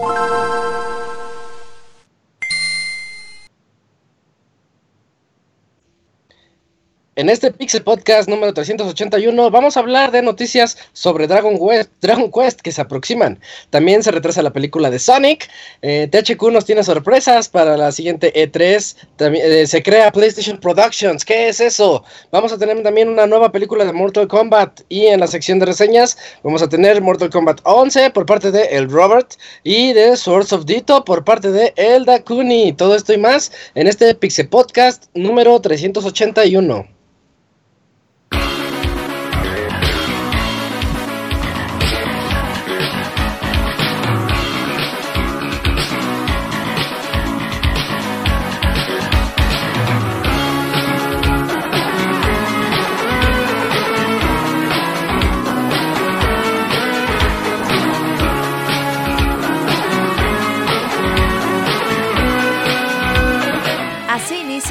you En este Pixel Podcast número 381 vamos a hablar de noticias sobre Dragon, Quest, Dragon Quest que se aproximan. También se retrasa la película de Sonic. Eh, THQ nos tiene sorpresas para la siguiente E3. También, eh, se crea PlayStation Productions. ¿Qué es eso? Vamos a tener también una nueva película de Mortal Kombat. Y en la sección de reseñas vamos a tener Mortal Kombat 11 por parte de El Robert y de Swords of Dito por parte de El Dakuni. Todo esto y más en este Pixel Podcast número 381.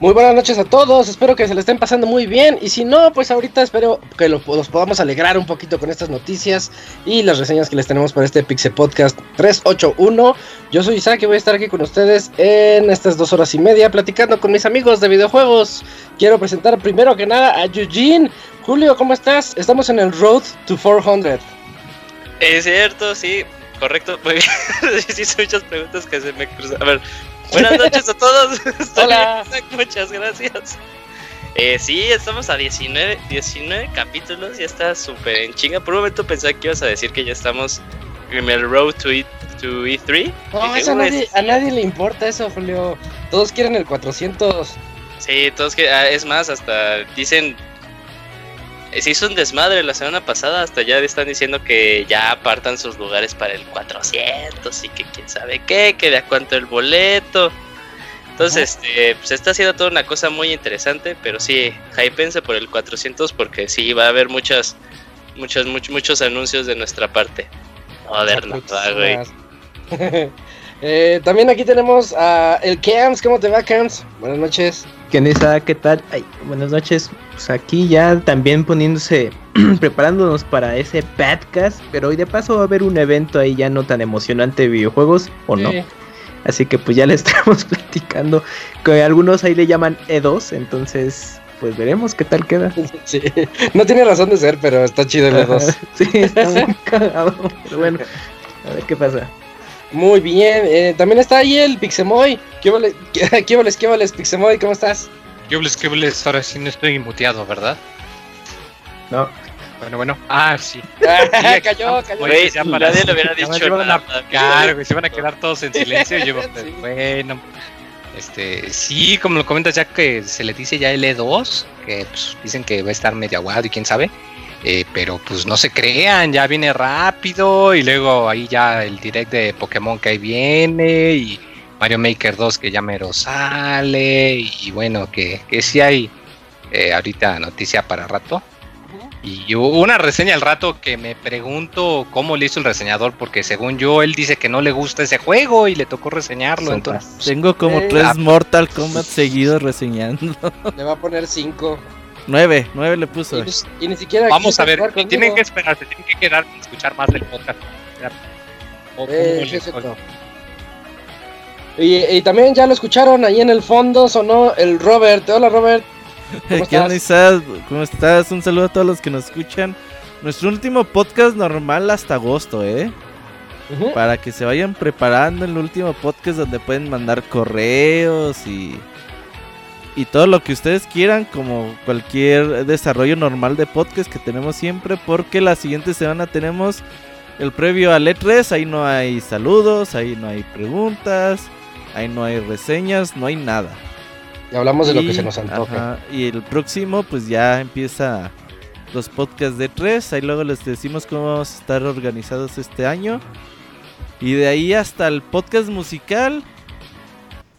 Muy buenas noches a todos, espero que se le estén pasando muy bien y si no, pues ahorita espero que los podamos alegrar un poquito con estas noticias y las reseñas que les tenemos para este Pixel Podcast 381. Yo soy Isaac y voy a estar aquí con ustedes en estas dos horas y media platicando con mis amigos de videojuegos. Quiero presentar primero que nada a Eugene. Julio, ¿cómo estás? Estamos en el Road to 400. Es cierto, sí, correcto. Hice muchas preguntas que se me cruzan. A ver, Buenas noches a todos. Hola. Muchas gracias. Eh, sí, estamos a 19, 19 capítulos, ya está súper en chinga. Por un momento pensé que ibas a decir que ya estamos en el road to, e, to E3. No, eso a, nadie, a nadie le importa eso, Julio. Todos quieren el 400. Sí, todos quieren. Ah, es más, hasta dicen se hizo un desmadre la semana pasada, hasta ya están diciendo que ya apartan sus lugares para el 400 y que quién sabe qué, que de a cuánto el boleto. Entonces, este, pues está haciendo toda una cosa muy interesante, pero sí, hypense por el 400 porque sí va a haber muchas, muchos, muchos, muchos anuncios de nuestra parte. No nada, güey. eh, también aquí tenemos a el Cams, ¿cómo te va, Cams? Buenas noches. Kenesa, ¿qué tal? Ay, buenas noches. Pues aquí ya también poniéndose, preparándonos para ese podcast, pero hoy de paso va a haber un evento ahí ya no tan emocionante de videojuegos, ¿o no? Así que pues ya le estamos platicando, que algunos ahí le llaman E2, entonces pues veremos qué tal queda. Sí, no tiene razón de ser, pero está chido el E2. sí, está muy cagado, pero bueno, a ver qué pasa. Muy bien, eh, también está ahí el Pixemoy. ¿Qué vales, qué vales, qué vales, Pixemoy? ¿Cómo estás? ¿Qué vales, qué vales? Ahora sí no estoy muteado, ¿verdad? No. Bueno, bueno. Ah, sí. Ah, cayó, cayó. Güey, ya nadie lo hubiera dicho. Claro, güey, se van a quedar todos en silencio. y yo, sí. Bueno, este, sí, como lo comentas ya que se le dice ya el E2, que pues, dicen que va a estar medio aguado y quién sabe. Eh, pero pues no se crean, ya viene rápido y luego ahí ya el direct de Pokémon que ahí viene y Mario Maker 2 que ya mero sale y bueno, que, que sí hay eh, ahorita noticia para rato. Y hubo una reseña al rato que me pregunto cómo le hizo el reseñador, porque según yo, él dice que no le gusta ese juego y le tocó reseñarlo. Entonces, Tengo como tres Mortal Kombat seguidos reseñando. Le va a poner cinco. Nueve, nueve le puso. Y, y ni siquiera. Vamos a ver, tienen que esperar, se tienen que quedar y escuchar más del podcast. Eh, y, y, también ya lo escucharon ahí en el fondo, sonó el Robert. Hola Robert. ¿Cómo ¿Qué estás? ¿Cómo estás? Un saludo a todos los que nos escuchan. Nuestro último podcast normal hasta agosto, ¿eh? Uh -huh. Para que se vayan preparando el último podcast donde pueden mandar correos y y todo lo que ustedes quieran, como cualquier desarrollo normal de podcast que tenemos siempre, porque la siguiente semana tenemos el previo al E3, ahí no hay saludos, ahí no hay preguntas, ahí no hay reseñas, no hay nada. Y hablamos de lo que se nos antoje. ajá, y el próximo, pues ya empieza los podcasts de tres. Ahí luego les decimos cómo vamos a estar organizados este año. Y de ahí hasta el podcast musical.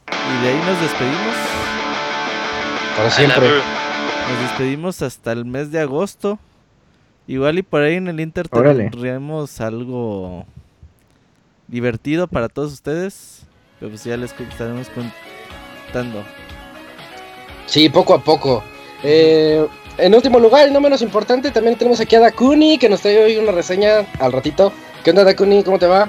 Y de ahí nos despedimos. Para siempre. Nos despedimos hasta el mes de agosto. Igual y por ahí en el Inter Órale. tendremos algo divertido para todos ustedes. Pero pues ya les estaremos contando. Sí, poco a poco. Eh, en último lugar, y no menos importante, también tenemos aquí a Dakuni, que nos trae hoy una reseña al ratito. ¿Qué onda, Dakuni? ¿Cómo te va?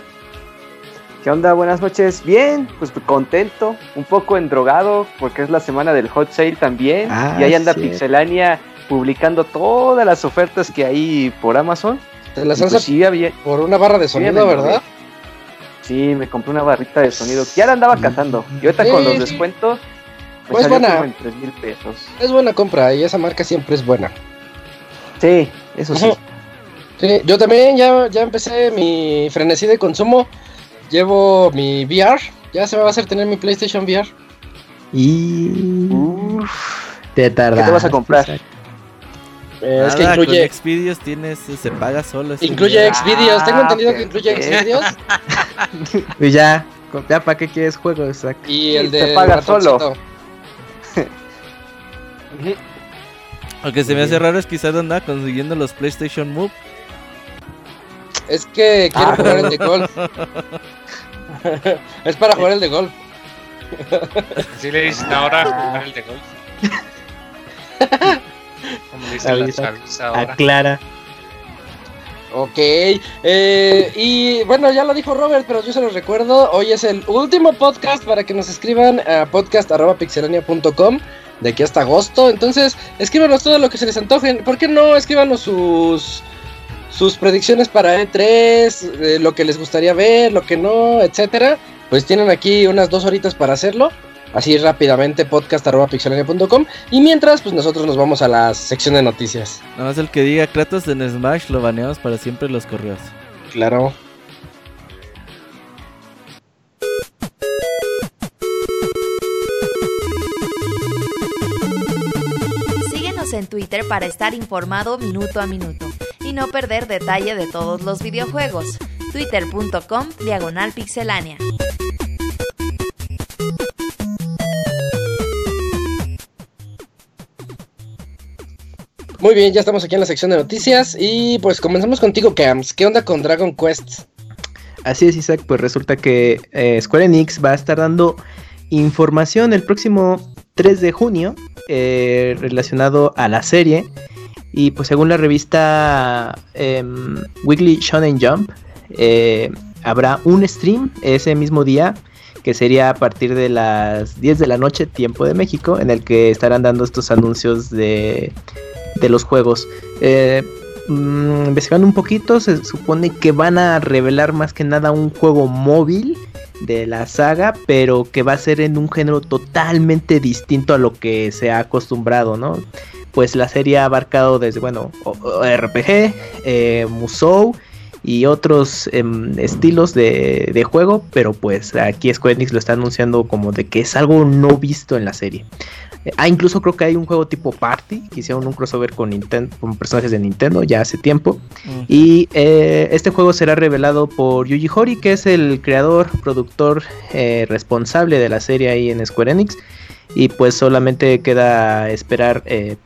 ¿Qué onda? Buenas noches. Bien, pues contento, un poco endrogado porque es la semana del hot sale también. Ah, y ahí anda cierto. Pixelania publicando todas las ofertas que hay por Amazon. Te las pues sí, había- por una barra de sonido, ¿verdad? Sí, me compré una barrita de sonido. Ya la andaba cazando. Y ahorita con los descuentos, Pues buena. como en 3 mil pesos. Es buena compra y esa marca siempre es buena. Sí, eso sí. Sí, yo también ya, ya empecé mi frenesí de consumo. Llevo mi VR. Ya se me va a hacer tener mi PlayStation VR. Y Uf, te tardas. ¿Qué te vas a comprar? Eh, es que incluye, con Xvideos tienes, se paga solo. incluye video. Xvideos. Tengo Ah, entendido que incluye. Xvideos. Pues ya, ya para qué quieres juegos? Y el de se paga solo. Lo que se me hace raro es quizás anda consiguiendo los PlayStation Move. Es que quiero Ah. jugar el de golf. es para jugar el de golf. Así le dicen ahora jugar el de golf. Como dicen las ahora. Aclara. Ok, eh, y bueno, ya lo dijo Robert, pero yo se los recuerdo, hoy es el último podcast para que nos escriban a podcast.pixelania.com de aquí hasta agosto, entonces escríbanos todo lo que se les antoje, ¿por qué no escríbanos sus, sus predicciones para E3, eh, lo que les gustaría ver, lo que no, etcétera, pues tienen aquí unas dos horitas para hacerlo, así rápidamente podcast.pixelania.com y mientras pues nosotros nos vamos a la sección de noticias. Nada más el que diga Kratos en Smash lo baneamos para siempre los correos. Claro. Síguenos en Twitter para estar informado minuto a minuto y no perder detalle de todos los videojuegos. Twitter.com Diagonal Pixelánea. Muy bien, ya estamos aquí en la sección de noticias y pues comenzamos contigo, Cams. ¿Qué onda con Dragon Quest? Así es, Isaac, pues resulta que eh, Square Enix va a estar dando información el próximo 3 de junio eh, relacionado a la serie. Y pues según la revista em, Weekly Shonen Jump, eh, habrá un stream ese mismo día, que sería a partir de las 10 de la noche, tiempo de México, en el que estarán dando estos anuncios de, de los juegos. Eh, mm, investigando un poquito, se supone que van a revelar más que nada un juego móvil de la saga, pero que va a ser en un género totalmente distinto a lo que se ha acostumbrado, ¿no? Pues la serie ha abarcado desde, bueno, RPG, eh, Musou y otros em, estilos de, de juego, pero pues aquí Square Enix lo está anunciando como de que es algo no visto en la serie. Eh, Ah, incluso creo que hay un juego tipo Party, que hicieron un crossover con, personajes de Nintendo ya hace tiempo. Mm. Y eh, este juego será revelado por Yuji Horii, que es el creador, productor eh, responsable de la serie ahí en Square Enix. Y pues solamente queda esperar eh,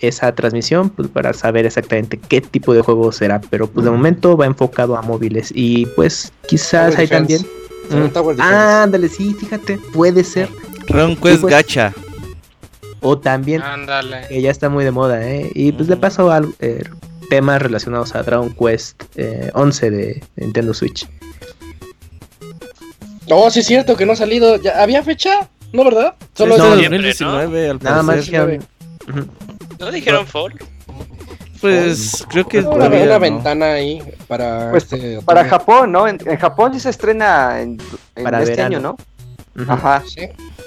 esa transmisión pues, para saber exactamente qué tipo de juego será. Pero pues de momento va enfocado a móviles. Y pues quizás Tower hay Defense. también... Mm. Ah, ándale, sí, fíjate, puede ser. Dragon Quest pues. Gacha. O también Ándale. que ya está muy de moda, ¿eh? Y pues de Ujú. paso al, eh, temas relacionados a Dragon Quest eh, 11 de Nintendo Switch. Oh, sí es cierto que no ha salido. ¿Ya ¿Había fecha? ¿No, verdad? Solo Es es de el- Siempre, 2019, al Nada más. Ujú. ¿No dijeron fall? Pues creo que una, todavía una no. ventana ahí para Pues, este Para. Japón, ¿no? En, en Japón sí se estrena en, en Para este verano. año, ¿no? Ajá, Sí.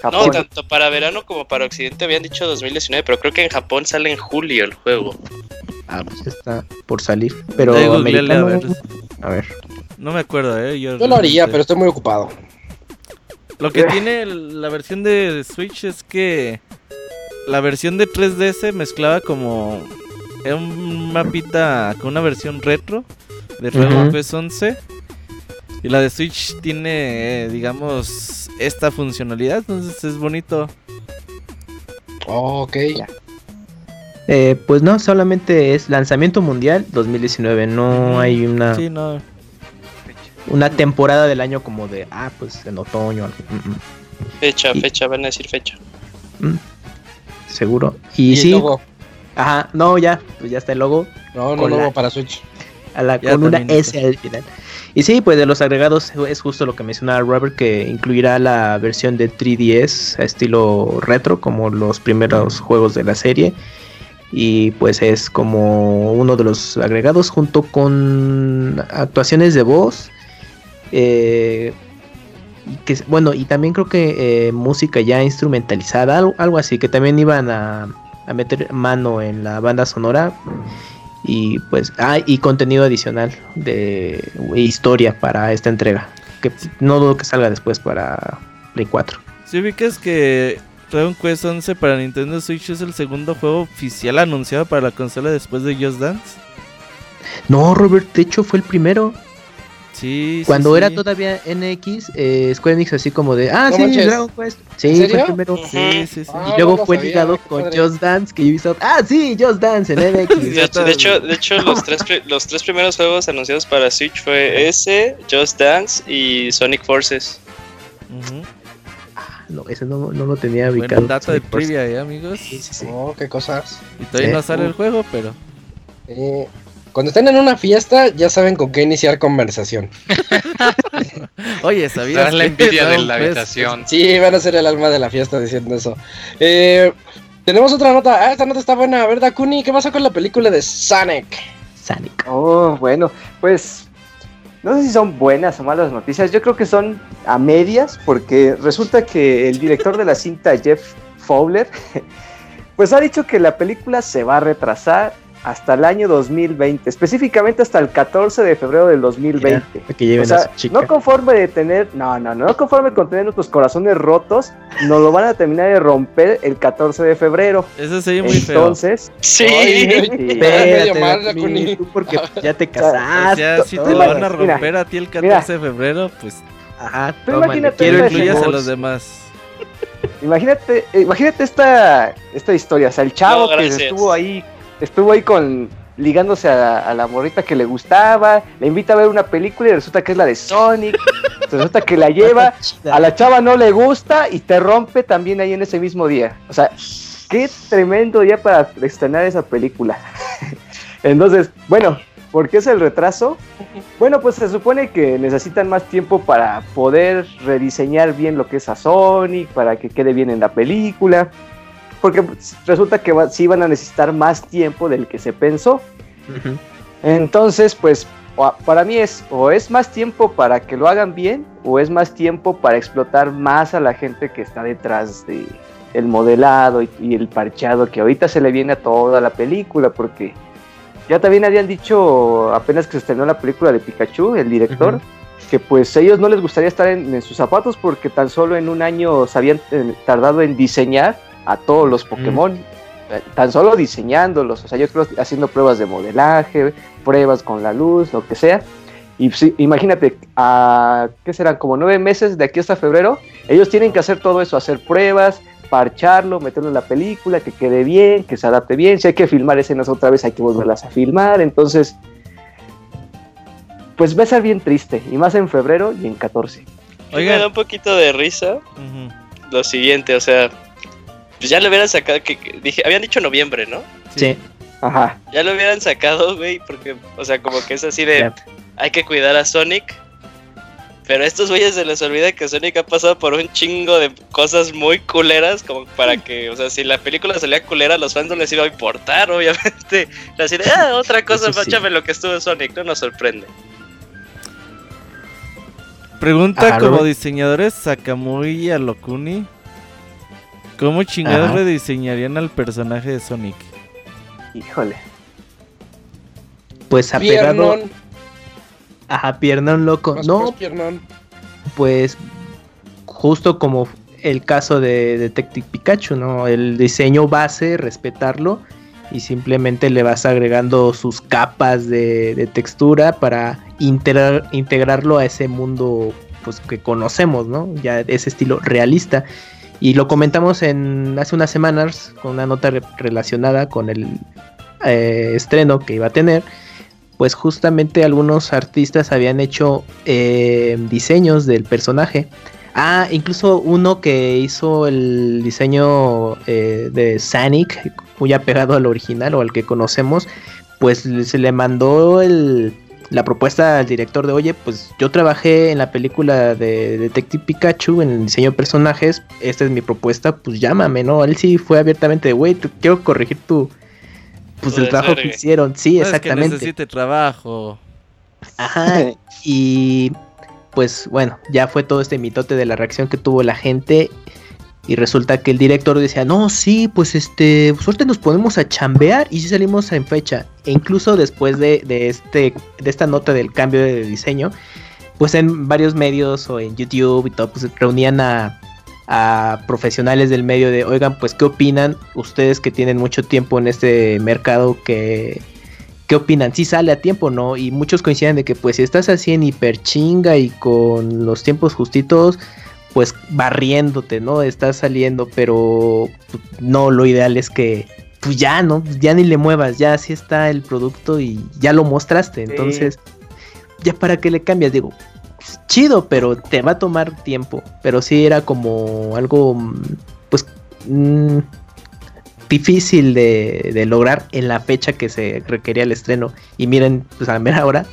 No, Japón. tanto para verano como para occidente habían dicho 2019, pero creo que en Japón sale en julio el juego. Ah, pues ya está por salir. Pero ver. A ver. No me acuerdo, eh. Yo lo haría, pero estoy muy ocupado. Lo que tiene la versión de Switch es que la versión de 3DS mezclaba como un mapita con una versión retro de Dragon Quest 11 y la de Switch tiene, eh, digamos, esta funcionalidad, entonces es bonito. Oh, ok. Eh, pues no, solamente es lanzamiento mundial 2019, no hay una... Sí, no una temporada del año como de, ah, pues en otoño. Mm, mm. Fecha, fecha, van a decir fecha. Mm, seguro. Y, sí. Ajá, no, ya, pues ya está el logo. No, no, logo para Switch. A la, con una S al final. Y sí, pues de los agregados es justo lo que mencionaba Robert, que incluirá la versión de 3DS a estilo retro, como los primeros juegos de la serie. Y pues es como uno de los agregados junto con actuaciones de voz eh, que, bueno, y también creo que eh, música ya instrumentalizada, algo, así, que también iban a, meter mano en la banda sonora. Y pues, ah, y contenido adicional de historia para esta entrega. Que no dudo que salga después para Play 4. Si ubicas que Dragon Quest 11 para Nintendo Switch es el segundo juego oficial anunciado para la consola después de Just Dance. No, Robert, de hecho fue el primero. Sí, Cuando era todavía NX, eh, Square Enix así como de, ah, sí, Dragon Quest. Sí, fue el primero. Sí, sí, sí. y luego fue ligado con Just Dance, que Ubisoft, ah, sí, Just Dance en NX. de, hecho, de hecho los, tres, los tres primeros juegos anunciados para Switch fue ese, Just Dance y Sonic Forces. Ah, no, ese no, no lo tenía ubicado. Buen dato de trivia, ¿eh, amigos? Sí, sí, sí. Oh, qué cosas. Y todavía no sale el juego, pero... Eh, cuando estén en una fiesta, ya saben con qué iniciar conversación. Oye, ¿sabías? la envidia de la habitación. Sí, van a ser el alma de la fiesta diciendo eso. Eh, tenemos otra nota. Ah, esta nota está buena. ¿Verdad, Kuni? ¿Qué pasó con la película de Sonic? Sonic. Oh, bueno, pues no sé si son buenas o malas noticias. Yo creo que son a medias, porque resulta que el director de la cinta, Jeff Fowler, pues ha dicho que la película se va a retrasar hasta el año 2020, específicamente hasta el 14 de febrero del 2020. o sea, no conforme de tener, no, no, no conforme con tener nuestros corazones rotos, nos lo van a terminar de romper el 14 de febrero. Eso sería muy Entonces, sí. porque ya te casaste. O sea, si te lo van a romper a ti el 14 de febrero, pues ajá, imagínate quiero incluyas a los demás. Imagínate, imagínate esta, esta historia, o sea, el chavo que estuvo ahí estuvo ahí con ligándose a, la morrita que le gustaba, le invita a ver una película y resulta que es la de Sonic, resulta que la lleva, a la chava no le gusta y te rompe también ahí en ese mismo día. O sea, qué tremendo día para estrenar esa película. Entonces, bueno, ¿por qué es el retraso? Bueno, pues se supone que necesitan más tiempo para poder rediseñar bien lo que es a Sonic, para que quede bien en la película porque resulta que sí van a necesitar más tiempo del que se pensó. Entonces, pues para mí es o es más tiempo para que lo hagan bien o es más tiempo para explotar más a la gente que está detrás de el modelado y, el parchado que ahorita se le viene a toda la película porque ya también habían dicho apenas que se estrenó la película de Pikachu, el director, que pues ellos no les gustaría estar en, sus zapatos porque tan solo en un año se habían eh, tardado en diseñar a todos los Pokémon, eh, tan solo diseñándolos, o sea, yo creo haciendo pruebas de modelaje, pruebas con la luz, lo que sea. Y imagínate, a, ¿qué serán? Como nueve meses de aquí hasta febrero, ellos tienen que hacer todo eso, hacer pruebas, parcharlo, meterlo en la película, que quede bien, que se adapte bien. Si hay que filmar escenas otra vez, hay que volverlas a filmar. Entonces, pues va a ser bien triste, y más en febrero y en 14. Oiga, me da un poquito de risa lo siguiente, o sea, pues ya lo hubieran sacado, que, dije, habían dicho noviembre, ¿no? Sí. Ajá. Ya lo hubieran sacado, güey, porque, o sea, como que es así de, hay que cuidar a Sonic. Pero a estos güeyes se les olvida que Sonic ha pasado por un chingo de cosas muy culeras, como para que, o sea, si la película salía culera, a los fans no les iba a importar, obviamente. Así de, ah, otra cosa, fáchame lo que estuvo Sonic, no nos sorprende. Pregunta como diseñadores Sakamui y Alokuni. ¿Cómo chingados rediseñarían al personaje de Sonic? Híjole. Pues apegado. Ajá, piernón loco. no, pues justo como el caso de Detective Pikachu, ¿no? El diseño base, respetarlo y simplemente le vas agregando sus capas de, textura para integrarlo a ese mundo pues que conocemos, ¿no? Ya ese estilo realista. Y lo comentamos en hace unas semanas con una nota relacionada con el eh, estreno que iba a tener. Pues justamente algunos artistas habían hecho eh, diseños del personaje. Ah, incluso uno que hizo el diseño eh, de Sonic, muy apegado al original o al que conocemos, pues se le mandó el, la propuesta al director de, oye, pues yo trabajé en la película de Detective Pikachu, en el diseño de personajes, esta es mi propuesta, pues llámame, ¿no? Él sí fue abiertamente, güey, quiero corregir tu, pues el trabajo que hicieron, sí, exactamente. Es que necesite trabajo. Ajá, y pues bueno, ya fue todo este mitote de la reacción que tuvo la gente y resulta que el director decía, no, sí, pues este, ahorita nos ponemos a chambear y si salimos en fecha. E incluso después de, este, de esta nota del cambio de diseño, pues en varios medios o en YouTube y todo, pues reunían a, a profesionales del medio de, oigan, pues qué opinan ustedes que tienen mucho tiempo en este mercado que... ¿Qué opinan? Si sale a tiempo, ¿no? Y muchos coinciden de que pues si estás así en hiper chinga y con los tiempos justitos, pues barriéndote, ¿no? Estás saliendo, pero pues, no, lo ideal es que pues ya, ¿no? Ya ni le muevas, ya así está el producto y ya lo mostraste, entonces ya para qué le cambias, digo, pues, chido, pero te va a tomar tiempo, pero sí era como algo, pues, mm, difícil de, de, lograr en la fecha que se requería el estreno. Y miren, pues a ver ahora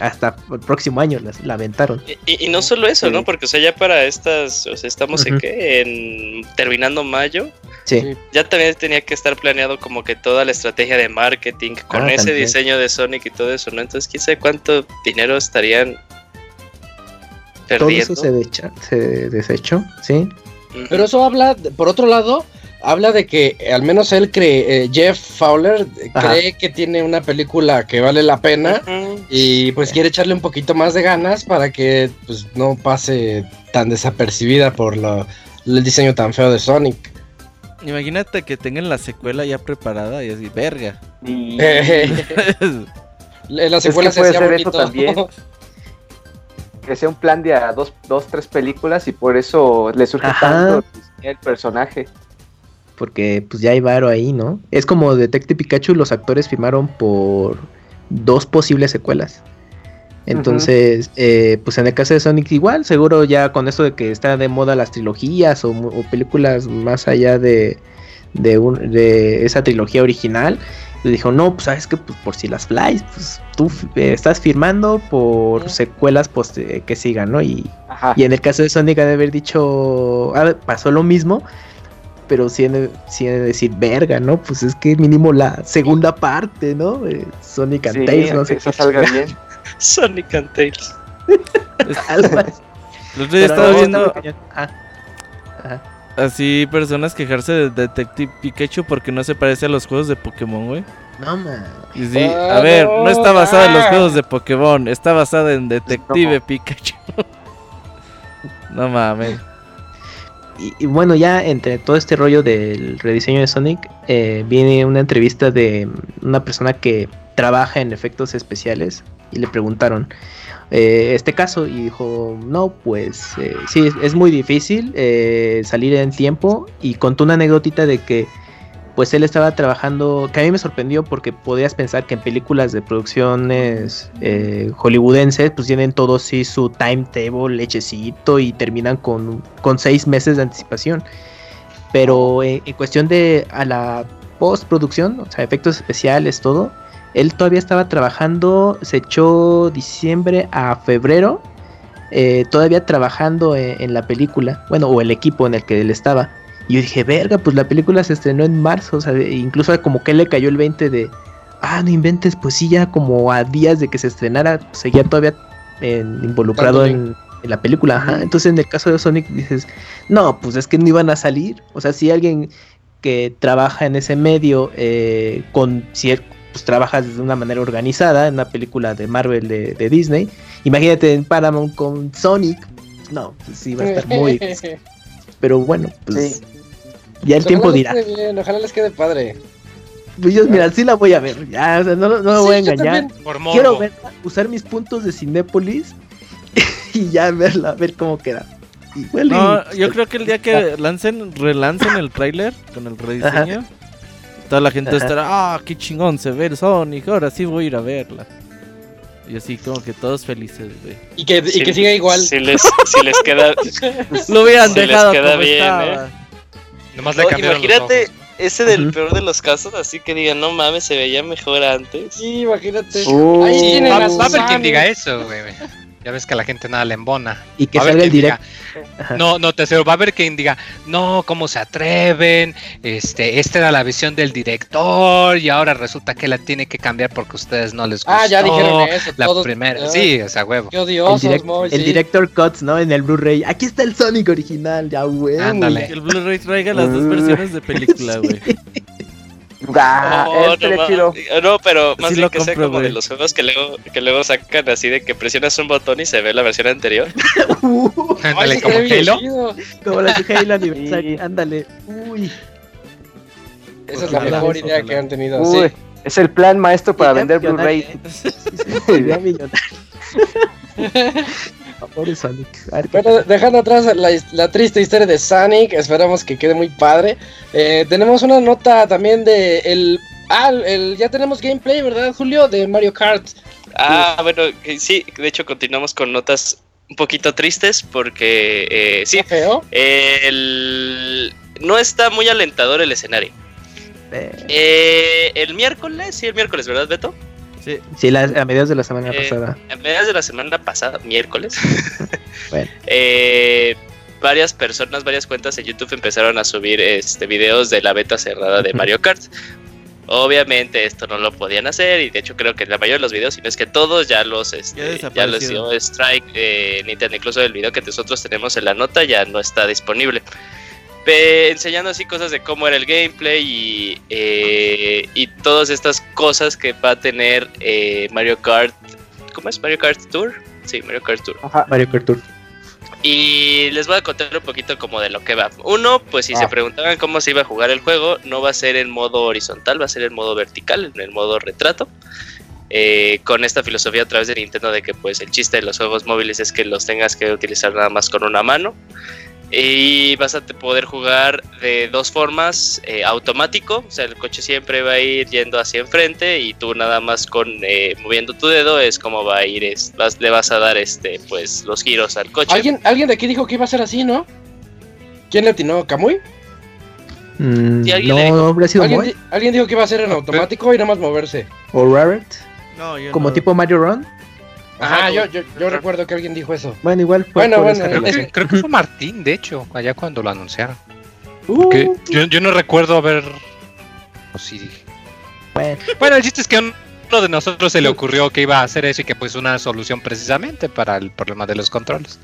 hasta el próximo año la, aventaron. Y, no solo eso, ¿no? Porque, o sea, ya para estas, o sea, estamos en qué? En terminando mayo. Sí. Ya también tenía que estar planeado como que toda la estrategia de marketing con ah, ese diseño de Sonic y todo eso, ¿no? Entonces, quién sabe cuánto dinero estarían perdiendo. Todo eso se, se desechó, sí. Pero eso habla, por otro lado, habla de que al menos él cree, eh, Jeff Fowler cree que tiene una película que vale la pena y pues quiere echarle un poquito más de ganas para que pues no pase tan desapercibida por lo, el diseño tan feo de Sonic. Imagínate que tengan la secuela ya preparada y así, verga. la secuela se puede ser eso también. que sea un plan de a dos, dos, tres películas y por eso le surge tanto el personaje porque pues ya hay varo ahí, ¿no? Es como Detective Pikachu, los actores firmaron por dos posibles secuelas. Entonces, eh, pues en el caso de Sonic igual, seguro ya con esto de que está de moda las trilogías o, películas más allá de, de, un, de, esa trilogía original, le dijo, no, pues sabes que pues, por si las flies, pues tú eh, estás firmando por secuelas pues, eh, que sigan, ¿no? Y, y, en el caso de Sonic ha de haber dicho, ah, pasó lo mismo, pero sí en, decir, verga, ¿no? Pues es que mínimo la segunda parte, ¿no? Sonic and Tails, no sé eso salga bien. Sonic and Tails. Los he estado viendo así personas quejarse de Detective Pikachu porque no se parece a los juegos de Pokémon, güey. No, man. a ver, no está basada en los juegos de Pokémon, está basada en Detective Pikachu. no mames. Y, bueno, ya entre todo este rollo del rediseño de Sonic, eh, viene una entrevista de una persona que trabaja en efectos especiales y le preguntaron eh, este caso y dijo, no, pues eh, sí, es, muy difícil salir en tiempo y contó una anécdotita de que pues él estaba trabajando, que a mí me sorprendió porque podías pensar que en películas de producciones eh, hollywoodenses, pues tienen todos sí su timetable, lechecito y terminan con, con seis meses de anticipación. Pero en, cuestión de a la postproducción, o sea, efectos especiales, todo, él todavía estaba trabajando, se echó diciembre a febrero, eh, todavía trabajando en, en la película, bueno, o el equipo en el que él estaba. Y yo dije, verga, pues la película se estrenó en marzo, o sea, incluso como que le cayó el 20 de, ah, no inventes, pues sí, ya como a días de que se estrenara, seguía todavía involucrado en, la película. Ajá. Entonces en el caso de Sonic dices, no, pues es que no iban a salir. O sea, si alguien que trabaja en ese medio eh, con pues trabajas de una manera organizada en una película de Marvel de, de Disney. Imagínate en Paramount con Sonic. No, pues sí va a estar muy. Pero bueno, pues. Sí. Ya el Pues tiempo ojalá dirá. les bien, ojalá les quede padre. Pues yo, mira, sí la voy a ver. Ya, o sea, no, no me voy a engañar. Por. Quiero verla, usar mis puntos de Cinépolis y ya verla, ver cómo queda. No, yo creo que el día que lancen, relancen el tráiler con el rediseño, toda la gente Ajá. estará, ah, qué chingón se ve el Sonic, ahora sí voy a ir a verla. Y así como que todos felices, güey. Y que, y Si- que siga igual. Si les, si les queda. Lo hubieran Si les dejado queda como bien, estaba. Nomás le No, cambiaron los imagínate ojos. ese del Ujú. peor de los casos, así que digan, no mames, se veía mejor antes. Sí, imagínate. Uh, Ahí tienen va, va a haber quien diga eso, güey. Ya ves que a la gente nada le embona. y que Va a haber salga el directo. diga. No, no, te va a haber quien diga, no, ¿cómo se atreven? Este, esta era la visión del director y ahora resulta que la tiene que cambiar porque a ustedes no les gustó. Ah, ya dijeron eso. La todos, primera, sí, o sea, huevo. Qué El, odiosos, direct- el sí. director cuts, ¿no? En el Blu-ray. Aquí está el Sonic original, ya, güey. Ándale. Que el Blu-ray traiga las dos versiones de película, güey. Ah, Oh, este no, chido. pero más Sí bien lo que sea compro, como de los juegos que luego, que luego sacan así de que presionas un botón y se ve la versión anterior. Uh, Ándale, como Halo. como la de Halo Anniversary. Sí. Ándale. Uy. Esa es la mejor idea que han tenido. Uy, sí. es el plan maestro para vender Blu-ray. millonaria. Pobre Sonic. A ver qué Bueno, dejando atrás la, la triste historia de Sonic, esperamos que quede muy padre. Eh, tenemos una nota también de el, ah, el ya tenemos gameplay, ¿verdad, Julio? De Mario Kart. Ah, bueno, que sí, de hecho continuamos con notas un poquito tristes porque eh, sí, ¿Está feo? el... no está muy alentador el escenario. Eh, Eh, el miércoles, sí, el miércoles, ¿verdad, Beto? Sí. Sí, la- a mediados de la semana Eh, pasada. A mediados de la semana pasada, miércoles, Bueno. eh, varias personas, varias cuentas en YouTube empezaron a subir este videos de la beta cerrada de. Mario Kart. Obviamente esto no lo podían hacer y de hecho creo que la mayoría de los videos, si no es que todos ya los Ya este, ya, les desaparecieron. dio strike eh, Nintendo, incluso el video que nosotros tenemos en la nota ya no está disponible. Enseñando así cosas de cómo era el gameplay y, eh, y todas estas cosas que va a tener eh, Mario Kart. ¿Cómo es? Mario Kart Tour. Sí, Mario Kart Tour. Ajá. Mario Kart Tour. Y les voy a contar un poquito como de lo que va. Uno, pues si Ah. se preguntaban cómo se iba a jugar el juego, no va a ser en modo horizontal, va a ser en modo vertical, en el modo retrato. Eh, con esta filosofía a través de Nintendo de que pues el chiste de los juegos móviles es que los tengas que utilizar nada más con una mano. Y vas a poder jugar de dos formas, eh, automático, o sea, el coche siempre va a ir yendo hacia enfrente y tú nada más con eh, moviendo tu dedo es como va a ir, es, vas- le vas a dar este pues los giros al coche. ¿Alguien, alguien de aquí dijo que iba a ser así, ¿no? ¿Quién le atinó? ¿Camuy? Mm, Sí, no, habría sido ¿Alguien, di- alguien dijo que iba a ser en automático y nada más moverse. o Rabbit. No, yo Como no. tipo Mario Run. Ajá, Ajá, yo, yo, yo recuerdo que alguien dijo eso. Bueno, igual fue Bueno, bueno, Creo que, creo que fue Martín, de hecho, allá cuando lo anunciaron. Uh, yo, yo no recuerdo haber. O sí dije. Bueno, Bueno, el chiste es que a uno de nosotros se le ocurrió que iba a hacer eso y que pues una solución precisamente para el problema de los controles.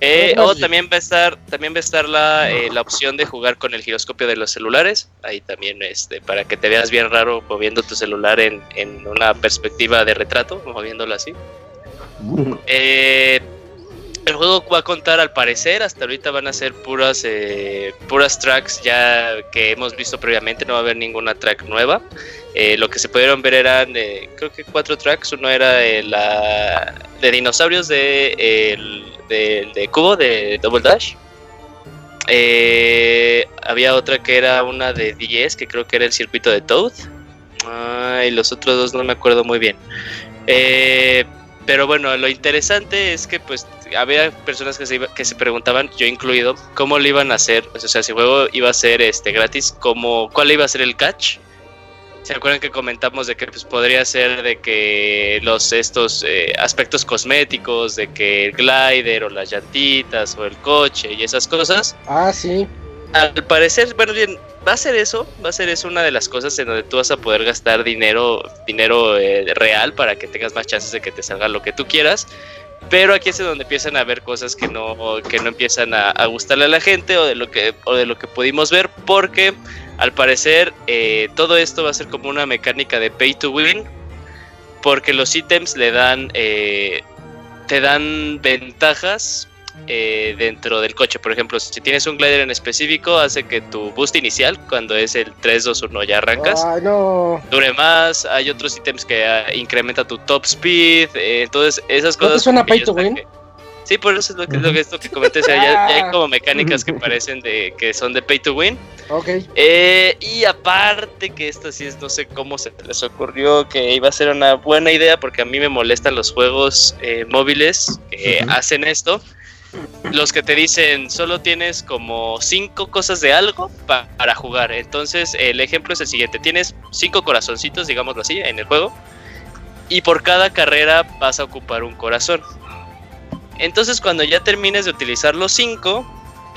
Eh, o también va a estar, también va a estar la, eh, la opción de jugar con el giroscopio de los celulares. Ahí también, este, para que te veas bien raro moviendo tu celular en, en una perspectiva de retrato, moviéndolo así. Eh, el juego va a contar, al parecer, hasta ahorita van a ser puras, eh, puras tracks ya que hemos visto previamente. No va a haber ninguna track nueva. Lo que se pudieron ver eran, creo que cuatro tracks. Uno era la de dinosaurios de, el- de, Cubo, de Double Dash. Eh, había otra que era una de 10, que creo que era el circuito de Toad. Ah, y los otros dos no me acuerdo muy bien. Eh, pero bueno, lo interesante es que pues había personas que se, iba- que se preguntaban, yo incluido, cómo lo iban a hacer, o sea, si el juego iba a ser este gratis, cómo, cuál iba a ser el catch. ¿Se acuerdan que comentamos de que pues, podría ser de que los estos eh, aspectos cosméticos, de que el glider o las llantitas o el coche y esas cosas? Ah, sí. Al parecer, bueno, bien, va a ser eso, va a ser eso una de las cosas en donde tú vas a poder gastar dinero, dinero eh, real para que tengas más chances de que te salga lo que tú quieras. Pero aquí es donde empiezan a ver cosas que no, que no empiezan a, a gustarle a la gente o de lo que, o de lo que pudimos ver, porque Al parecer, eh, todo esto va a ser como una mecánica de pay to win, porque los ítems le dan, eh, te dan ventajas eh, dentro del coche. Por ejemplo, si tienes un glider en específico, hace que tu boost inicial, cuando es el 3, 2, 1, ya arrancas, dure más. Hay otros ítems que uh, incrementa tu top speed. Eh, entonces, esas cosas. ¿No te suena pay to win? Sí, por eso es lo que, lo que, esto que comenté. O sea, ya, hay como mecánicas que parecen de que son de pay to win. Ok. Eh, y aparte que esto sí es, no sé cómo se les ocurrió que iba a ser una buena idea porque a mí me molestan los juegos eh, móviles que hacen esto los que te dicen solo tienes como cinco cosas de algo para jugar. Entonces el ejemplo es el siguiente, tienes cinco corazoncitos, digámoslo así, en el juego, y por cada carrera vas a ocupar un corazón. Entonces cuando ya termines de utilizar los cinco,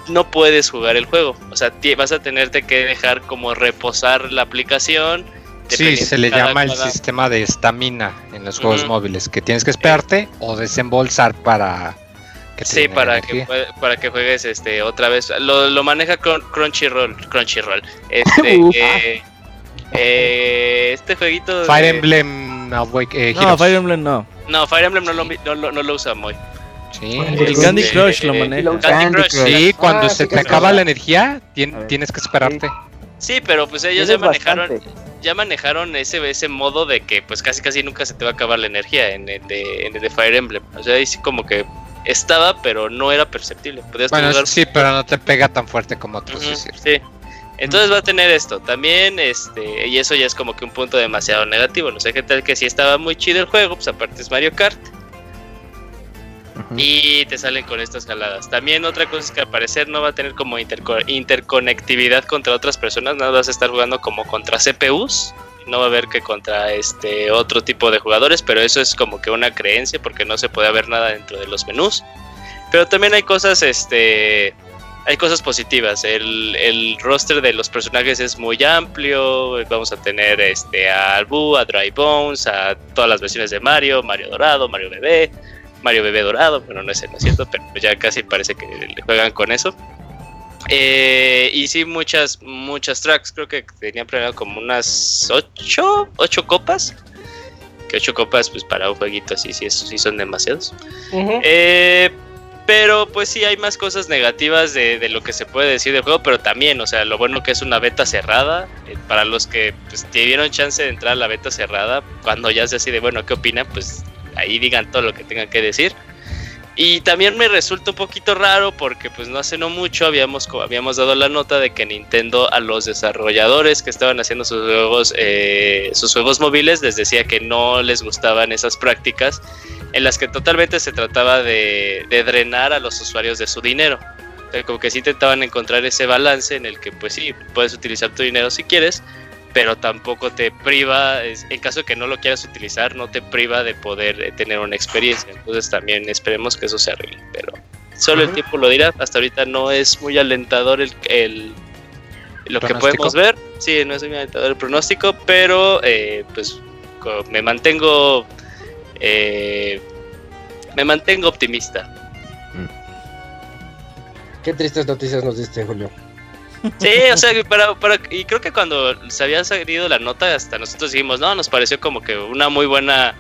no puedes jugar el juego. O sea, vas a tenerte que dejar como reposar la aplicación. Sí, se le llama el sistema de estamina en los juegos móviles, que tienes que esperarte o desembolsar para sí, para que, para que juegues este otra vez. Lo, lo maneja Crunchyroll. Crunchyroll. Este, eh, eh, este jueguito. Fire Emblem eh, no, Fire Emblem no. No, Fire Emblem no lo, no, no lo usa muy. Sí, el Candy Crush lo maneja. Candy Crush, sí, cuando ah, se te acaba la energía, tienes que esperarte. Sí, pero pues ellos ya manejaron, ya manejaron ese, ese modo de que pues casi casi nunca se te va a acabar la energía en el de, en el de Fire Emblem. O sea, ahí sí como que estaba, pero no era perceptible. bueno, sí, pero no te pega tan fuerte como otros. sí. Entonces va a tener esto. También, este, y eso ya es como que un punto demasiado negativo. No sé qué tal que si estaba muy chido el juego, pues aparte es Mario Kart. Y te salen con estas jaladas. También otra cosa es que al parecer no va a tener como interconectividad contra otras personas, nada vas a estar jugando como contra CPUs no va a haber que contra este otro tipo de jugadores, pero eso es como que una creencia porque no se puede ver nada dentro de los menús. Pero también hay cosas, este, hay cosas positivas. El, el roster de los personajes es muy amplio. Vamos a tener este a Albu, a Dry Bones, a todas las versiones de Mario, Mario Dorado, Mario Bebé, Mario Bebé Dorado. Bueno, no es, no es cierto, pero ya casi parece que le juegan con eso. Eh, y sí, muchas, muchas tracks. Creo que tenía planeado como unas 8, 8 copas. Que 8 copas, pues para un jueguito así, sí, sí son demasiados. eh, pero pues sí, hay más cosas negativas de, de, lo que se puede decir del juego. Pero también, o sea, lo bueno que es una beta cerrada. Eh, para los que pues, dieron chance de entrar a la beta cerrada, cuando ya se así de bueno, ¿qué opinan? Pues ahí digan todo lo que tengan que decir. Y también me resulta un poquito raro porque pues no hace no mucho habíamos, habíamos dado la nota de que Nintendo a los desarrolladores que estaban haciendo sus juegos, eh, sus juegos móviles les decía que no les gustaban esas prácticas en las que totalmente se trataba de, de drenar a los usuarios de su dinero. como que sí intentaban encontrar ese balance en el que pues sí, puedes utilizar tu dinero si quieres, pero tampoco te priva, en caso de que no lo quieras utilizar, no te priva de poder eh, tener una experiencia. Entonces también esperemos que eso se arregle, pero solo el tiempo lo dirá. Hasta ahorita no es muy alentador el, el lo que podemos ver. Sí, no es muy alentador el pronóstico, pero eh, pues me mantengo eh, me mantengo optimista. Qué tristes noticias nos diste, Julio. Sí, o sea, para, para, y creo que cuando se había salido la nota, hasta nosotros dijimos, no, nos pareció como que una muy buena,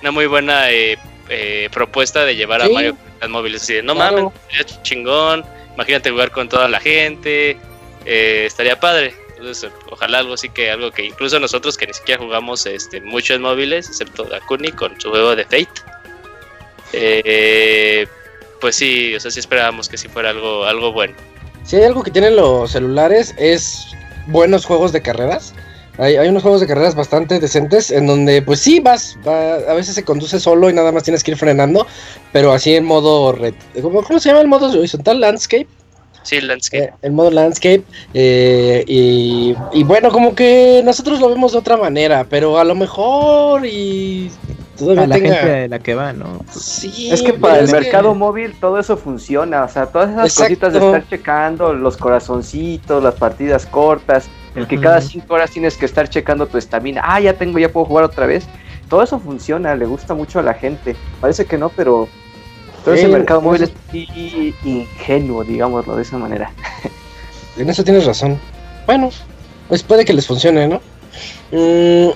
una muy buena eh, eh, propuesta de llevar a Mario las móviles. Así de, no mames, estaría chingón, imagínate jugar con toda la gente, eh, estaría padre. Entonces, ojalá algo así que algo que incluso nosotros que ni siquiera jugamos este, mucho en móviles, excepto Dakuni con su juego de Fate. pues sí, o sea, sí esperábamos que sí fuera algo, algo bueno. Si hay algo que tienen los celulares es buenos juegos de carreras. Hay, unos juegos de carreras bastante decentes en donde pues sí vas, a veces se conduce solo y nada más tienes que ir frenando, pero así en modo, ¿cómo, se llama el modo horizontal? Landscape. Sí, landscape. Eh, el modo landscape. Eh, y, y, bueno, como que nosotros lo vemos de otra manera, pero a lo mejor y a la gente de la que va, ¿no? Sí, es que para el mercado móvil todo eso funciona, o sea, todas esas cositas de estar checando los corazoncitos, las partidas cortas, el que cada cinco horas tienes que estar checando tu estamina, ah, ya tengo, ya puedo jugar otra vez, todo eso funciona, le gusta mucho a la gente, parece que no, pero todo ese mercado móvil es ingenuo, digámoslo de esa manera. En eso tienes razón. Bueno, pues puede que les funcione, ¿no? Mm,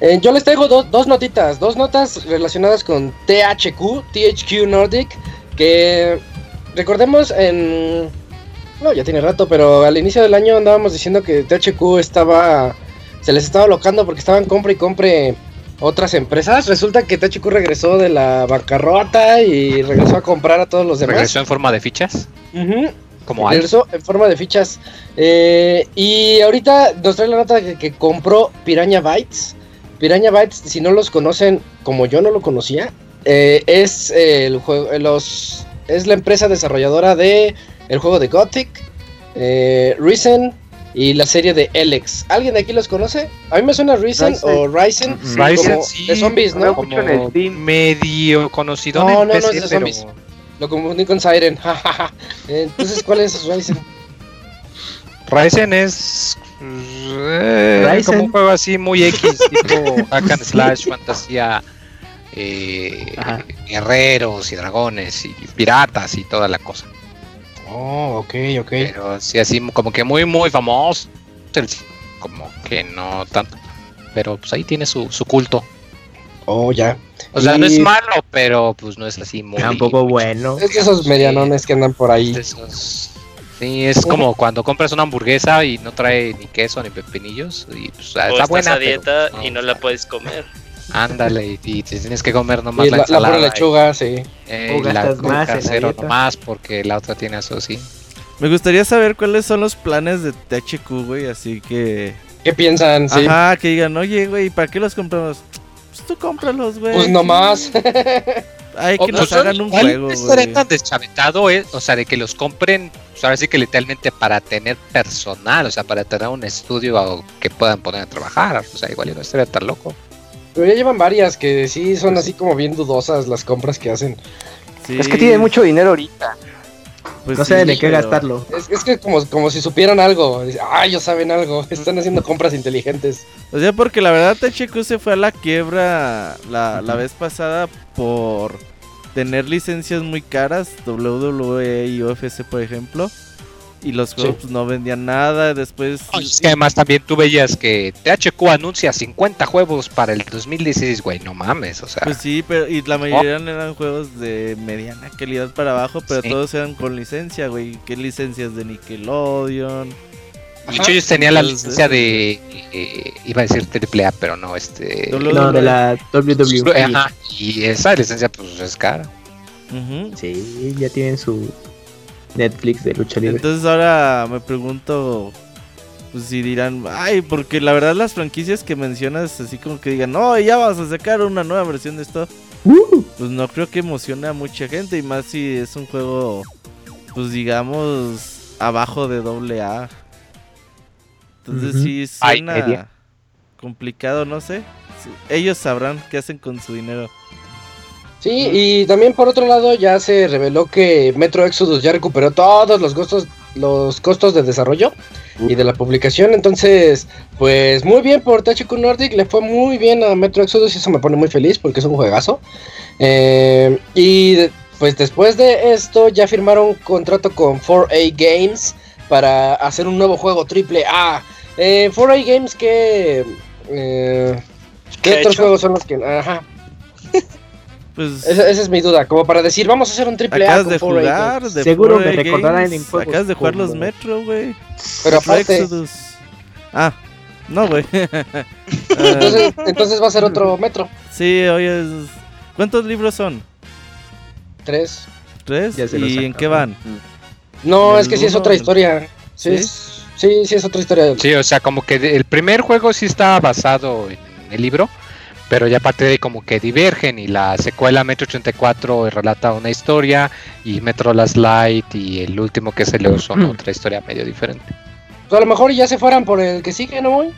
eh, yo les traigo dos notitas, dos notas relacionadas con THQ, THQ Nordic, que recordemos en... No, ya tiene rato, pero al inicio del año andábamos diciendo que THQ estaba... Se les estaba locando porque estaban compre y compre otras empresas. Resulta que THQ regresó de la bancarrota y regresó a comprar a todos los demás. ¿Regresó en forma de fichas? Como regresó en forma de fichas. Eh, y ahorita nos trae la nota que compró Piraña Bytes Piranha Bytes, si no los conocen como yo no lo conocía, eh, es el juego, los, es la empresa desarrolladora de el juego de Gothic, eh, Risen y la serie de Alex. ¿Alguien de aquí los conoce? A mí me suena Risen, o Risen, Risen sí, de zombies, ¿no? Como medio conocido. No, no, no es de zombies. Lo confundí con Siren. Entonces, ¿cuál es Risen? Risen es eh, como un juego así muy X, tipo hack and slash, fantasía, eh, guerreros y dragones y piratas y toda la cosa. Oh, ok, ok. Pero sí, así como que muy, muy famoso. Como que no tanto. Pero pues ahí tiene su, su culto. Oh, ya. O sea, no es malo, pero pues no es así muy. Tampoco bueno. Es de esos medianones que andan por ahí. Sí, es como cuando compras una hamburguesa y no trae ni queso ni pepinillos y pues, ah, está buena. dieta y no la puedes comer. Ándale, y, te tienes que comer nomás la, la ensalada. La lechuga, sí. Eh, y la más nomás porque la otra tiene eso, sí. Me gustaría saber cuáles son los planes de THQ, güey, así que... ¿Qué piensan? Sí. Ajá, que digan, oye, güey, ¿para qué los compramos? Pues tú cómpralos, güey. Pues nomás. Hay que nos hagan un juego, güey. tan deschavetado, eh? o sea, de que los compren pues ahora sí que literalmente para tener personal, o sea, para tener un estudio que puedan poner a trabajar, o sea, igual no estaría tan loco. Pero ya llevan varias que sí son así como bien dudosas las compras que hacen. Es que tienen mucho dinero ahorita. Pues no sé de qué gastarlo. Es, que como, como si supieran algo. Ah, ellos saben algo. Están haciendo compras inteligentes. O sea, porque la verdad THQ se fue a la quiebra la, la vez pasada por tener licencias muy caras, WWE y UFC por ejemplo, y los juegos pues, no vendían nada, después... es que además también tú veías que THQ anuncia 50 juegos para el 2016, güey, no mames, o sea... Pues sí, pero y la mayoría eran juegos de mediana calidad para abajo, pero todos eran con licencia, güey, ¿qué licencias de Nickelodeon? De hecho, ellos tenían la licencia de. Eh, iba a decir AAA, pero no, este. No, de la WWE. Ajá, y esa licencia, pues es cara. Sí, ya tienen su Netflix de lucha libre. Entonces, ahora me pregunto. Pues si dirán, ay, porque la verdad las franquicias que mencionas, así como que digan, no, ya vas a sacar una nueva versión de esto. Uh. Pues no creo que emocione a mucha gente, y más si es un juego, pues digamos, abajo de doble A. Entonces sí suena complicado, no sé. Ellos sabrán qué hacen con su dinero. Sí, y también por otro lado ya se reveló que Metro Exodus ya recuperó todos los costos, los costos de desarrollo y de la publicación. Entonces, pues muy bien por THQ Nordic, le fue muy bien a Metro Exodus y eso me pone muy feliz porque es un juegazo. Eh, y pues después de esto ya firmaron un contrato con 4A Games para hacer un nuevo juego triple A. Eh, 4A Games, ¿qué, eh, ¿qué, otros juegos son los que.? Ajá. Pues, esa, es mi duda, como para decir, vamos a hacer un triple A. de jugar, de Seguro me recordarán en Acabas de jugar los Metro, güey. Pero aparte. Ah, no, güey. entonces, entonces va a ser otro Metro. Sí, oye. ¿Cuántos libros son? Tres. ¿Tres? ¿Y en qué van? No, es que sí es otra historia. Sí, ¿Sí? sí, es otra historia. Sí, o sea, como que el primer juego sí está basado en el libro, pero ya aparte de como que divergen y la secuela Metro 84 relata una historia y Metro Last Light y el último que se le son otra historia medio diferente. Pues a lo mejor ya se fueran por el que sigue, ¿no? Voy?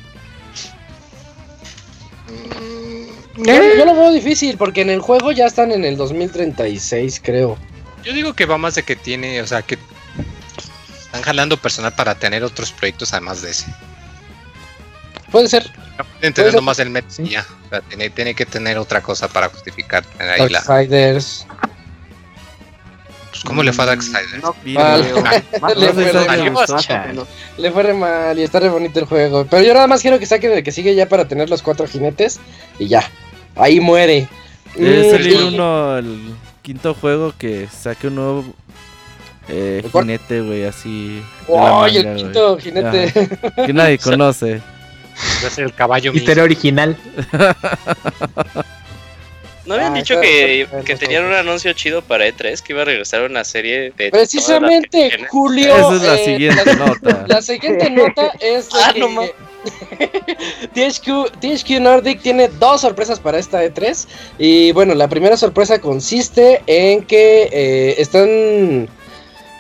Mm, yo, lo veo difícil porque en el juego ya están en el 2036, creo. Yo digo que va más de que tiene, o sea, que están jalando personal para tener otros proyectos además de ese. Puede ser. No más el Met ya. tiene, que tener otra cosa para justificar ahí la. Pues ¿Cómo le fue a Darksiders? No, o Le fue re mal. más o Chale. menos. Le fue re mal y está re bonito el juego. Pero yo nada más quiero que saquen el que sigue ya para tener los cuatro jinetes y ya. Ahí muere. Debe Mm, salir uno, el quinto juego que saque un nuevo eh, jinete, güey, así. ¡Ay, el quinto jinete! Ajá, Que nadie conoce. Va a ser el caballo mío. Historia original. ¿No habían Ah, dicho que, que tenían un anuncio chido para E3? Que iba a regresar una serie de. Precisamente? Julio. Esa es la eh, siguiente nota. La siguiente nota es de Ah, que no THQ, THQ Nordic tiene dos sorpresas para esta E3 y bueno, la primera sorpresa consiste en que eh, están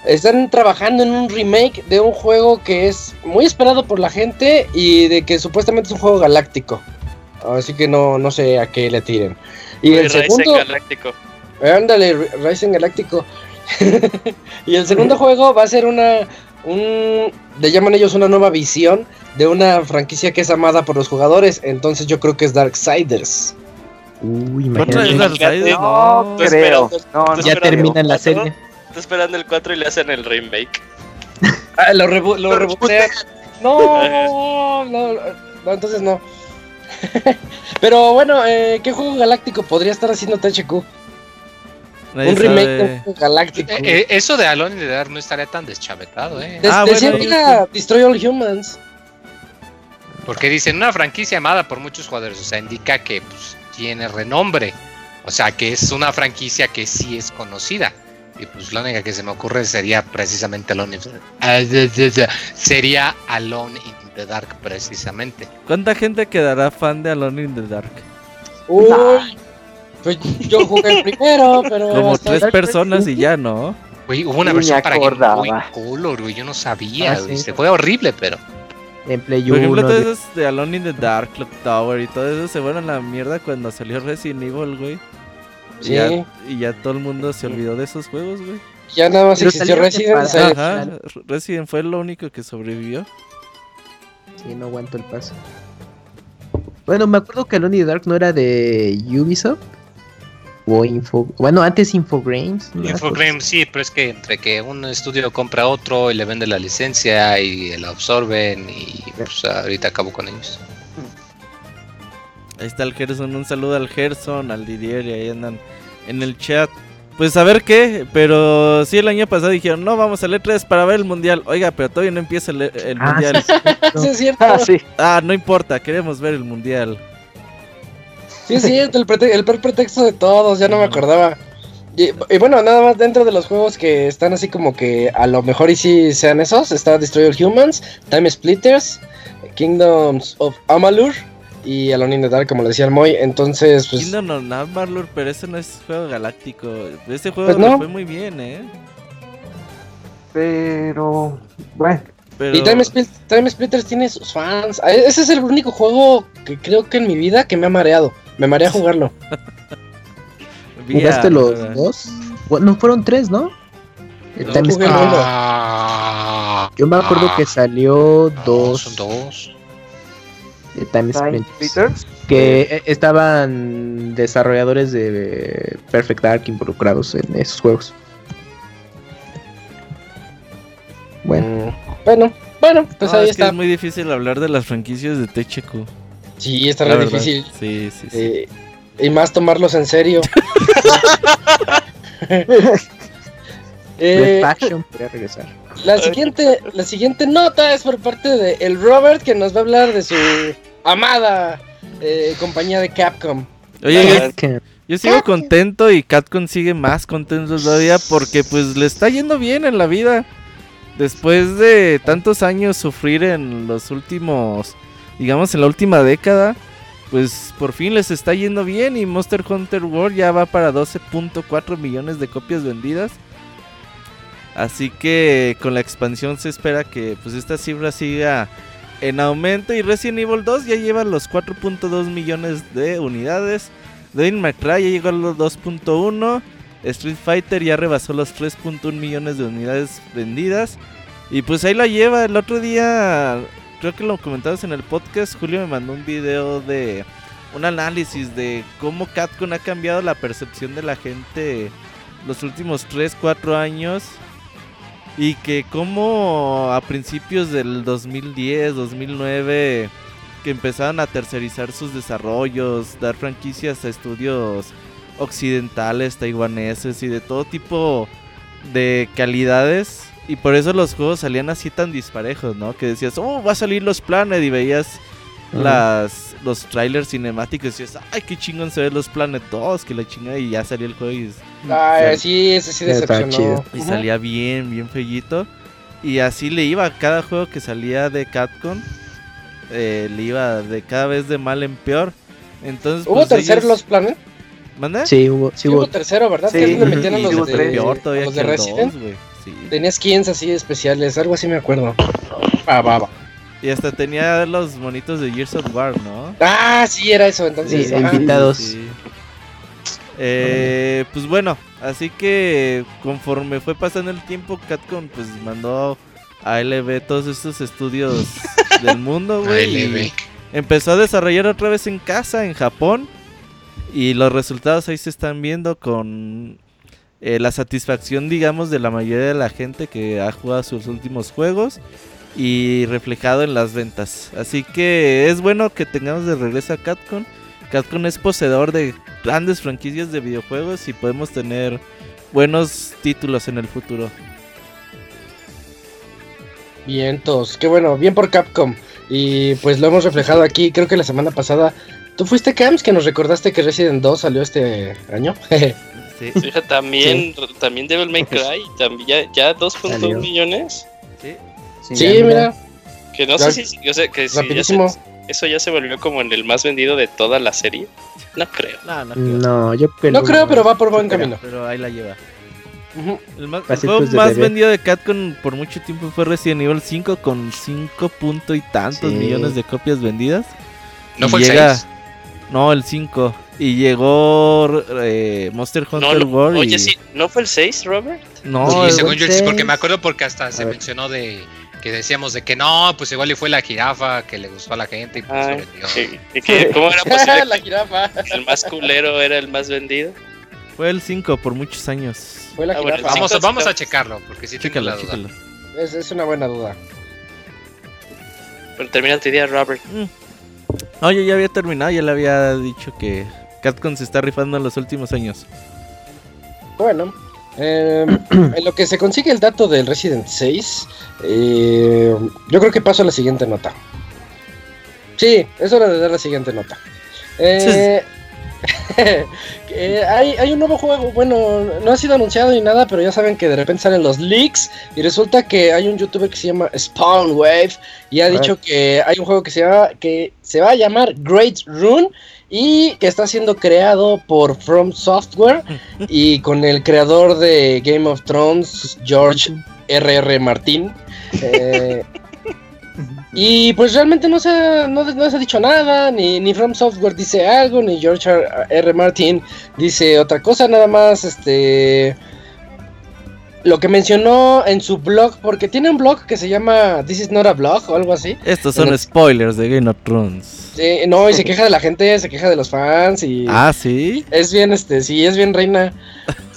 están trabajando en un remake de un juego que es muy esperado por la gente y de que supuestamente es un juego galáctico. Así que no, no sé a qué le tiren. Y el segundo, Galáctico. Ándale, Rising Galáctico. y el segundo juego va a ser una. Un, le llaman ellos una nueva visión de una franquicia que es amada por los jugadores. Entonces yo creo que es Darksiders. Uy, ¿Otra vez imagínate. Darksiders? No, No. Creo. No, no Ya termina la serie. Esperando el 4 y le hacen el remake. Ah, lo, rebu- lo rebotean. No, no, no, entonces no. Pero bueno, eh, ¿qué juego galáctico podría estar haciendo THQ? Nadie un remake de un sabe. juego galáctico. Eh, eh, eso de Alone in the Dark no estaría tan deschavetado, ¿eh? Des- ah, decían bueno, que era Destroy All Humans. Porque dicen una franquicia amada por muchos jugadores, o sea, indica que pues, tiene renombre, o sea, que es una franquicia que sí es conocida. Y pues la única que se me ocurre sería precisamente Alone in the Ah, Sería Alone in the Dark precisamente. ¿Cuánta gente quedará fan de Alone in the Dark? Uy, pues yo jugué el primero, pero. Como tres personas y ya, ¿no? Güey, hubo una versión para Game Boy acordaba. Color, güey, yo no sabía, Ah, sí. se fue horrible, pero En Play Por ejemplo, 1. todos de- esos de Alone in the Dark, Clock Tower y todo eso se fueron a la mierda cuando salió Resident Evil, güey. Y, Sí, ya, y ya todo el mundo se olvidó de esos juegos, güey. ya nada más Pero existió Resident. Ajá, claro. Resident fue lo único que sobrevivió. Sí, no aguanto el paso. Bueno, me acuerdo que the Dark no era de Ubisoft. O Info. Bueno, antes Infogrames. ¿no? Infogrames sí, pero es que entre que un estudio compra otro y le vende la licencia y la absorben y pues ahorita acabo con ellos. Ahí está el Gerson, un saludo al Gerson, al Didier y ahí andan en el chat. Pues a ver qué, pero sí el año pasado dijeron, no, vamos al E3 para ver el mundial. Oiga, pero todavía no empieza el, el Ah, mundial. sí, Sí, es cierto. Ah, sí. Ah, no importa, queremos ver el mundial. Sí, es cierto, el, prete- el peor pretexto de todos, ya no me acordaba. Y, y bueno, nada más dentro de los juegos que están así como que a lo mejor y sí sean esos, está Destroy All Humans, Time Splitters, Kingdoms of Amalur y Alone in the Dark, como le decía el Moy. Entonces, pues. Kingdom of Amalur, pero ese no es juego galáctico. Ese juego Pues le no. fue muy bien, ¿eh? Pero. Bueno. Pero... Y Time, Split- Time Splitters tiene sus fans. Ah, Ese es el único juego que creo que en mi vida que me ha mareado. Me marea jugarlo. ¿Jugaste a- los dos? Bueno, fueron tres, ¿no? El No, Time Splitters. Ah, Yo me acuerdo que salió no, dos son dos. De Time Time Splitters. Splitters. Que eh, estaban desarrolladores de Perfect Dark involucrados en esos juegos. Bueno, Mm, Bueno, bueno, pues No, ahí es que está. es muy difícil hablar de las franquicias de THQ. Sí, está muy difícil. Sí, sí, sí. Eh, y más tomarlos en serio. Eh, Red Faction podría regresar. La siguiente, la siguiente nota es por parte de el Robert que nos va a hablar de su amada eh, compañía de Capcom. Oye, yo, yo sigo contento y Catcon sigue más contento todavía porque pues le está yendo bien en la vida. Después de tantos años sufrir en los últimos, digamos en la última década, pues por fin les está yendo bien y Monster Hunter World ya va para 12.4 millones de copias vendidas. Así que con la expansión se espera que pues esta cifra siga en aumento y Resident Evil 2 ya lleva los 4.2 millones de unidades. Devil May Cry ya llegó a los 2.1. Street Fighter ya rebasó los 3.1 millones de unidades vendidas. Y pues ahí la lleva. El otro día, creo que lo comentabas en el podcast, Julio me mandó un video de un análisis de cómo Capcom ha cambiado la percepción de la gente los últimos 3, 4 años. Y que como a principios del 2010, 2009, que empezaron a tercerizar sus desarrollos, dar franquicias a estudios occidentales, taiwaneses y de todo tipo de calidades. Y por eso los juegos salían así tan disparejos, ¿no? Que decías, oh, va a salir los Planet y veías las, los trailers cinemáticos y decías, ay, qué chingón se ven los Planet 2, que la chinga y ya salió el juego y... Ay, sí, ese sí decepcionó. Y salía bien, bien fellito. Y así le iba a cada juego que salía de Capcom. Eh, le iba de cada vez de mal en peor. Entonces, ¿Hubo pues, tercer Los Planet? ¿Mande? Sí, hubo, sí, hubo. tercero, ¿verdad? Sí. Que es donde metían a los, de, tres. Peor a todavía los que de el Resident. dos. Sí. Tenía skins así especiales, algo así me acuerdo. Ah, va, va. Y hasta tenía los monitos de Gears of War, ¿no? Ah, sí, era eso, entonces. Sí, invitados. Sí. Eh, pues bueno, así que conforme fue pasando el tiempo, Capcom pues mandó a LB todos estos estudios del mundo, güey. Empezó a desarrollar otra vez en casa, en Japón. Y los resultados ahí se están viendo con eh, la satisfacción, digamos, de la mayoría de la gente que ha jugado sus últimos juegos. Y reflejado en las ventas. Así que es bueno que tengamos de regreso a Capcom. Capcom es poseedor de grandes franquicias de videojuegos y podemos tener buenos títulos en el futuro. Vientos, qué bueno, bien por Capcom. Y pues lo hemos reflejado aquí, creo que la semana pasada. ¿Tú fuiste Camps que nos recordaste que Resident 2 salió este año? Sí, Fíjate, también, también Devil May Cry, también ya, ya 2.1 Salió. millones. sí. Sí, ya, mira, Que no Ya, sé si, yo sé que si ya rapidísimo. se- eso ya se volvió como en el más vendido de toda la serie. No creo. No, no creo. No, yo creo. No creo, pero va por buen camino. Pero ahí la lleva. El, más, el juego de más vendido de Capcom por mucho tiempo fue Resident Evil 5 con 5 punto y tantos Sí. millones de copias vendidas. ¿No Y fue el llega- 6? No, el 5. Y llegó eh, Monster Hunter no, World. oye, y... sí, ¿no fue el 6, Robert? No, sí, el- según yo, sí, porque me acuerdo porque hasta se ver. mencionó de que decíamos de que no, pues igual y fue la jirafa que le gustó a la gente y pues Ay, lo vendió. que- ¿Cómo era posible la jirafa. el más culero era el más vendido? fue el 5 por muchos años. Fue la Ah, bueno. Vamos, Cinco, vamos a checarlo, porque sí tengo la Chécalo, duda. chécalo. Es, es una buena duda. Pero termina tu idea, Robert. Oye, ya había terminado, ya le había dicho que Capcom se está rifando en los últimos años. Bueno, eh, en lo que se consigue el dato del Resident 6, eh, yo creo que paso a la siguiente nota. Sí, es hora de dar la siguiente nota. Eh, eh, hay, hay un nuevo juego, bueno, no ha sido anunciado ni nada, pero ya saben que de repente salen los leaks y resulta que hay un youtuber que se llama Spawn Wave y ha dicho que hay un juego que se, llama, que se va a llamar Great Rune y que está siendo creado por From Software y con el creador de Game of Thrones, George R.R. Martin. Eh, y pues realmente no se, ha, no, no se ha dicho nada, ni, ni From Software dice algo, ni George R. R. Martin dice otra cosa, nada más este lo que mencionó en su blog, porque tiene un blog que se llama This is not a blog o algo así. Estos son spoilers de Game of Thrones. Sí, no, y se queja de la gente, se queja de los fans y Ah, sí. es bien, este, sí, es bien reina.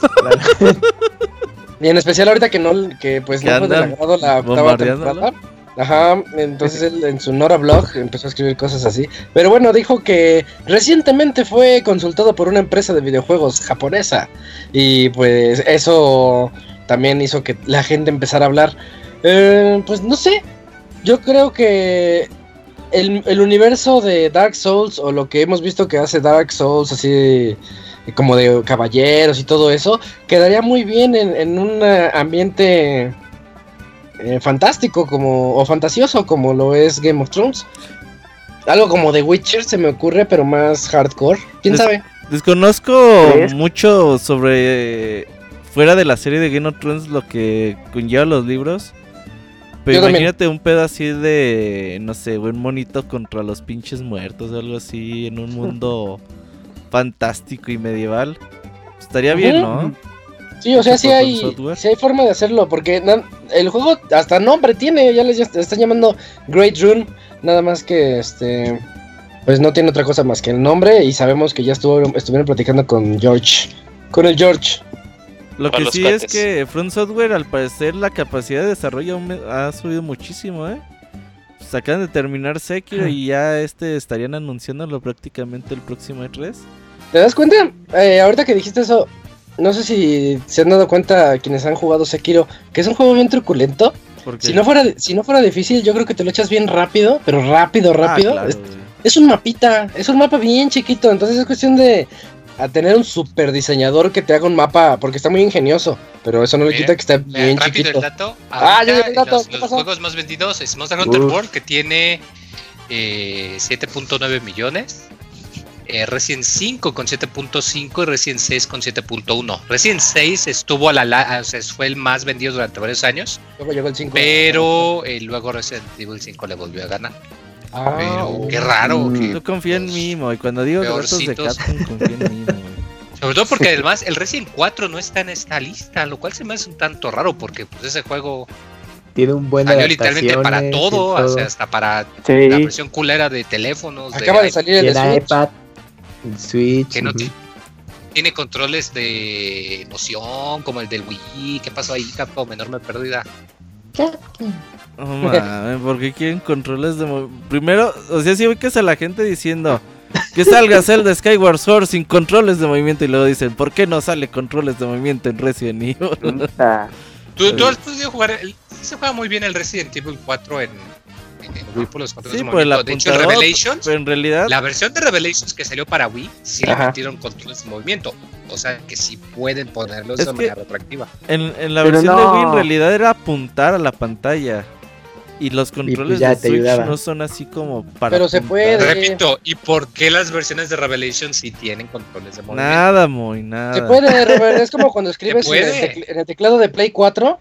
y en especial ahorita que no, que pues no fue agrado la octava temporada. Ajá, entonces él en su Nora blog empezó a escribir cosas así. Pero bueno, dijo que recientemente fue consultado por una empresa de videojuegos japonesa. Y pues eso también hizo que la gente empezara a hablar. Eh, pues no sé, yo creo que el, el universo de Dark Souls o lo que hemos visto que hace Dark Souls así como de caballeros y todo eso, quedaría muy bien en, en un ambiente eh, fantástico como o fantasioso como lo es Game of Thrones. Algo como The Witcher se me ocurre, pero más hardcore. ¿Quién sabe? Desconozco mucho sobre fuera de la serie de Game of Thrones lo que conlleva los libros. Pero Yo también. imagínate un pedo así de, no sé, un monito contra los pinches muertos, algo así, en un mundo fantástico y medieval. Estaría bien, ¿no? Sí, o sea, sí hay, sí hay forma de hacerlo, porque el juego hasta nombre tiene, ya les están llamando Great Rune, nada más que este, pues no tiene otra cosa más que el nombre y sabemos que ya estuvo, estuvieron platicando con George, con el George. Lo que sí es que Front Software, al parecer, la capacidad de desarrollo ha subido muchísimo, ¿eh? Sacan de terminar Sekiro y ya este estarían anunciándolo prácticamente el próximo E3. ¿Te das cuenta? Eh, ahorita que dijiste eso, no sé si se han dado cuenta quienes han jugado Sekiro, que es un juego bien truculento. Si no, fuera, si no fuera difícil, yo creo que te lo echas bien rápido, pero rápido, ah, rápido. es, un mapita, es un mapa bien chiquito, entonces es cuestión de tener un super diseñador que te haga un mapa, porque está muy ingenioso, pero eso no le quita que está bien rápido El dato. Ah, yo el dato. Los, juegos más vendidos es Monster Hunter World, que tiene 7.9 eh, millones. Eh, Resident 5 con 7.5 y Resident 6 con 7.1. Resident 6 estuvo a la, o sea, fue el más vendido durante varios años. Luego llegó el 5. Pero eh, luego Resident Evil 5 le volvió a ganar. Ah, pero qué raro. Mm. Yo confío en mí, y cuando digo datos de Capcom, confío en mí, Sobre todo porque además el Resident 4 no está en esta lista, lo cual se me hace un tanto raro porque pues ese juego tiene un buen salió literalmente para todo, o sea, hasta para la versión culera de teléfonos. Acaba de, salir el iPad. El Switch. Que no tiene controles de noción como el del Wii. ¿Qué pasó ahí, Capcom? Enorme pérdida. Oh, mames, ¿por qué quieren controles de movimiento? Primero, o sea, si ubicas a la gente diciendo que salga Zelda Skyward Sword sin controles de movimiento y luego dicen, ¿por qué no sale controles de movimiento en Resident Evil? ¿Tú, tú has podido jugar, el, se juega muy bien el Resident Evil 4 en, Wii por los controles de movimiento. De hecho, Revelations, en realidad... la versión de Revelations que salió para Wii, sí le metieron controles de movimiento. O sea, que sí pueden ponerlos de manera retroactiva. En, en la versión de Wii, en realidad era apuntar a la pantalla. Y los pues controles de Switch no son así como para. Pero se puede. Repito, ¿y por qué las versiones de Revelation sí tienen controles de movimiento? Nada, muy nada. Se puede, es como cuando escribes en el, teclado de Play 4,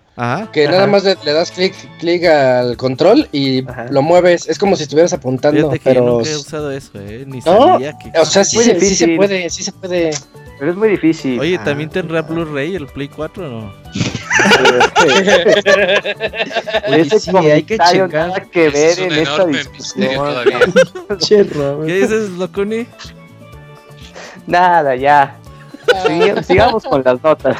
que nada más le, das clic clic al control y lo mueves. Es como si estuvieras apuntando. pero... yo nunca he usado eso, ¿eh? Ni sabía que. O sea, sí, sí se puede, sí se puede. Pero es muy difícil. Oye, ¿también tendrá Blu-ray el Play 4 o no? Ese sí, hay que checar. Nada que ver en esta discusión. ¿Qué dices, Locuni? Nada, ya. sigamos con las notas.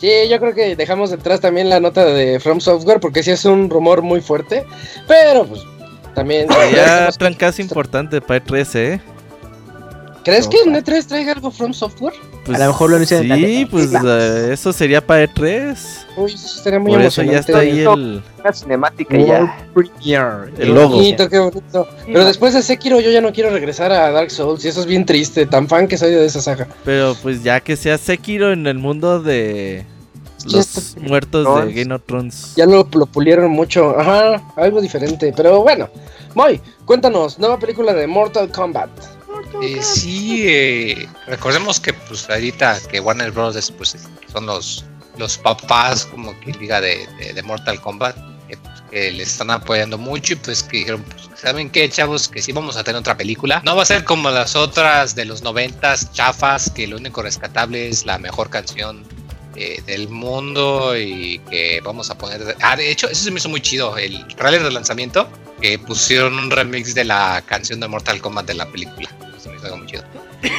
Sí, yo creo que dejamos detrás también la nota de From Software porque sí es un rumor muy fuerte, pero pues también... Ya trancas importante para E3, ¿eh? ¿Crees que en E3 traiga algo From Software? Pues a lo mejor lo anuncian Sí, pues uh, eso sería para E3. Uy, eso sería muy Por eso ya está ahí el. Una cinemática ya. El logo. Bonito, qué bonito. Pero después de Sekiro yo ya no quiero regresar a Dark Souls y eso es bien triste, tan fan que soy de esa saga. Pero pues ya que sea Sekiro en el mundo de los muertos de Game of Thrones. Ya lo, lo, pulieron mucho. Ajá, algo diferente. Pero bueno, Moy, cuéntanos, nueva película de Mortal Kombat. Eh, sí, eh, recordemos que pues ahorita que Warner Bros. pues son los, los papás como que diga de, de, Mortal Kombat, pues, que le están apoyando mucho y pues que dijeron, pues, ¿saben qué chavos? Que sí vamos a tener otra película. No va a ser como las otras de los noventas chafas, que lo único rescatable es la mejor canción eh, del mundo y que vamos a poner... Ah, de hecho, eso se me hizo muy chido, el trailer de lanzamiento, que pusieron un remix de la canción de Mortal Kombat de la película.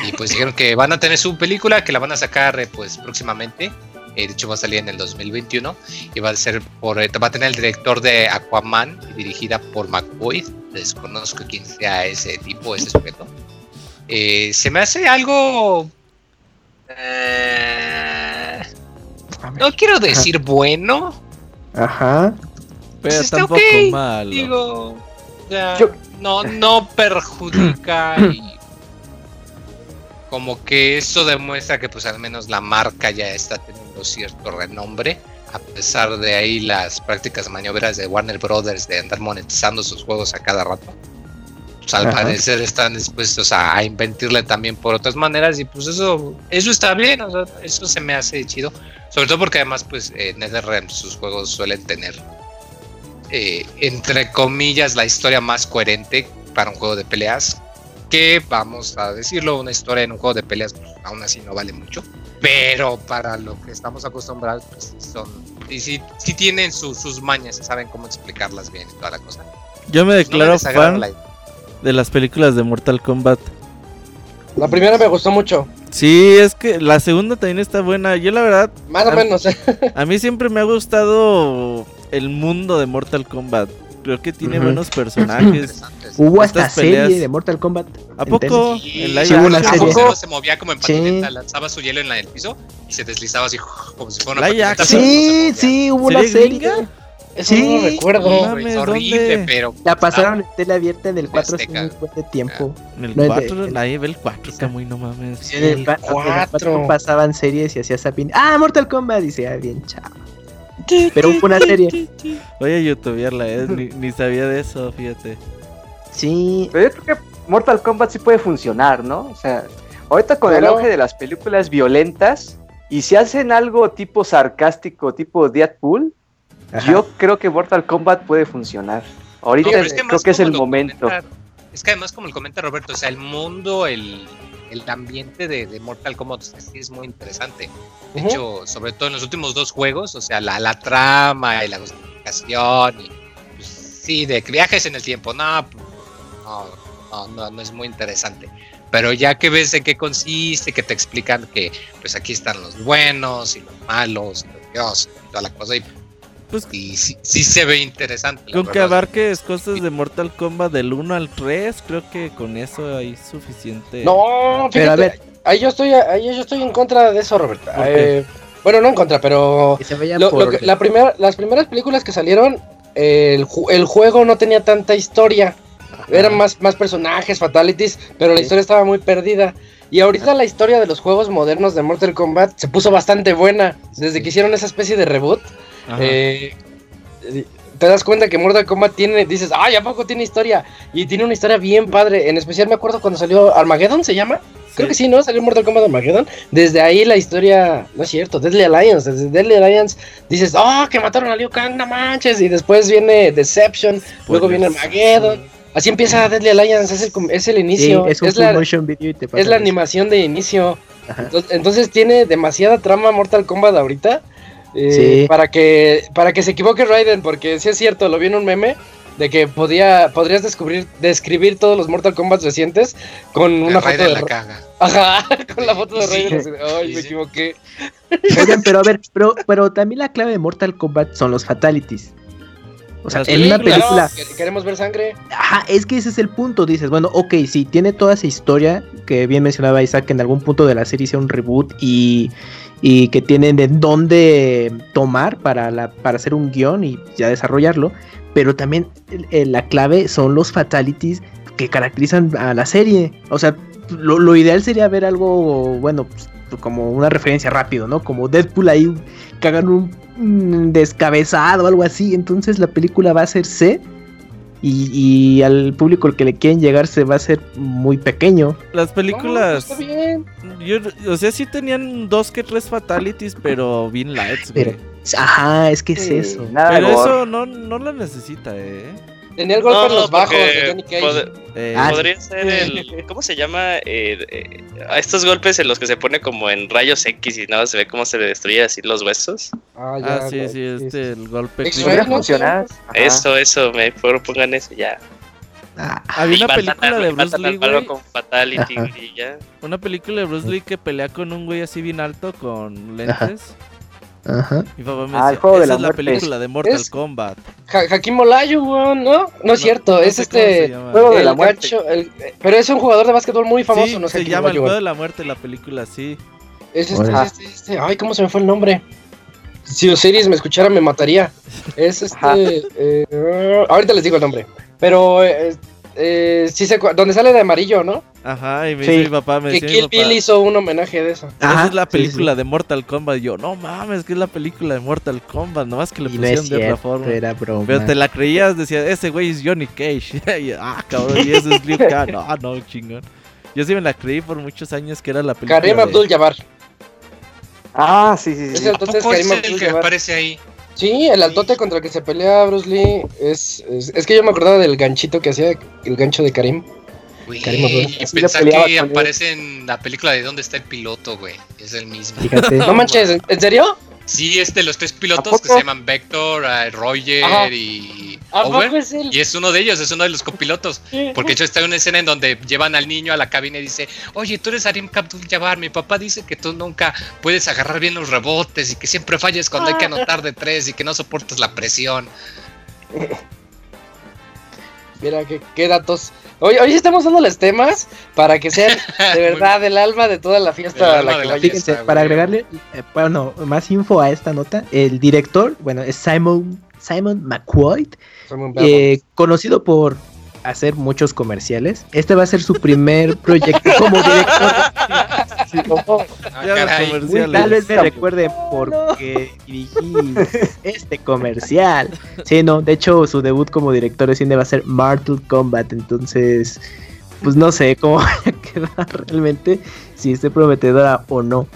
Y pues dijeron que van a tener su película, que la van a sacar eh, pues próximamente. Eh, de hecho va a salir en el 2021 y va a ser por, eh, va a tener el director de Aquaman dirigida por McBoyd. Desconozco quién sea ese tipo, ese sujeto. se me hace algo no quiero decir bueno. Ajá. Pero pues tampoco malo. Digo, no, no perjudica y como que eso demuestra que pues al menos la marca ya está teniendo cierto renombre a pesar de ahí las prácticas maniobras de Warner Brothers de andar monetizando sus juegos a cada rato pues al parecer están dispuestos a, inventirle también por otras maneras y pues eso eso está bien eso se me hace chido sobre todo porque además pues eh, NetherRealm sus juegos suelen tener eh, entre comillas la historia más coherente para un juego de peleas que vamos a decirlo, una historia en un juego de peleas pues, aún así no vale mucho, pero para lo que estamos acostumbrados, pues son, y sí, sí tienen sus mañas, saben cómo explicarlas bien y toda la cosa. Yo me declaro fan de las películas de Mortal Kombat. La primera me gustó mucho. Sí, es que la segunda también está buena. Yo la verdad... Más o menos. a mí siempre me ha gustado el mundo de Mortal Kombat. Creo que tiene buenos personajes. Hubo hasta serie de Mortal Kombat. ¿A poco? en la sí, una serie. se movía como en patineta, lanzaba su hielo en, la, el piso y se deslizaba así como si fuera una patineta. Sí, sí, hubo una serie. Eso sí, no recuerdo. es horrible, pero. La pasaron en tele abierta en el 4 hace un de tiempo. En el 4, nadie ve el 4, está muy no mames. en el 4 pasaban series y hacía sapin. ¡Ah, Mortal Kombat! Dice, ah, bien chavo. Pero fue una serie. Voy a youtubearla, eh. ni, ni sabía de eso, fíjate. Sí. Pero yo creo que Mortal Kombat sí puede funcionar, ¿no? O sea, ahorita con el auge de las películas violentas, y si hacen algo tipo sarcástico, tipo Deadpool, yo creo que Mortal Kombat puede funcionar. Ahorita creo que es el momento. Es que además, como lo comenta Roberto, o sea, el mundo, el, ambiente de, Mortal Kombat es muy interesante. De hecho, sobre todo en los últimos dos juegos, o sea, la, trama y la justificación, y, pues, sí, de viajes en el tiempo, no, no, no, no es muy interesante. Pero ya que ves en qué consiste, que te explican que pues aquí están los buenos y los malos, y los dioses y toda la cosa, y pues, y sí, se ve interesante. Con que abarques cosas de Mortal Kombat del 1 al 3, creo que con eso hay suficiente. No, fíjate, pero a ver. Ahí yo estoy, ahí yo estoy en contra de eso, Roberta. Eh, bueno, no en contra, pero la primera, las primeras películas que salieron, el, el juego no tenía tanta historia. Eran más, más personajes, fatalities, pero la historia estaba muy perdida. Y ahorita la historia de los juegos modernos de Mortal Kombat se puso bastante buena. Desde que hicieron esa especie de reboot, eh, te das cuenta que Mortal Kombat tiene, dices, ay, ¿a poco tiene historia? Y tiene una historia bien padre. En especial me acuerdo cuando salió Armageddon, ¿se llama? Creo que sí, ¿no? Salió Mortal Kombat Armageddon. Desde ahí la historia, no es cierto, Deadly Alliance. Desde Deadly Alliance dices, oh, que mataron a Liu Kang, no manches. Y después viene Deception, luego viene Armageddon. Así empieza Deadly Alliance, es el, es el inicio. es, la, es la animación de inicio. entonces tiene demasiada trama Mortal Kombat ahorita. Eh, para que para que se equivoque Raiden, porque si es cierto, lo vi en un meme de que podía podrías descubrir describir todos los Mortal Kombat recientes con una foto de la caga. Ajá, con la foto de Raiden. Ay, me equivoqué. Oigan, pero a ver, pero, pero también la clave de Mortal Kombat son los fatalities. O sea, en una película. queremos ver sangre. Ajá, es que ese es el punto. Dices, bueno, ok, sí, tiene toda esa historia que bien mencionaba Isaac, que en algún punto de la serie hizo un reboot y, y que tienen de dónde tomar para, la, para hacer un guion y ya desarrollarlo. Pero también la clave son los fatalities que caracterizan a la serie. O sea, lo, ideal sería ver algo, bueno, pues, como una referencia rápido, ¿no? Como Deadpool ahí cagan un descabezado o algo así. Entonces la película va a ser C y, al público al que le quieren llegar se va a hacer muy pequeño. Las películas. o sea, sí tenían dos que tres fatalities, pero bien lights, Ajá, es que es eso. pero eso no, no lo necesita, eh. Tenía el golpe en los bajos de eh, ah, podría ser el. ¿Cómo se llama? Eh, a estos golpes en los que se pone como en rayos X y nada se ve cómo se le destruye así los huesos. Ah, ya, ah sí, sí, este, el golpe. funcionar. Eso, eso, me pongan eso ya. Ah, había una película de Bruce Lee, güey. Con Fatality, y ya. Una película de Bruce Lee que pelea con un güey así bien alto con lentes. Ajá. Mi papá me ah, decía, esa es la película de Mortal Kombat. Ha Hakim Olayu, ¿no? No es cierto, es este juego de la muerte. pero es un jugador de básquetbol muy famoso, no sé se llama el juego de la muerte la película, sí. Es este, este, este, ay, ¿cómo se me fue el nombre? Si Osiris me escuchara me mataría. Es este, eh, ahorita les digo el nombre. Pero eh, eh, sí sé donde sale de amarillo, ¿no? Ajá, y me dice mi papá, me Que Kill Bill hizo un homenaje de eso. Esa es la película de Mortal Kombat. Y yo, no mames, que es la película de Mortal Kombat. Nomás que le pusieron de otra forma. Era broma. Pero te la creías, decía, ese güey es Johnny Cage. y, ah, cabrón, y ese es Liu Kang. No, no, chingón. Yo sí me la creí por muchos años que era la película. Karim Abdul Jabbar. Ah, sí, sí, sí. Es entonces Karim Abdul el que aparece ahí. Sí, el altote contra el que se pelea Bruce Lee es, es, que yo me acordaba del ganchito que hacía, el gancho de Karim. Güey, y pensar que aparece en la película de dónde está el piloto, güey. Es el mismo. no manches, ¿en serio? Sí, este, los tres pilotos que se llaman Vector, uh, Roger y y es uno de ellos, es uno de los copilotos. Porque yo está en una escena en donde llevan al niño a la cabina y dice, oye, tú eres Arim Abdul Jabbar, mi papá dice que tú nunca puedes agarrar bien los rebotes y que siempre falles cuando hay que anotar de tres y que no soportas la presión. Mira, qué, qué datos. Hoy, hoy estamos dándoles temas para que sean de verdad el alma de toda la fiesta. para agregarle, eh, bueno, más info a esta nota, el director, bueno, es Simon, Simon McQuaid, eh, conocido por hacer muchos comerciales. Este va a ser su primer proyecto como director. Tal vez me recuerden porque dirigí este comercial. Sí, no, de hecho su debut como director de cine va a ser Mortal Kombat, entonces pues no sé cómo va a quedar realmente, si esté prometedora o no.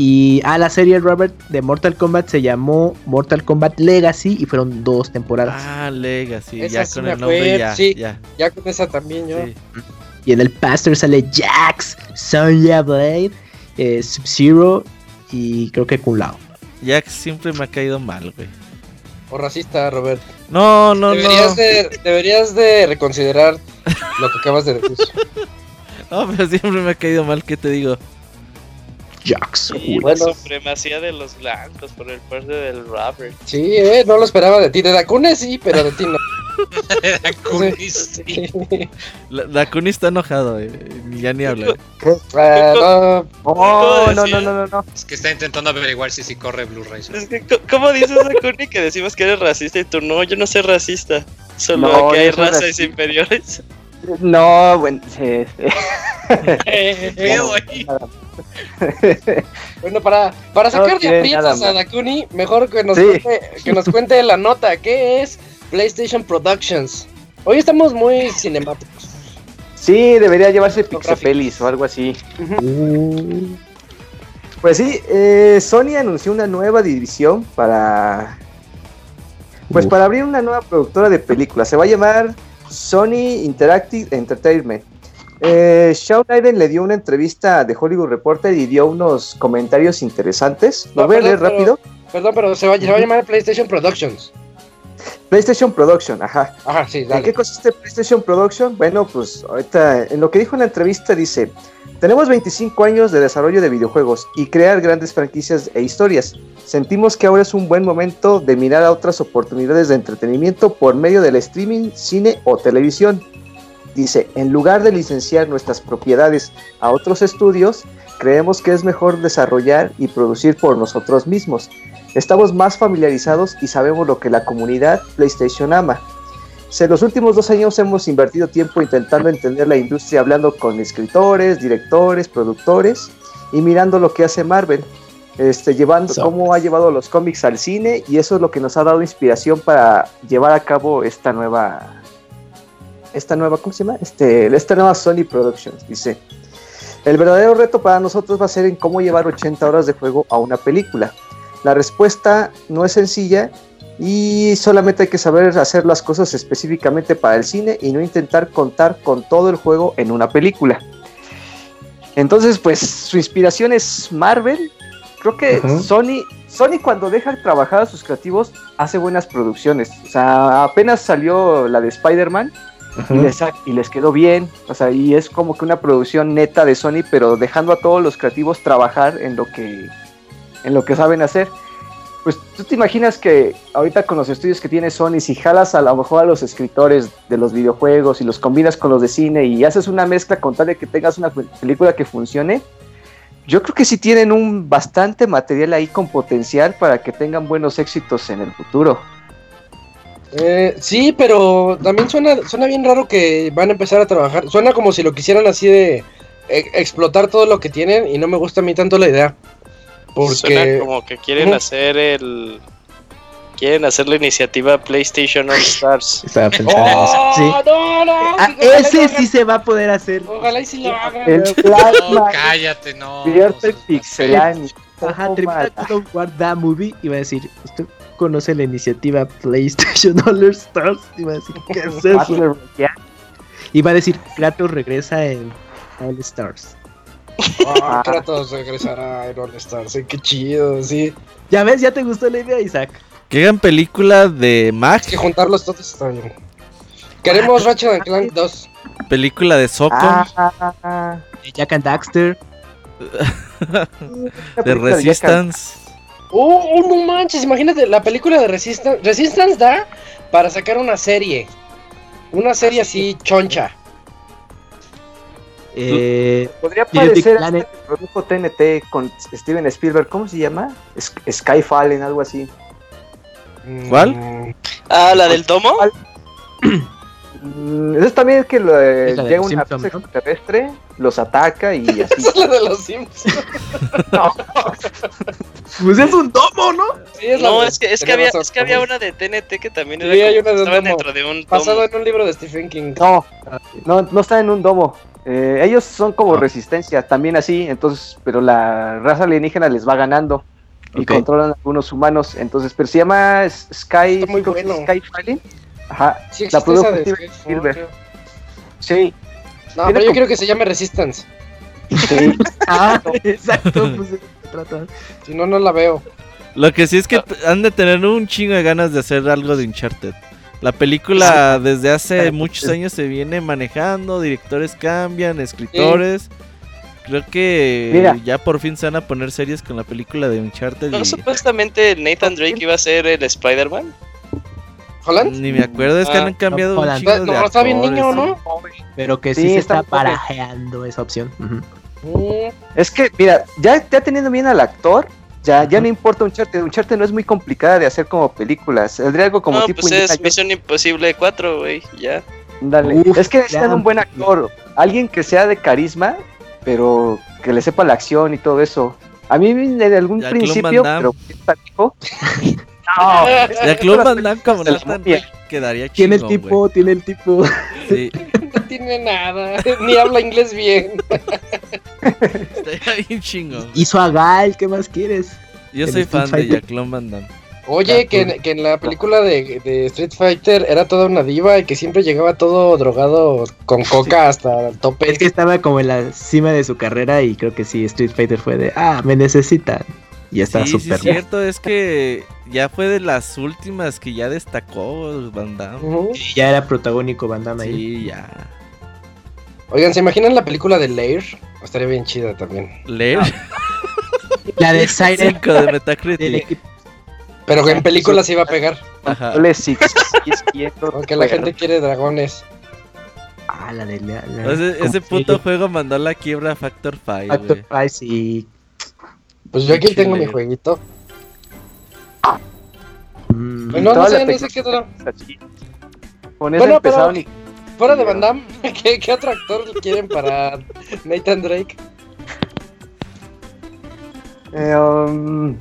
Y a la serie Robert de Mortal Kombat se llamó Mortal Kombat Legacy y fueron dos temporadas. Ah, Legacy, ya con el nombre ya, sí, ya. con esa también yo. Y en el Pastor sale Jax, Sonya Blade, eh, Sub-Zero y creo que Kun Lao. Jax siempre me ha caído mal, güey. O racista, Robert. No, no, deberías no. De, deberías de reconsiderar lo que acabas de decir. no, pero siempre me ha caído mal, ¿qué te digo? Jax. bueno. supremacía de los blancos por el parte del Robert. Sí, eh, no lo esperaba de ti. De Dakune sí, pero de ti no. de Dakune sí. Dakune está enojado, eh. ya ni habla. Uh, no, no, no, no, no, Es que está intentando averiguar si sí corre Blu-ray. Es que, ¿cómo dices Dakune que decimos que eres racista y tú no? Yo no soy racista. Solo no, que hay razas racista. inferiores. No, bueno, sí, sí. bueno, para, para sacar de aprietos a Dakuni, mejor que nos, cuente, que nos cuente la nota. ¿Qué es PlayStation Productions? Hoy estamos muy cinemáticos. Sí, debería llevarse Pixepelis o algo así. Pues sí, eh, Sony anunció una nueva división para. Pues para abrir una nueva productora de películas. Se va a llamar Sony Interactive Entertainment. Eh, Shawn le dio una entrevista de Hollywood Reporter y dio unos comentarios interesantes. ¿Lo voy a leer rápido? Perdón, pero se va, se va, a llamar PlayStation Productions. PlayStation Production, ajá. Ajá, sí, dale. ¿En qué consiste PlayStation Production? Bueno, pues ahorita en lo que dijo en la entrevista dice, tenemos 25 años de desarrollo de videojuegos y crear grandes franquicias e historias. Sentimos que ahora es un buen momento de mirar a otras oportunidades de entretenimiento por medio del streaming, cine o televisión. Dice, en lugar de licenciar nuestras propiedades a otros estudios, creemos que es mejor desarrollar y producir por nosotros mismos. Estamos más familiarizados y sabemos lo que la comunidad PlayStation ama. En los últimos dos años hemos invertido tiempo intentando entender la industria, hablando con escritores, directores, productores y mirando lo que hace Marvel, este, llevando cómo ha llevado los cómics al cine y eso es lo que nos ha dado inspiración para llevar a cabo esta nueva esta nueva, ¿cómo se llama? Este, esta nueva Sony Productions, dice. El verdadero reto para nosotros va a ser en cómo llevar 80 horas de juego a una película. La respuesta no es sencilla y solamente hay que saber hacer las cosas específicamente para el cine y no intentar contar con todo el juego en una película. Entonces, pues su inspiración es Marvel. Creo que Sony, Sony cuando deja trabajar a sus creativos hace buenas producciones. O sea, apenas salió la de Spider-Man y les, quedó bien. O sea, y es como que una producción neta de Sony, pero dejando a todos los creativos trabajar en lo que, en lo que saben hacer. Pues tú te imaginas que ahorita con los estudios que tiene Sony, si jalas a lo mejor a los escritores de los videojuegos y los combinas con los de cine y haces una mezcla con tal de que tengas una película que funcione, yo creo que sí tienen un bastante material ahí con potencial para que tengan buenos éxitos en el futuro. Eh, sí, pero también suena, suena bien raro que van a empezar a trabajar. Suena como si lo quisieran así de e, explotar todo lo que tienen y no me gusta a mí tanto la idea. Porque... Suena como que quieren hacer el... Quieren hacer la iniciativa PlayStation All Stars. oh, sí. no, no, ah, ese sí se va a poder hacer. Ojalá y si lo hagan. El plasma. cállate, no. Pierde pixelani. Ajá, termina con Guarda Movie y va a decir, conoce la iniciativa PlayStation All Stars y va a decir, ¿qué es eso? y va a decir, Kratos regresa en All Stars. Ah, Kratos regresará en All Stars, qué chido, sí. Ya ves, ya te gustó la idea, Isaac. Que hagan película de Mac. Es que juntarlos todos está bien. Queremos Ratchet and Clank 2. Película de Soco. Ah, Jack and Daxter. de Resistance. Oh, oh, no manches, imagínate la película de Resistance. Resistance da para sacar una serie. Una serie así choncha. Eh, Podría parecer este produjo TNT con Steven Spielberg. ¿Cómo se llama? Sk- Skyfallen, algo así. ¿Cuál? Mm, Ah, la del domo. Mm, Eso también es que lo, eh, Es llega una Simpsons, ¿no? extraterrestre, los ataca y así. es la de los Simpsons. pues es un domo, ¿no? Sí, es la No, es que, es que había, es que una de TNT que también Sí, era hay una de un estaba domo. dentro de un Basado domo. en un libro de Stephen King. No, no, no está en un domo. Eh, ellos son como Ah. resistencia, también así, entonces, pero la raza alienígena les va ganando y controlan a algunos humanos, entonces, pero se llama Sky, muy creo. Ajá, Sí, la existe produjo creo. Sí, No, pero yo como- quiero que se llame Resistance. sí. Ah, exacto, pues de trata. Si no, no la veo. Lo que sí es que han de tener un chingo de ganas de hacer algo de Uncharted. La película desde hace muchos años se viene manejando, directores cambian, escritores. Creo que Mira. ya por fin se van a poner series con la película de Uncharted. ¿No y supuestamente Nathan Drake iba a ser el Spider-Man? ¿Holland? Ni me acuerdo, es que Ah, han cambiado no, un chingo de No, está bien niño. ¿no? Pero que sí, Sí, se está barajeando esa opción. Es que, mira, ya, ya teniendo bien al actor, ya, ya no importa Uncharted, Uncharted no es muy complicada de hacer como películas, saldría algo como no, tipo pues es Misión Imposible 4, güey, ya. Dale. Uf, es que necesitan un buen actor, alguien que sea de carisma, pero que le sepa la acción y todo eso. A mí en algún principio, pero. no, Ya Claude Van Damme como de la Nathan momia. Drake quedaría Tiene el tipo, tiene el tipo. Sí, no tiene nada. Ni habla inglés bien. estaría bien chingón. Hizo a Gal, ¿qué más quieres? Yo soy Street fan de Fighter. Jacqueline Van Damme. Oye, Ya, que, en- que en la película de, de Street Fighter era toda una diva y que siempre llegaba todo drogado con coca hasta el tope. Es que estaba como en la cima de su carrera y creo que sí, Street Fighter fue de, ah, me necesitan. Y está Sí, sí, súper es cierto, es que ya fue de las últimas que ya destacó Van Damme. Y ya era protagónico Van Damme ahí. Sí, ya. Oigan, ¿se imaginan la película de Lair? Estaría bien chida también. Leer La de Siren 5 de Metacritic. Pero en película se iba a pegar. Ajá. Porque la gente quiere dragones. Ah, la de la, la- Ese, puto juego mandó la quiebra a Factor 5, Factor güey. Price y. Pues yo aquí tengo mi jueguito. mm, no, sé, no sé qué otro. así. Con eso Bueno, empezaron pero- y Fuera de Van Damme, ¿qué, qué otro actor quieren para Nathan Drake? Eh, um,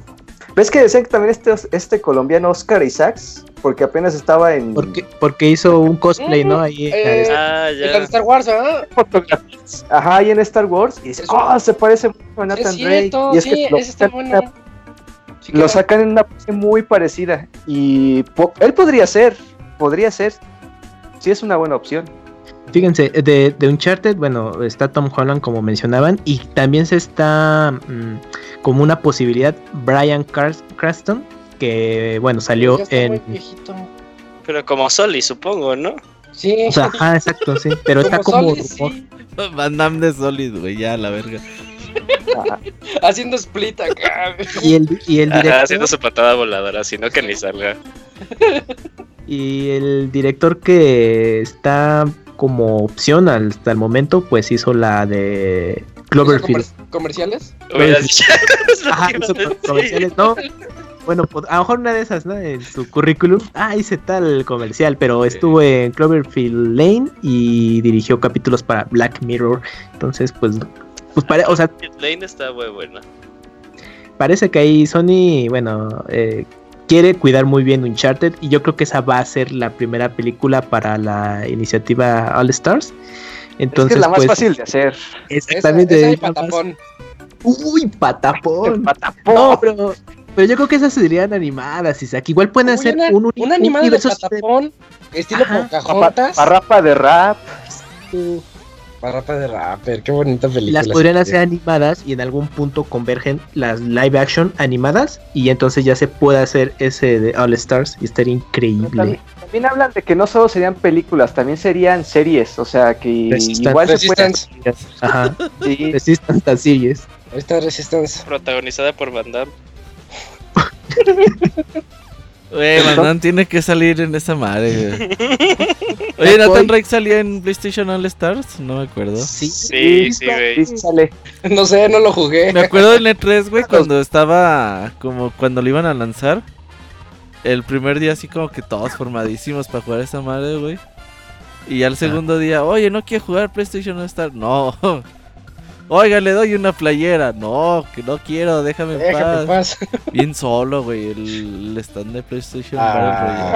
¿Ves que decían que también este, este colombiano Oscar Isaacs? Porque apenas estaba en porque, porque hizo un cosplay, ¿no? Ahí. Eh, Ah, En ya. Star Wars, ¿ah? fotografías. Ajá, ahí en Star Wars. Y dice, Eso- ¡oh! Se parece mucho a Sí, Nathan es cierto, Drake. Y es sí, que lo está sacan, en bueno. una- Sí, lo claro. sacan en una pose muy parecida. Y po- él podría ser, podría ser. Sí, es una buena opción. Fíjense, de, de Uncharted, bueno, está Tom Holland como mencionaban, y también se está mm, como una posibilidad Brian Car- Cranston, que bueno, salió Ya está muy en... viejito. Pero como Soli, supongo, ¿no? Sí. O sea, ah, exacto, sí, pero está como... Soli, rumor. sí. Van Damme de Solid, güey, ya, la verga. Ajá. Haciendo split acá. Y el, y el Ajá, director, haciendo su patada voladora, sino que ni salga. y el director que está como opción hasta el momento, pues hizo la de Cloverfield. Comer- ¿Comerciales? Ajá, hizo comerciales, no. Bueno, a lo mejor una de esas, ¿no? En su currículum. Ah, hice tal comercial, pero estuvo en Cloverfield Lane y dirigió capítulos para Black Mirror. Entonces, pues, pues pare- o sea, Lane está muy buena. parece que ahí Sony, bueno, eh, quiere cuidar muy bien Uncharted y yo creo que esa va a ser la primera película para la iniciativa All Stars. Entonces, es que es la más pues, fácil de hacer. exactamente. Esa, esa y es la más- patapón. Uy, patapón. Patapón. No, pero, pero yo creo que esas serían animadas, Isaac. Igual pueden hacer una, un, uni- una animada de patapón, estilo Ajá. Pocahontas. Parrapa de rap. Parrapa de Rapper, qué bonita película. Las podrían hacer animadas y en algún punto convergen las live action animadas y entonces ya se puede hacer ese de All Stars y estaría increíble. También, también hablan de que no solo serían películas, también serían series, o sea que Resistance. igual se puede... Resistance. Ajá. Sí, Resistance a series. Ahí está Resistance. Protagonizada por Van Damme. Güey, tiene que salir en esa madre, güey. Oye, Nathan Drake salía en PlayStation All Stars, no me acuerdo. Sí. Sí, sí, güey. sí sale. No sé, no lo jugué. Me acuerdo del E3, güey, cuando estaba como cuando lo iban a lanzar. El primer día así como que todos formadísimos para jugar esa madre, güey. Y al segundo día, oye, ¿no quiere jugar PlayStation All Stars? No. Oiga, le doy una playera. No, que no quiero, déjame en Déjame en paz. paz. Bien solo, güey, el, el stand de PlayStation Ah.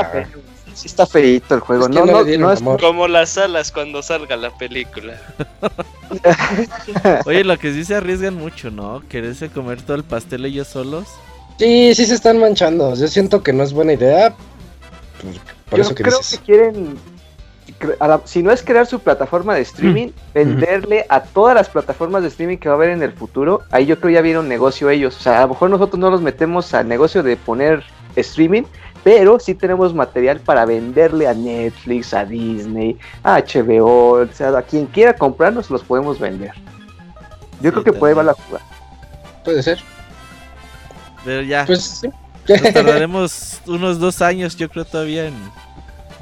Battle Royale. Sí está feito el juego. Es que no, no no, es amor. Como las alas cuando salga la película. Oye, lo que sí se arriesgan mucho, ¿no? Quererse comer todo el pastel ellos solos. Sí, sí se están manchando. Yo siento que no es buena idea. Por, por Yo eso que creo dices. que quieren, si no es crear su plataforma de streaming, venderle a todas las plataformas de streaming que va a haber en el futuro. Ahí yo creo ya vieron negocio ellos. O sea, a lo mejor nosotros no los metemos al negocio de poner streaming, pero sí tenemos material para venderle a Netflix, a Disney, a HBO, o sea, a quien quiera comprarnos los podemos vender. Yo Sí, creo que puede va la jugada. Puede ser. Pero ya, Pues sí. nos tardaremos unos dos años, yo creo, todavía en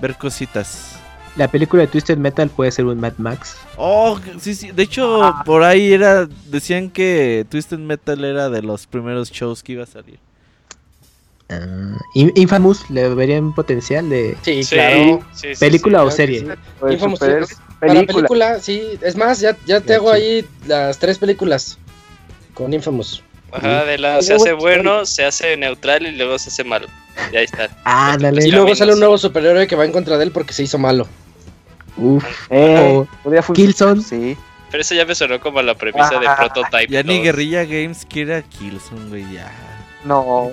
ver cositas. La película de Twisted Metal puede ser un Mad Max. Oh, sí, sí. De hecho, por ahí era. Decían que Twisted Metal era de los primeros shows que iba a salir. Ah, In- Infamous le verían potencial de Sí, Sí, claro. sí, sí, película sí. o serie. sí. Pues, Infamous super- Series. Para película. película, sí. Es más, ya, ya te hago sí. ahí las tres películas con Infamous. Ajá, de la se hace bueno, se hace neutral y luego se hace malo. Y ahí está. Ah, dale. Y luego sale un nuevo superhéroe que va en contra de él porque se hizo malo. Uf. Eh, O podría funcionar, Killzone. Sí. Pero eso ya me sonó como la premisa de Ah, Prototype. Ya ni 2. Guerrilla Games quiere a Killzone, güey, ya. No.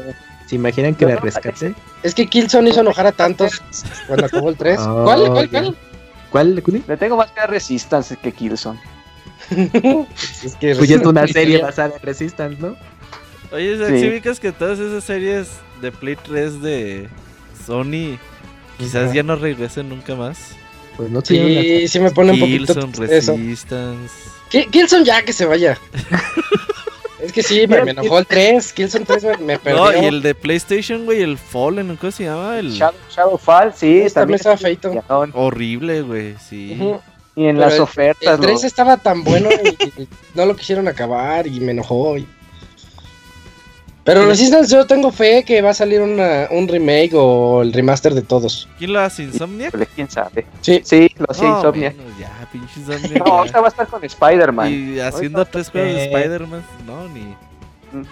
¿Se imaginan que la rescate? Es que Killzone hizo enojar a tantos cuando acabó el 3. Oh, ¿Cuál? ¿Cuál? ¿Cuál? ¿Cuál, Kuni? Le tengo más que a Resistance que Killzone. es que Pues ya es una serie basada en Resistance, ¿no? Oye, Sí. ¿sí ubicas que todas esas series de Play 3 de Sony quizás ya no regresen nunca más? Pues no la- Sí, sí me pone un poquito eso. Resistance. Ki- Killzone ya que se vaya. es que sí, me, me enojó el 3. Killzone 3 me, me perdió. No, y el de PlayStation, güey, el Fallen, ¿cómo se llama? El Shadow, Shadowfall, sí, Ese también estaba feito. Horrible, güey, sí. Y en Pero las el- ofertas. El 3 lo- estaba tan bueno y, y no lo quisieron acabar y me enojó. y- Pero Resistance yo tengo fe que va a salir una, un remake o el remaster de todos. ¿Quién lo hace? ¿Insomniac? ¿Quién sabe? Sí. Sí, lo hacía No, Insomniac. ya, pinche Insomniac. No, ahorita va a estar con Spider-Man. Y haciendo tres juegos de. Spider-Man, no, ni. Mm.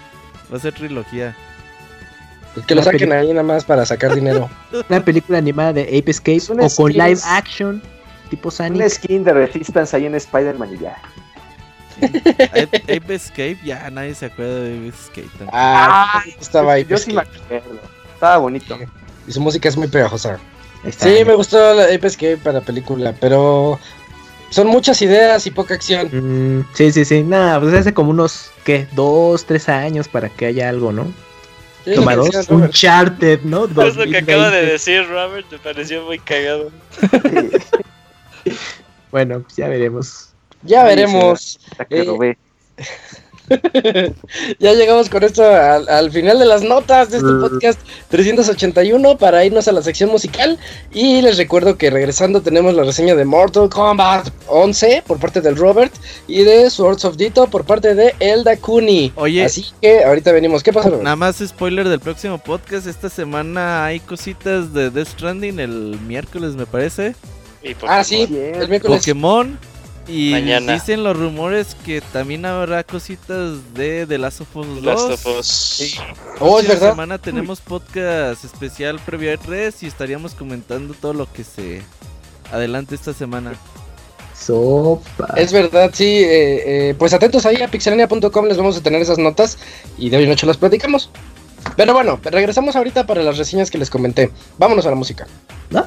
Va a ser trilogía. Que lo Una saquen película. ahí nada más para sacar dinero. Una película animada de Ape Escape o con live action tipo Un Sonic. skin de Resistance ahí en Spider-Man y ya. Ape Ape Escape, ya nadie se acuerda de Ape Escape. tampoco. Ah, estaba ahí. Yo pues, sí me acuerdo. Estaba bonito. y su música es muy pegajosa. Está. Sí, me gustó la Ape Escape para película, pero son muchas ideas y poca acción. Mm, sí, sí, sí. Nada, pues hace como unos, ¿qué? Dos, tres años para que haya algo, ¿no? Sí, Toma dos, decía. Uncharted, ¿no? Es lo que acaba de 2020. decir Robert, me pareció muy cagado. Bueno, pues ya veremos. Ya veremos. Hasta que Eh, lo ve. ya llegamos con esto al, al final de las notas de este Mm. podcast 381 para irnos a la sección musical. Y les recuerdo que regresando tenemos la reseña de Mortal Kombat 11 por parte del Robert y de Swords of Dito por parte de Elda Kuni. Oye. Así que ahorita venimos. ¿Qué pasa, Robert? Nada más spoiler del próximo podcast. Esta semana hay cositas de Death Stranding el miércoles, me parece. Y Ah, sí, el miércoles. Pokémon. Y Mañana. dicen los rumores que también habrá cositas de The Last of Us 2. Last of Us. Oh, es Esta verdad. semana tenemos podcast especial previo a 3 y estaríamos comentando todo lo que se adelante esta semana. Sopa. Es verdad, sí. eh, eh, pues atentos ahí a pixelania.com, les vamos a tener esas notas y de hoy en noche las platicamos. Pero bueno, regresamos ahorita para las reseñas que les comenté. Vámonos a la música. Ah.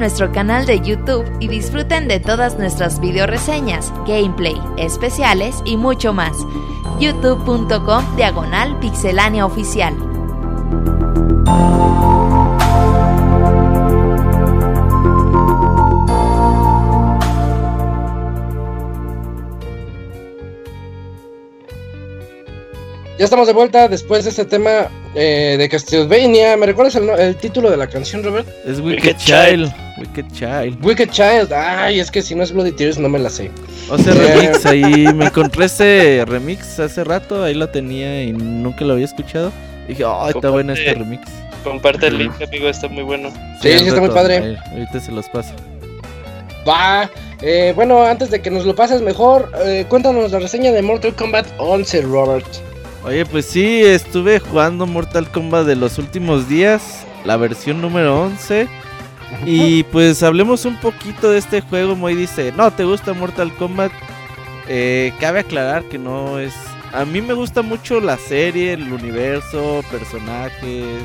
Nuestro canal de YouTube y disfruten de todas nuestras video reseñas, gameplay, especiales y mucho más. youtube.com diagonal pixelania oficial. Ya estamos de vuelta después de este tema eh, de Castlevania. ¿Me recuerdas el, título de la canción, Robert? Es Wicked, Child. Wicked Child. Wicked Child. Ay, es que si no es Bloody Tears no me la sé. O sea, remix ahí. Me encontré ese remix hace rato. Ahí lo tenía y nunca lo había escuchado. dije, oh, está bueno este remix. Comparte el link, amigo. Está muy bueno. Sí, sí, está muy padre. ahorita se los paso. Va. Eh, bueno, antes de que nos lo pases mejor, eh, cuéntanos la reseña de Mortal Kombat 11, Robert. Oye, pues sí, estuve jugando Mortal Kombat de los últimos días, la versión número 11. Y pues hablemos un poquito de este juego. Moy dice, no, ¿te gusta Mortal Kombat? Eh, cabe aclarar que no es... A mí me gusta mucho la serie, el universo, personajes,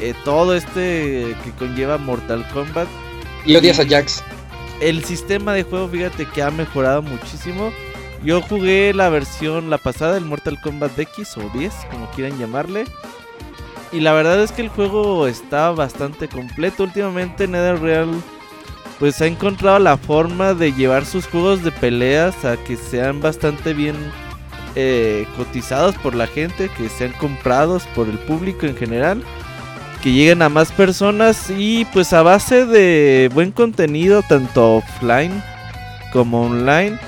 eh, todo este que conlleva Mortal Kombat. Y odias a Jax. el sistema de juego, fíjate que ha mejorado muchísimo. Yo jugué la versión, la pasada, el Mortal Kombat X o 10, como quieran llamarle. Y la verdad es que el juego está bastante completo. Últimamente NetherReal pues ha encontrado la forma de llevar sus juegos de peleas a que sean bastante bien eh, cotizados por la gente, que sean comprados por el público en general, que lleguen a más personas y pues a base de buen contenido tanto offline como online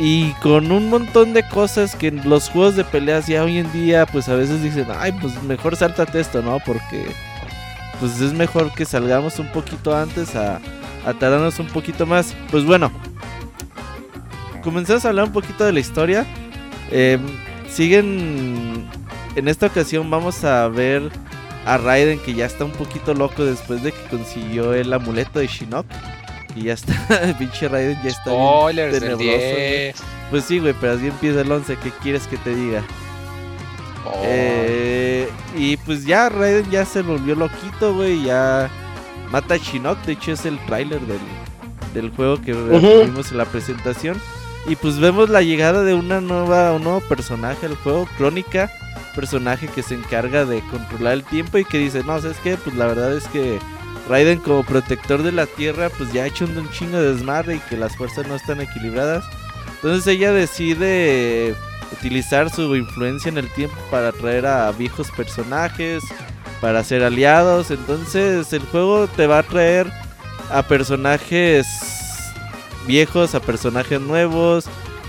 y con un montón de cosas que los juegos de peleas ya hoy en día pues a veces dicen, ay pues mejor sáltate esto, ¿no? Porque pues es mejor que salgamos un poquito antes a a tardarnos un poquito más. Pues bueno, comenzamos a hablar un poquito de la historia. Em, siguen. En esta ocasión vamos a ver a Raiden que ya está un poquito loco después de que consiguió el amuleto de Shinnok. Y ya está, pinche Raiden ya está Spoilers bien Pues sí, güey, pero así empieza el 11. ¿Qué quieres que te diga? Oh. Eh, y pues ya Raiden ya se volvió loquito, güey. Ya mata a Shinnok. De hecho, es el tráiler del, juego que vimos en la presentación. Y pues vemos la llegada de una nueva, un nuevo personaje al juego, Crónica. Personaje que se encarga de controlar el tiempo y que dice, no, ¿sabes qué? Pues la verdad es que Raiden como protector de la Tierra pues ya ha hecho un, chingo de desmadre y que las fuerzas no están equilibradas. Entonces ella decide utilizar su influencia en el tiempo para traer a viejos personajes, para ser aliados. Entonces el juego te va a traer a personajes viejos, a personajes nuevos,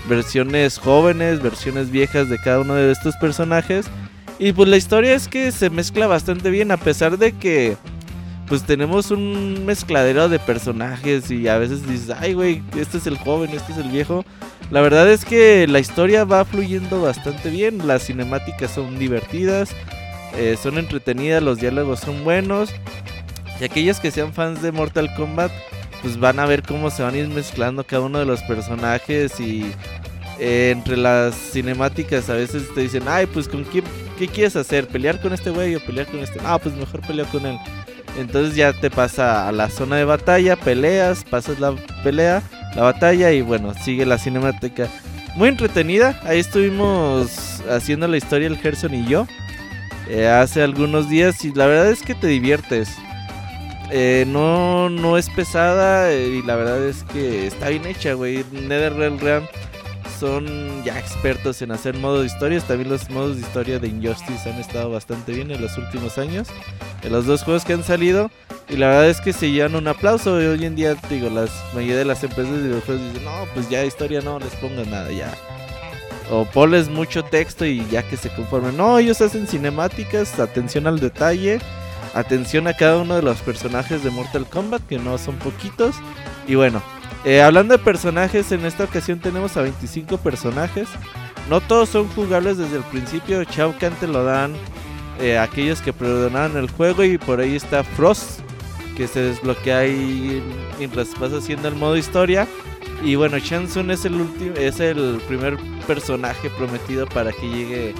versiones jóvenes, versiones viejas de cada uno de estos personajes. Y pues la historia es que se mezcla bastante bien a pesar de que pues tenemos un mezcladero de personajes y a veces dices, ay güey, este es el joven, este es el viejo. La verdad es que la historia va fluyendo bastante bien, las cinemáticas son divertidas, eh, son entretenidas, los diálogos son buenos. Y aquellos que sean fans de Mortal Kombat, pues van a ver cómo se van a ir mezclando cada uno de los personajes y eh, entre las cinemáticas a veces te dicen, ay, pues con quién, qué quieres hacer, pelear con este güey o pelear con este. Ah, pues mejor peleo con él. Entonces ya te pasa a la zona de batalla, peleas, pasas la pelea, la batalla y bueno, sigue la cinemática. Muy entretenida, ahí estuvimos haciendo la historia el Gerson y yo. Eh, hace algunos días y la verdad es que te diviertes. Eh, no, no es pesada eh, y la verdad es que está bien hecha, güey. NetherRealm son ya expertos en hacer modos de historias. También los modos de historia de Injustice han estado bastante bien en los últimos años. En los dos juegos que han salido. Y la verdad es que se llevan un aplauso. Hoy en día, digo, las mayoría de las empresas de videojuegos dicen, no, pues ya historia no les pongan nada, ya o pones mucho texto y ya que se conformen. No, ellos hacen cinemáticas, atención al detalle, atención a cada uno de los personajes de Mortal Kombat, que no son poquitos. Y bueno, eh, hablando de personajes, en esta ocasión tenemos a 25 personajes. No todos son jugables desde el principio. Shao Kahn te lo dan eh, aquellos que preordenaron el juego. Y por ahí está Frost, que se desbloquea ahí mientras vas haciendo el modo historia. Y bueno, Shansun es el último, es el primer personaje prometido para que llegue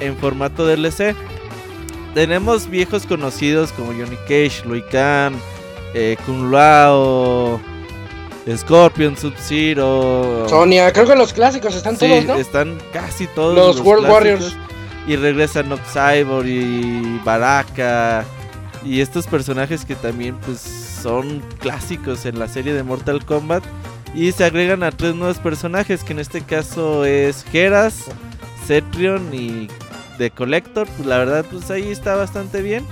en formato DLC. Tenemos viejos conocidos como Johnny Cage, Lui Khan, eh, Kung Lao, Scorpion, Sub-Zero. Sonia, creo que los clásicos están todos, ¿no? Están casi todos los, World Warriors. Y regresan Nox Cyborg y Baraka. Y estos personajes que también pues son clásicos en la serie de Mortal Kombat. Y se agregan a tres nuevos personajes, que en este caso es Geras, Cetrion y The Collector. Pues la verdad, pues ahí está bastante bien.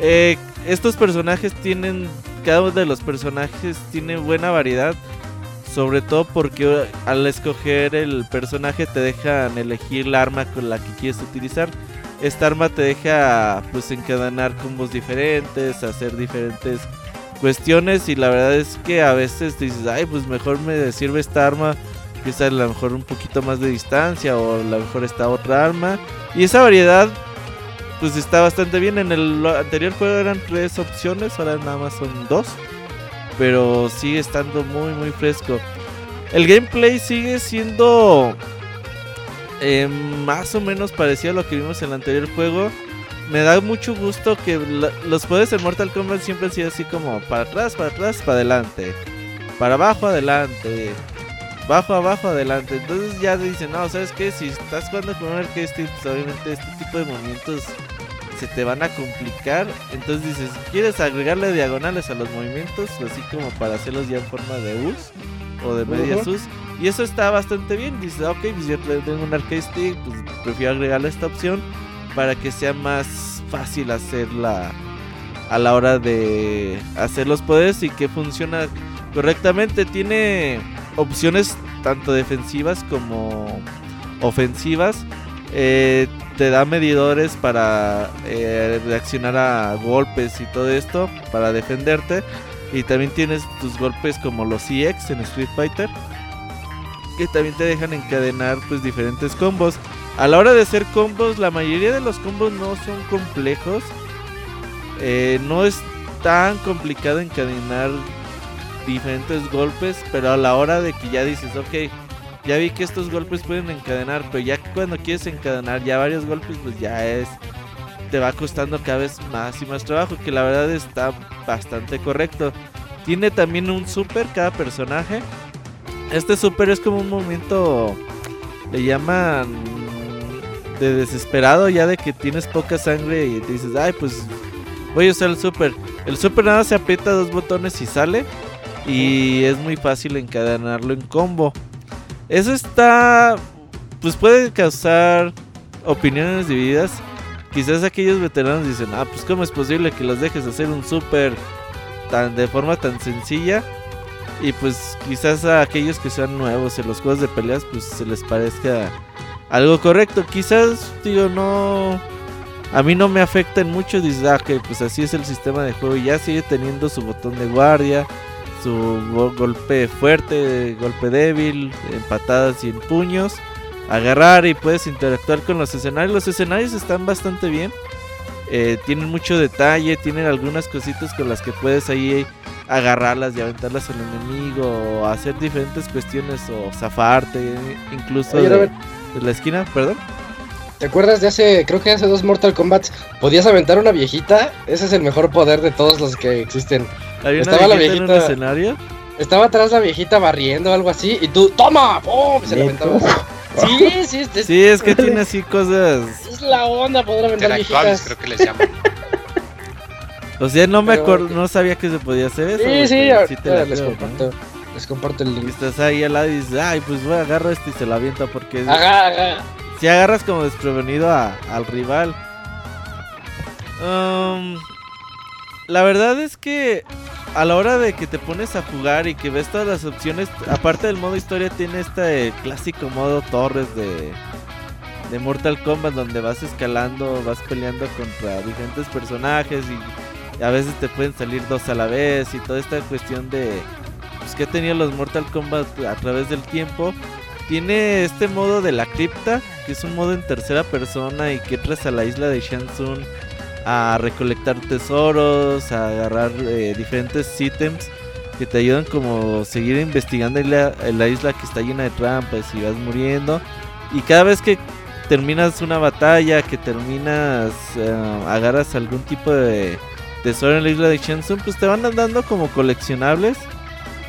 Eh, estos personajes tienen, cada uno de los personajes tiene buena variedad. Sobre todo porque al escoger el personaje te dejan elegir la arma con la que quieres utilizar. Esta arma te deja pues encadenar combos diferentes, hacer diferentes cuestiones y la verdad es que a veces dices, ay, pues mejor me sirve esta arma que es a lo mejor un poquito más de distancia o a lo mejor esta otra arma. Y esa variedad pues está bastante bien. En el anterior juego eran tres opciones, ahora nada más son dos. Pero sigue estando muy muy fresco. El gameplay sigue siendo eh, más o menos parecido a lo que vimos en el anterior juego me da mucho gusto que los poderes de Mortal Kombat siempre han sido así como para atrás, para atrás, para adelante. para abajo, adelante, bajo, abajo, adelante. Entonces ya dicen, no, ¿sabes qué? Si estás jugando con un arcade pues obviamente este tipo de movimientos se te van a complicar. Entonces dices, ¿quieres agregarle diagonales a los movimientos? Así como para hacerlos ya en forma de US o de medias US. Y eso está bastante bien. Dices, ok, pues yo tengo un arcade stick, pues prefiero agregarle esta opción para que sea más fácil hacerla a la hora de hacer los poderes y que funciona correctamente. Tiene opciones tanto defensivas como ofensivas. Eh, te da medidores para eh, reaccionar a golpes y todo esto para defenderte. Y también tienes tus golpes como los EX en Street Fighter. Que también te dejan encadenar pues diferentes combos. A la hora de hacer combos, la mayoría de los combos no son complejos. Eh, no es tan complicado encadenar diferentes golpes, pero a la hora de que ya dices, ok, ya vi que estos golpes pueden encadenar, pero ya cuando quieres encadenar ya varios golpes, pues ya es, te va costando cada vez más y más trabajo, que la verdad está bastante correcto. Tiene también un super cada personaje. Este super es como un momento, le llaman de desesperado ya de que tienes poca sangre y dices, ay, pues voy a usar el super. El super nada se aprieta dos botones y sale y es muy fácil encadenarlo en combo. Eso está, pues puede causar opiniones divididas. Quizás aquellos veteranos dicen, ah, pues cómo es posible que los dejes hacer un super tan de forma tan sencilla. Y pues quizás a aquellos que sean nuevos en los juegos de peleas, pues se les parezca algo correcto. Quizás, digo, no... A mí no me afecta mucho. Dices, ah, pues así es el sistema de juego. Y ya sigue teniendo su botón de guardia su golpe fuerte, golpe débil, en patadas y en puños. Agarrar y puedes interactuar con los escenarios. Los escenarios están bastante bien. Eh, tienen mucho detalle, tienen algunas cositas con las que puedes ahí agarrarlas y aventarlas al enemigo, o hacer diferentes cuestiones, o zafarte, incluso de, la esquina, perdón. ¿Te acuerdas de hace, creo que hace dos Mortal Kombat, podías aventar una viejita? Ese es el mejor poder de todos los que existen. Estaba la viejita en un escenario? Estaba atrás la viejita barriendo o algo así y tú, ¡toma! ¡Pum! Se la aventabas. Sí, sí, es, sí, es que tiene así cosas. Es la onda poder aventar viejitas. creo que les llaman. O sea, no me acuerdo, no sabía que se podía hacer eso. Sí, sí, sí te les comparto. Les comparto el link. estás ahí al lado y dices, ay, pues voy a agarrar este y se la avienta porque. Ajá, Si agarras como desprevenido a, al rival. Um, la verdad es que a la hora de que te pones a jugar y que ves todas las opciones, aparte del modo historia, tiene este clásico modo torres de, de Mortal Kombat donde vas escalando, vas peleando contra diferentes personajes y a veces te pueden salir dos a la vez y toda esta cuestión de pues, que ha tenido los Mortal Kombat a través del tiempo. Tiene este modo de la cripta, que es un modo en tercera persona y que entras a la isla de Shansun a recolectar tesoros, a agarrar eh, diferentes ítems que te ayudan como seguir investigando en la, isla que está llena de trampas y vas muriendo. Y cada vez que terminas una batalla, que terminas, eh, agarras algún tipo de tesoro en la isla de Shenzhen, pues te van dando como coleccionables.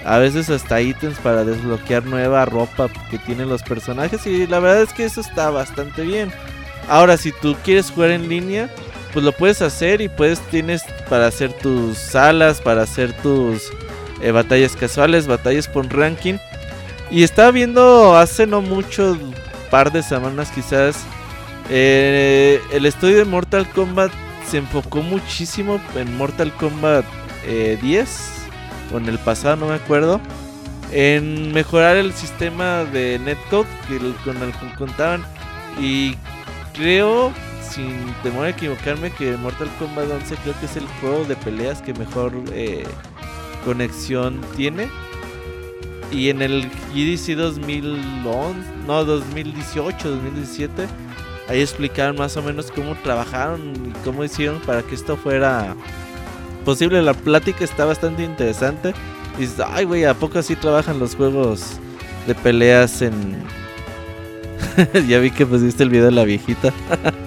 A veces hasta ítems para desbloquear nueva ropa que tienen los personajes. Y la verdad es que eso está bastante bien. Ahora, si tú quieres jugar en línea, pues lo puedes hacer y pues tienes para hacer tus salas, para hacer tus eh, batallas casuales, batallas por ranking. Y estaba viendo hace no mucho, par de semanas quizás, eh, el estudio de Mortal Kombat se enfocó muchísimo en Mortal Kombat 10 eh, o en el pasado, no me acuerdo, en mejorar el sistema de netcode que, con el que contaban. Y creo sin temor a equivocarme, que Mortal Kombat 11 creo que es el juego de peleas que mejor eh, conexión tiene. Y en el GDC 2011, no, 2018, 2017, ahí explicaron más o menos cómo trabajaron y cómo hicieron para que esto fuera posible. La plática está bastante interesante. Y dices, ay, güey, ¿a poco así trabajan los juegos de peleas en... ya vi que pusiste el video de la viejita.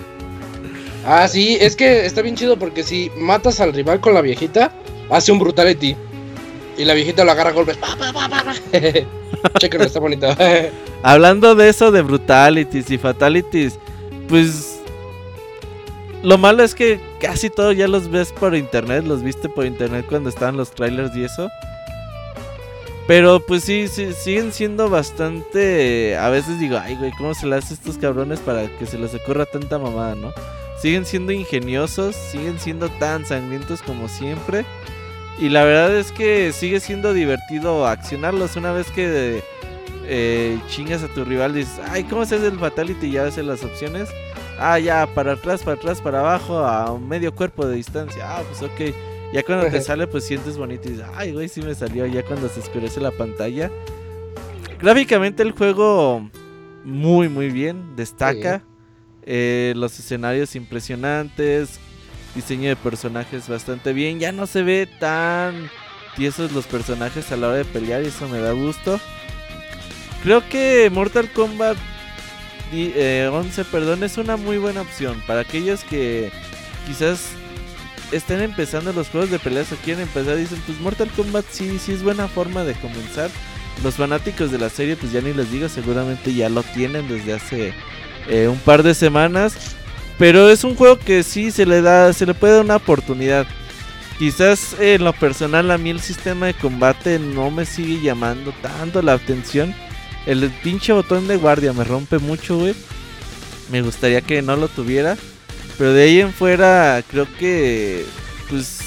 Ah, sí, es que está bien chido porque si matas al rival con la viejita, hace un brutality. Y la viejita lo agarra a golpes. Chéquenlo, está bonito. Hablando de eso de brutalities y fatalities, pues lo malo es que casi todo ya los ves por internet, los viste por internet cuando estaban los trailers y eso. Pero pues sí, sí, siguen siendo bastante... A veces digo, ay güey, ¿cómo se le hace a estos cabrones para que se les ocurra tanta mamada, no? Siguen siendo ingeniosos, siguen siendo tan sangrientos como siempre. Y la verdad es que sigue siendo divertido accionarlos una vez que eh, chingas a tu rival. Dices, ay, ¿cómo se hace el fatality? Y ya ves las opciones. Ah, ya, para atrás, para atrás, para abajo, a medio cuerpo de distancia. Ah, pues ok. Ya cuando te sale, pues sientes bonito y dices, ay, güey, sí me salió. Ya cuando se oscurece la pantalla. Gráficamente el juego muy, muy bien. Destaca. Eh, los escenarios impresionantes. Diseño de personajes bastante bien. Ya no se ve tan tiesos los personajes a la hora de pelear y eso me da gusto. Creo que Mortal Kombat 11, eh, perdón, es una muy buena opción para aquellos que quizás estén empezando los juegos de peleas o quieren empezar, dicen, pues Mortal Kombat sí, sí es buena forma de comenzar. Los fanáticos de la serie, pues ya ni les digo, seguramente ya lo tienen desde hace eh, un par de semanas. Pero es un juego que sí se le da, se le puede dar una oportunidad. Quizás en lo personal a mí el sistema de combate no me sigue llamando tanto la atención. El pinche botón de guardia me rompe mucho, güey. Me gustaría que no lo tuviera. Pero de ahí en fuera, creo que. Pues.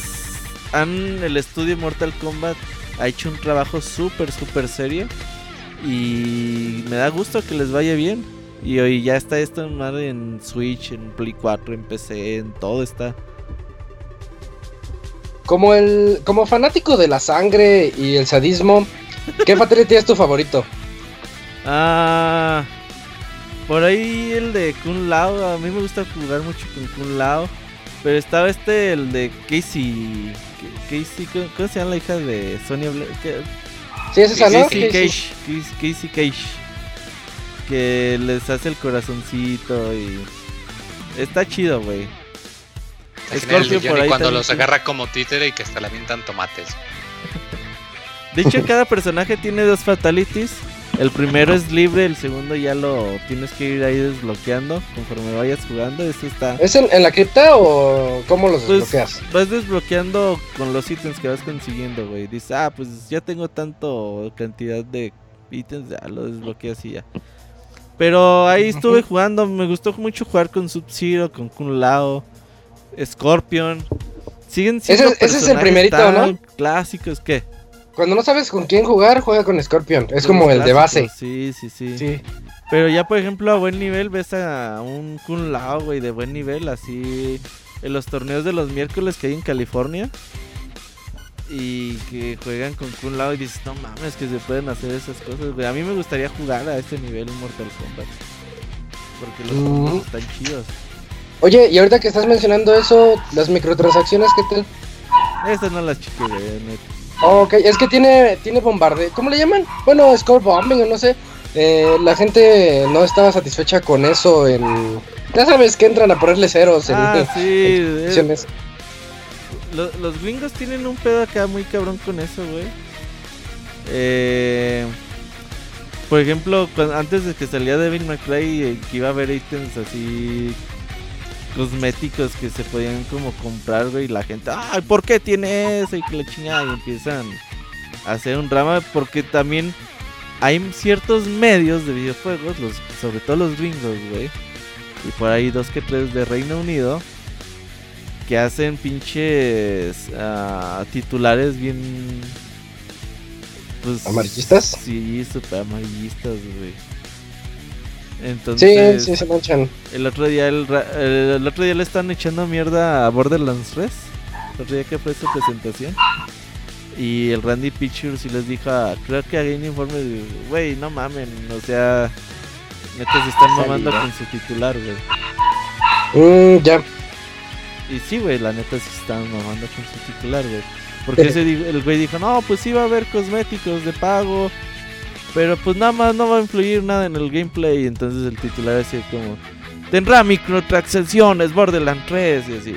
Han, el estudio Mortal Kombat ha hecho un trabajo súper, súper serio. Y me da gusto que les vaya bien. Y hoy ya está esto en Switch, en Play 4, en PC, en todo está. Como el como fanático de la sangre y el sadismo, ¿qué Fatality es tu favorito? Ah, por ahí el de Kun Lao, a mí me gusta jugar mucho con Kun Lao. Pero estaba este, el de Casey. Casey, ¿cómo se llama la hija de Sonia Blair? Sí, es esa, ¿no? Casey Cage. Casey Cage. Que les hace el corazoncito y. Está chido, güey. Scorpio por ahí cuando los agarra como títere y que hasta le avientan tomates. De hecho, cada personaje tiene dos fatalities. El primero es libre, el segundo ya lo tienes que ir ahí desbloqueando conforme vayas jugando. Este está. ¿Es en, la cripta o cómo los pues, desbloqueas? Vas desbloqueando con los ítems que vas consiguiendo, güey. Dices, ah, pues ya tengo tanto cantidad de ítems, ya lo desbloqueas y ya. Pero ahí estuve jugando, me gustó mucho jugar con Sub-Zero, con Kun Lao, Scorpion. Siguen siendo ese, ese es el primerito, ¿no? Clásicos, ¿qué? Cuando no sabes con quién jugar, juega con Scorpion. Es como el de base. Sí, sí, sí, Pero ya, por ejemplo, a buen nivel ves a un Kun Lao, güey, de buen nivel, así en los torneos de los miércoles que hay en California. Y que juegan con Kun Lao y dices, no mames, que se pueden hacer esas cosas, güey. A mí me gustaría jugar a este nivel en Mortal Kombat. Porque los mm. están chidos. Oye, y ahorita que estás mencionando eso, las microtransacciones, ¿qué tal? Estas no las chiqué, neta. Ok, es que tiene, tiene bombardeo. ¿Cómo le llaman? Bueno, score bombing o no sé. Eh, la gente no estaba satisfecha con eso en... Ya sabes que entran a ponerle ceros en, ah, sí, los, gringos tienen un pedo acá muy cabrón con eso, güey. Eh, por ejemplo, antes de que salía Devin McRae, eh, que iba a haber ítems así cosméticos que se podían como comprar, güey, y la gente, ay, ¿por qué tiene eso? Y que la chingada, y empiezan a hacer un drama, porque también hay ciertos medios de videojuegos, los, sobre todo los gringos, güey, y por ahí dos que tres de Reino Unido, que hacen pinches uh, titulares bien... Pues, ¿Amarillistas? Sí, super amarillistas, güey. Entonces, sí, sí, se manchan. El otro día el, el, otro día le están echando mierda a Borderlands 3. El otro día que fue su presentación. Y el Randy Pictures sí les dijo, creo que a Game Informe, güey, no mamen, o sea, neta se están mamando con su titular, güey. Mm, ya. Y sí, güey, la neta se están mamando con su titular, güey. Porque ese, el güey dijo, no, pues sí va a haber cosméticos de pago pero pues nada más no va a influir nada en el gameplay. Entonces el titular así como... Tendrá microtransacciones Borderlands 3 y así.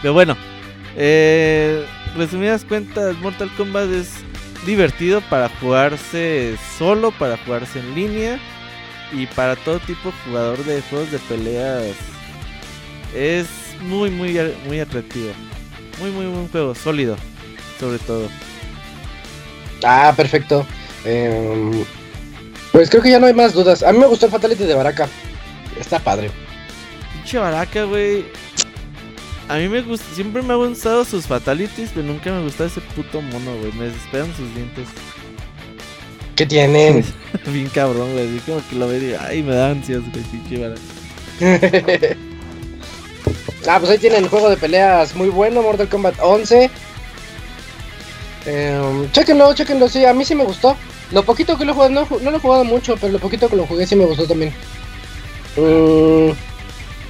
Pero bueno, Eh, resumidas cuentas, Mortal Kombat es divertido para jugarse solo, para jugarse en línea y para todo tipo de jugador de juegos de peleas. Es muy, muy, muy atractivo. Muy, muy buen juego, sólido, sobre todo. Ah, perfecto. Em, pues creo que ya no hay más dudas. A mí me gustó el Fatality de Baraka. Está padre. Pinche Baraka, güey. A mí me gusta, siempre me ha gustado sus fatalities, pero nunca me gusta ese puto mono, güey. Me desesperan sus dientes. ¿Qué tienen? Bien cabrón, güey. Como que lo veo y ay, me da ansias, güey, pinche ah, pues ahí tienen el juego de peleas muy bueno, Mortal Kombat 11. Eh, chéquenlo, chéquenlo, sí, a mí sí me gustó. Lo poquito que lo he jugado, no, lo he jugado mucho, pero lo poquito que lo jugué sí me gustó también. Mm,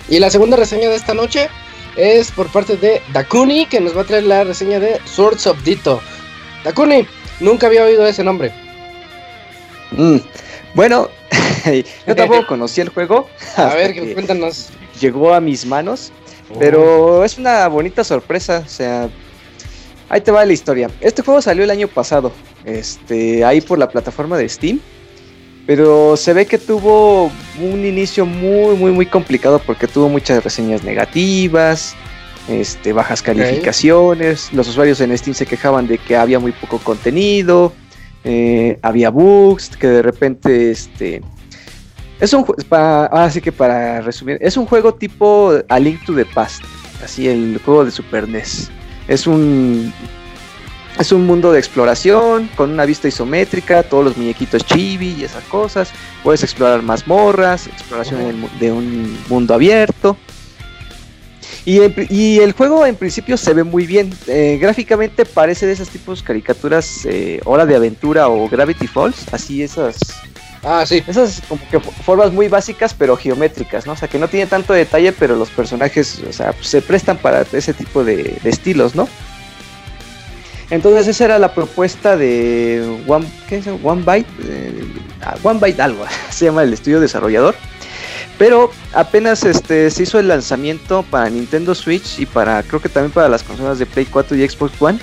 y la segunda reseña de esta noche es por parte de Dakuni, que nos va a traer la reseña de Swords of Dito. Dakuni, nunca había oído ese nombre. Mm, bueno, yo tampoco conocí el juego. A ver, cuéntanos. Llegó a mis manos, pero oh. es una bonita sorpresa, o sea, Ahí te va la historia. Este juego salió el año pasado, este, ahí por la plataforma de Steam. Pero se ve que tuvo un inicio muy, muy, muy complicado porque tuvo muchas reseñas negativas, este, bajas calificaciones. Los usuarios en Steam se quejaban de que había muy poco contenido, eh, había bugs, que de repente, este, es un así que para resumir, es un juego tipo A Link to the Past, así el juego de Super NES. Es un es un mundo de exploración con una vista isométrica, todos los muñequitos chibi y esas cosas. Puedes explorar mazmorras, exploración de un mundo abierto. Y, el juego en principio se ve muy bien. Eh, gráficamente parece de esos tipos caricaturas eh, Hora de Aventura o Gravity Falls. Así esas. Ah, sí. Esas como que formas muy básicas pero geométricas, ¿no? O sea, que no tiene tanto detalle, pero los personajes, o sea, se prestan para ese tipo de, de estilos, ¿no? Entonces esa era la propuesta de One, ¿qué es? One Byte, eh, ah, One Byte algo, se llama el estudio desarrollador. Pero apenas este, se hizo el lanzamiento para Nintendo Switch y para creo que también para las consolas de Play 4 y Xbox One.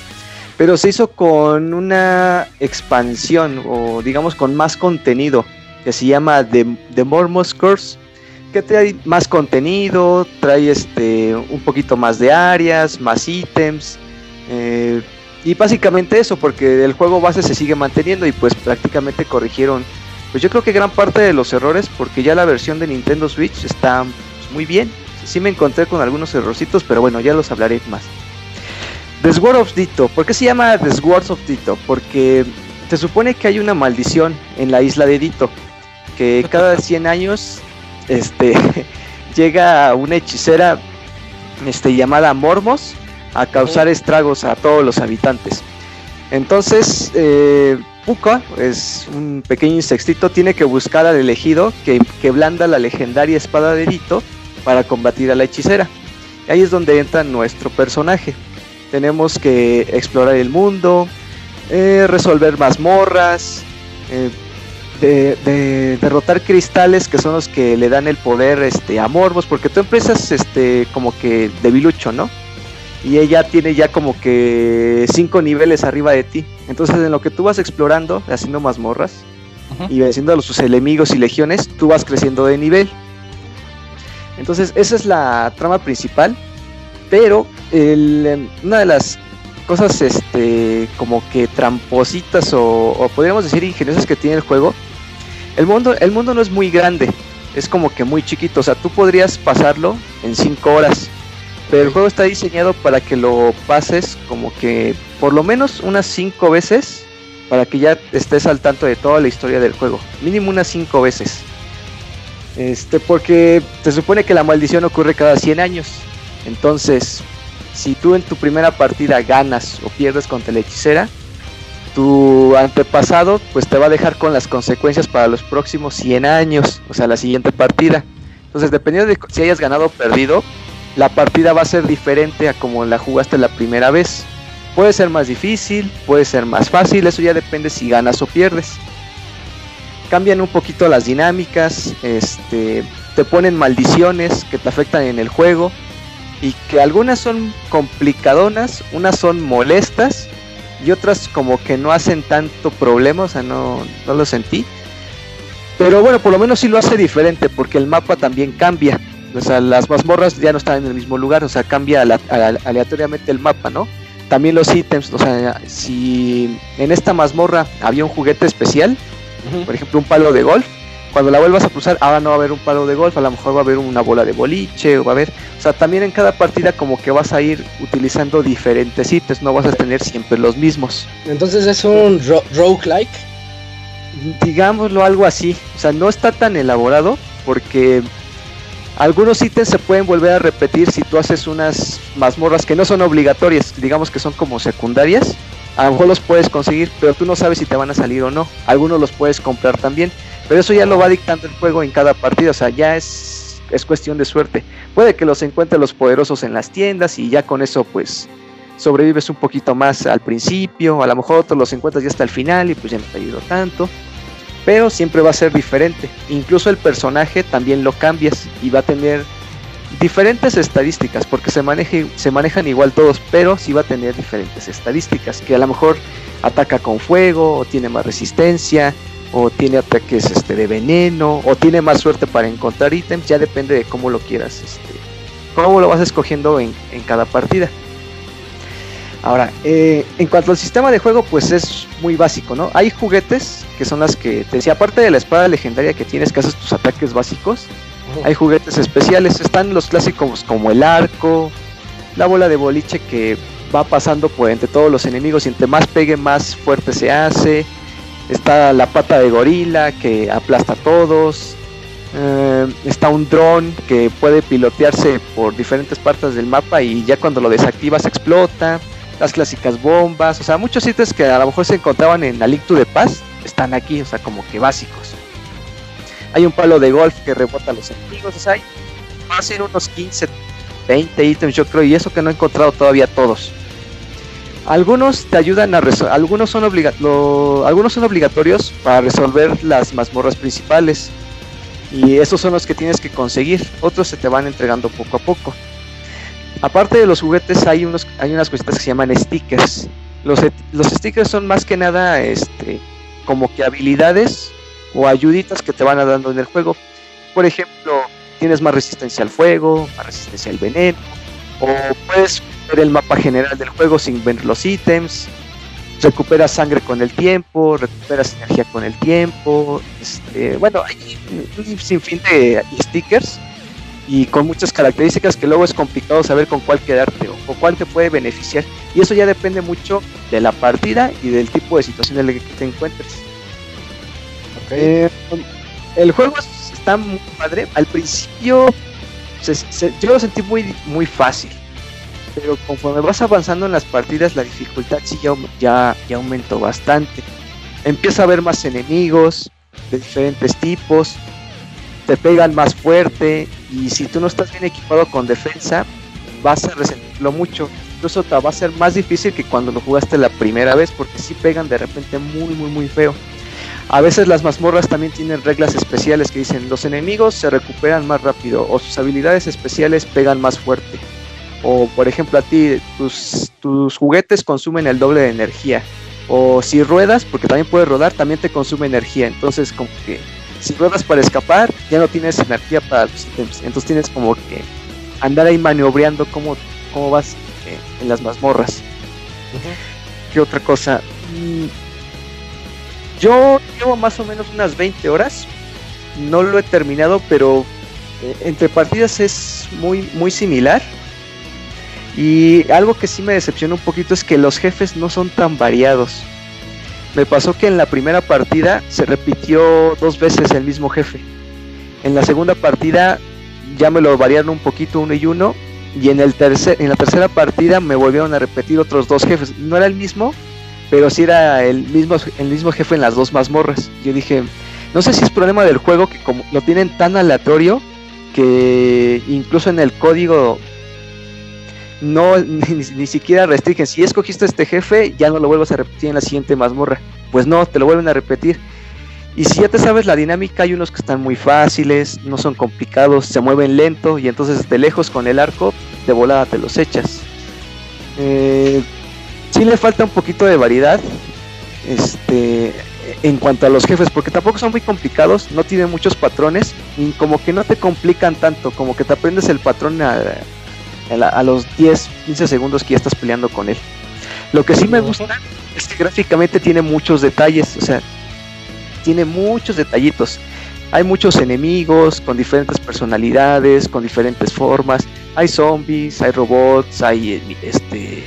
Pero se hizo con una expansión o digamos con más contenido que se llama The, The Curse que trae más contenido, trae este un poquito más de áreas, más ítems, eh, y básicamente eso, porque el juego base se sigue manteniendo y pues prácticamente corrigieron, pues yo creo que gran parte de los errores, porque ya la versión de Nintendo Switch está pues, muy bien. Sí me encontré con algunos errorcitos, pero bueno, ya los hablaré más. The Sword of Dito, ¿por qué se llama The Sword of Dito? Porque se supone que hay una maldición en la isla de Dito, que cada 100 años este, llega una hechicera este, llamada Mormos a causar estragos a todos los habitantes. Entonces, eh, Puka es un pequeño insectito, tiene que buscar al elegido que, que, blanda la legendaria espada de Dito para combatir a la hechicera. Ahí es donde entra nuestro personaje. Tenemos que explorar el mundo, eh, resolver mazmorras, eh, de, derrotar cristales que son los que le dan el poder este, a Morbos, porque tú empiezas este, como que debilucho, ¿no? y ella tiene ya como que cinco niveles arriba de ti. Entonces en lo que tú vas explorando, haciendo mazmorras y venciendo a sus enemigos y legiones, tú vas creciendo de nivel. Entonces esa es la trama principal, pero em, una de las cosas este como que trampositas o, o, podríamos decir ingeniosas que tiene el juego, el mundo, el mundo no es muy grande, es como que muy chiquito, o sea, tú podrías pasarlo en 5 horas pero el juego está diseñado para que lo pases como que por lo menos unas 5 veces para que ya estés al tanto de toda la historia del juego. Mínimo unas 5 veces. Este, porque se supone que la maldición ocurre cada 100 años. Entonces, si tú en tu primera partida ganas o pierdes contra la hechicera, tu antepasado pues te va a dejar con las consecuencias para los próximos 100 años, o sea, la siguiente partida. Entonces, dependiendo de si hayas ganado o perdido, la partida va a ser diferente a como la jugaste la primera vez. Puede ser más difícil, puede ser más fácil, eso ya depende si ganas o pierdes. Cambian un poquito las dinámicas, este, te ponen maldiciones que te afectan en el juego. y que algunas son complicadonas, unas son molestas y otras como que no hacen tanto problema, o sea, no, no lo sentí. Pero bueno, por lo menos sí lo hace diferente porque el mapa también cambia. O sea, las mazmorras ya no están en el mismo lugar, o sea, cambia aleatoriamente el mapa, ¿no? También los ítems, o sea, si en esta mazmorra había un juguete especial, por ejemplo un palo de golf, cuando la vuelvas a cruzar, ahora no va a haber un palo de golf, a lo mejor va a haber una bola de boliche, o va a haber, o sea, también en cada partida como que vas a ir utilizando diferentes ítems, no vas a tener siempre los mismos. Entonces es un roguelike. Digámoslo algo así, o sea, no está tan elaborado porque algunos ítems se pueden volver a repetir si tú haces unas mazmorras que no son obligatorias, digamos que son como secundarias. A lo mejor los puedes conseguir, pero tú no sabes si te van a salir o no. Algunos los puedes comprar también. Pero eso ya lo va dictando el juego en cada partida, o sea, ya es, es cuestión de suerte. Puede que los encuentre los poderosos en las tiendas y ya con eso pues sobrevives un poquito más al principio, a lo mejor otros los encuentras ya hasta el final y pues ya no te ayudó tanto. Pero siempre va a ser diferente. Incluso el personaje también lo cambias y va a tener diferentes estadísticas, porque se, maneje, se manejan igual todos, pero sí va a tener diferentes estadísticas, que a lo mejor ataca con fuego, o tiene más resistencia, o tiene ataques este, de veneno, o tiene más suerte para encontrar ítems, ya depende de cómo lo quieras, este, cómo lo vas escogiendo en, cada partida. Ahora, eh, en cuanto al sistema de juego, pues es muy básico, ¿no? Hay juguetes que son las que te decía, aparte de la espada legendaria que tienes que haces tus ataques básicos, hay juguetes especiales, están los clásicos como el arco, la bola de boliche que va pasando por entre todos los enemigos y entre más pegue más fuerte se hace, está la pata de gorila que aplasta a todos, eh, está un dron que puede pilotearse por diferentes partes del mapa y ya cuando lo desactivas explota, las clásicas bombas, o sea, muchos sitios que a lo mejor se encontraban en Alictu de Paz están aquí, o sea, como que básicos. Hay un palo de golf que rebota los enemigos, o sea, hay ser unos 15, 20 ítems yo creo, y eso que no he encontrado todavía todos. Algunos te ayudan a resolver, algunos algunos son obligatorios para resolver las mazmorras principales. Y esos son los que tienes que conseguir. Otros se te van entregando poco a poco. Aparte de los juguetes hay unos hay unas cositas que se llaman stickers. Los, los stickers son más que nada este como que habilidades o ayuditas que te van a dando en el juego. Por ejemplo, tienes más resistencia al fuego, más resistencia al veneno, o puedes el mapa general del juego sin ver los ítems, recuperas sangre con el tiempo, recuperas energía con el tiempo, este, bueno, hay un sinfín de stickers y con muchas características que luego es complicado saber con cuál quedarte o con cuál te puede beneficiar. Y eso ya depende mucho de la partida y del tipo de situación en la que te encuentres. Eh, el juego está muy padre. Al principio yo lo sentí muy, muy fácil pero conforme vas avanzando en las partidas la dificultad sí ya, ya, aumentó bastante. Empieza a haber más enemigos de diferentes tipos, te pegan más fuerte y si tú no estás bien equipado con defensa vas a resentirlo mucho. Incluso te va a ser más difícil que cuando lo jugaste la primera vez porque sí pegan de repente muy muy muy feo. A veces las mazmorras también tienen reglas especiales que dicen los enemigos se recuperan más rápido o sus habilidades especiales pegan más fuerte. O por ejemplo a ti, tus, tus juguetes consumen el doble de energía. O si ruedas, porque también puedes rodar, también te consume energía. Entonces como que si ruedas para escapar, ya no tienes energía para los ítems. Entonces tienes como que andar ahí maniobreando cómo, cómo vas eh, en las mazmorras. ¿Qué otra cosa? Mm, yo llevo más o menos unas 20 horas. No lo he terminado, pero eh, entre partidas es muy, muy similar. Y algo que sí me decepciona un poquito es que los jefes no son tan variados. Me pasó que en la primera partida se repitió dos veces el mismo jefe. En la segunda partida ya me lo variaron un poquito uno y uno. Y en, el tercer, en la tercera partida me volvieron a repetir otros dos jefes. No era el mismo, pero sí era el mismo, el mismo jefe en las dos mazmorras. Yo dije, no sé si es problema del juego que como lo tienen tan aleatorio que incluso en el código no ni, siquiera restringen. Si escogiste este jefe, ya no lo vuelvas a repetir en la siguiente mazmorra. Pues no, te lo vuelven a repetir. Y si ya te sabes la dinámica, hay unos que están muy fáciles, no son complicados, se mueven lento y entonces de lejos con el arco, de volada te los echas. Eh, sí le falta un poquito de variedad este, en cuanto a los jefes, porque tampoco son muy complicados, no tienen muchos patrones y como que no te complican tanto, como que te aprendes el patrón a, a los 10, 15 segundos que ya estás peleando con él. Lo que sí me gusta es que gráficamente tiene muchos detalles, o sea, tiene muchos detallitos. Hay muchos enemigos con diferentes personalidades, con diferentes formas. Hay zombies, hay robots, hay este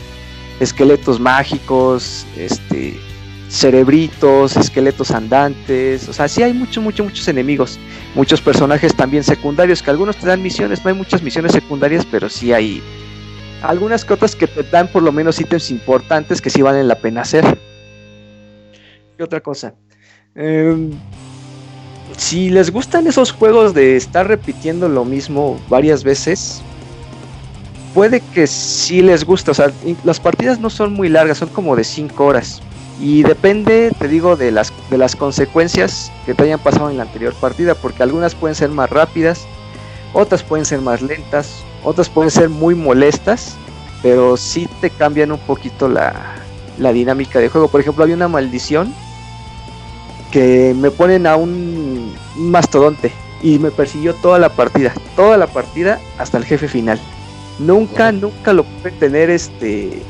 esqueletos mágicos, este cerebritos, esqueletos andantes, o sea, sí hay muchos, muchos, muchos enemigos, muchos personajes también secundarios, que algunos te dan misiones, no hay muchas misiones secundarias, pero sí hay algunas cotas que te dan por lo menos ítems importantes que sí valen la pena hacer. ¿Qué otra cosa? Em, si les gustan esos juegos de estar repitiendo lo mismo varias veces, puede que sí les guste. O sea, las partidas no son muy largas, son como de 5 horas. Y depende, te digo, de las, de las consecuencias que te hayan pasado en la anterior partida, porque algunas pueden ser más rápidas, otras pueden ser más lentas, otras pueden ser muy molestas, pero sí te cambian un poquito la, la dinámica de juego. Por ejemplo, había una maldición que me ponen a un, mastodonte y me persiguió toda la partida, toda la partida hasta el jefe final. Nunca, nunca lo pude tener este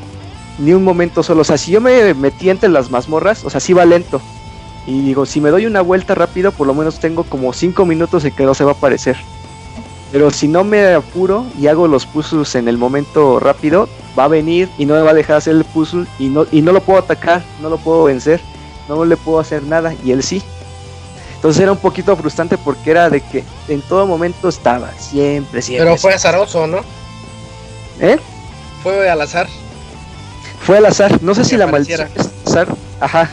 ni un momento solo. O sea, si yo me metí entre las mazmorras, o sea, sí va lento. Y digo, si me doy una vuelta rápido, por lo menos tengo como 5 minutos y que no se va a aparecer. Pero si no me apuro y hago los puzzles en el momento rápido, va a venir y no me va a dejar hacer el puzzle y no, y no lo puedo atacar, no lo puedo vencer no le puedo hacer nada y él sí. Entonces era un poquito frustrante porque era de que en todo momento estaba, siempre, siempre. Pero fue azaroso, ¿no? ¿Eh? Fue al azar. Fue al azar, no sé si la maldición es azar, ajá.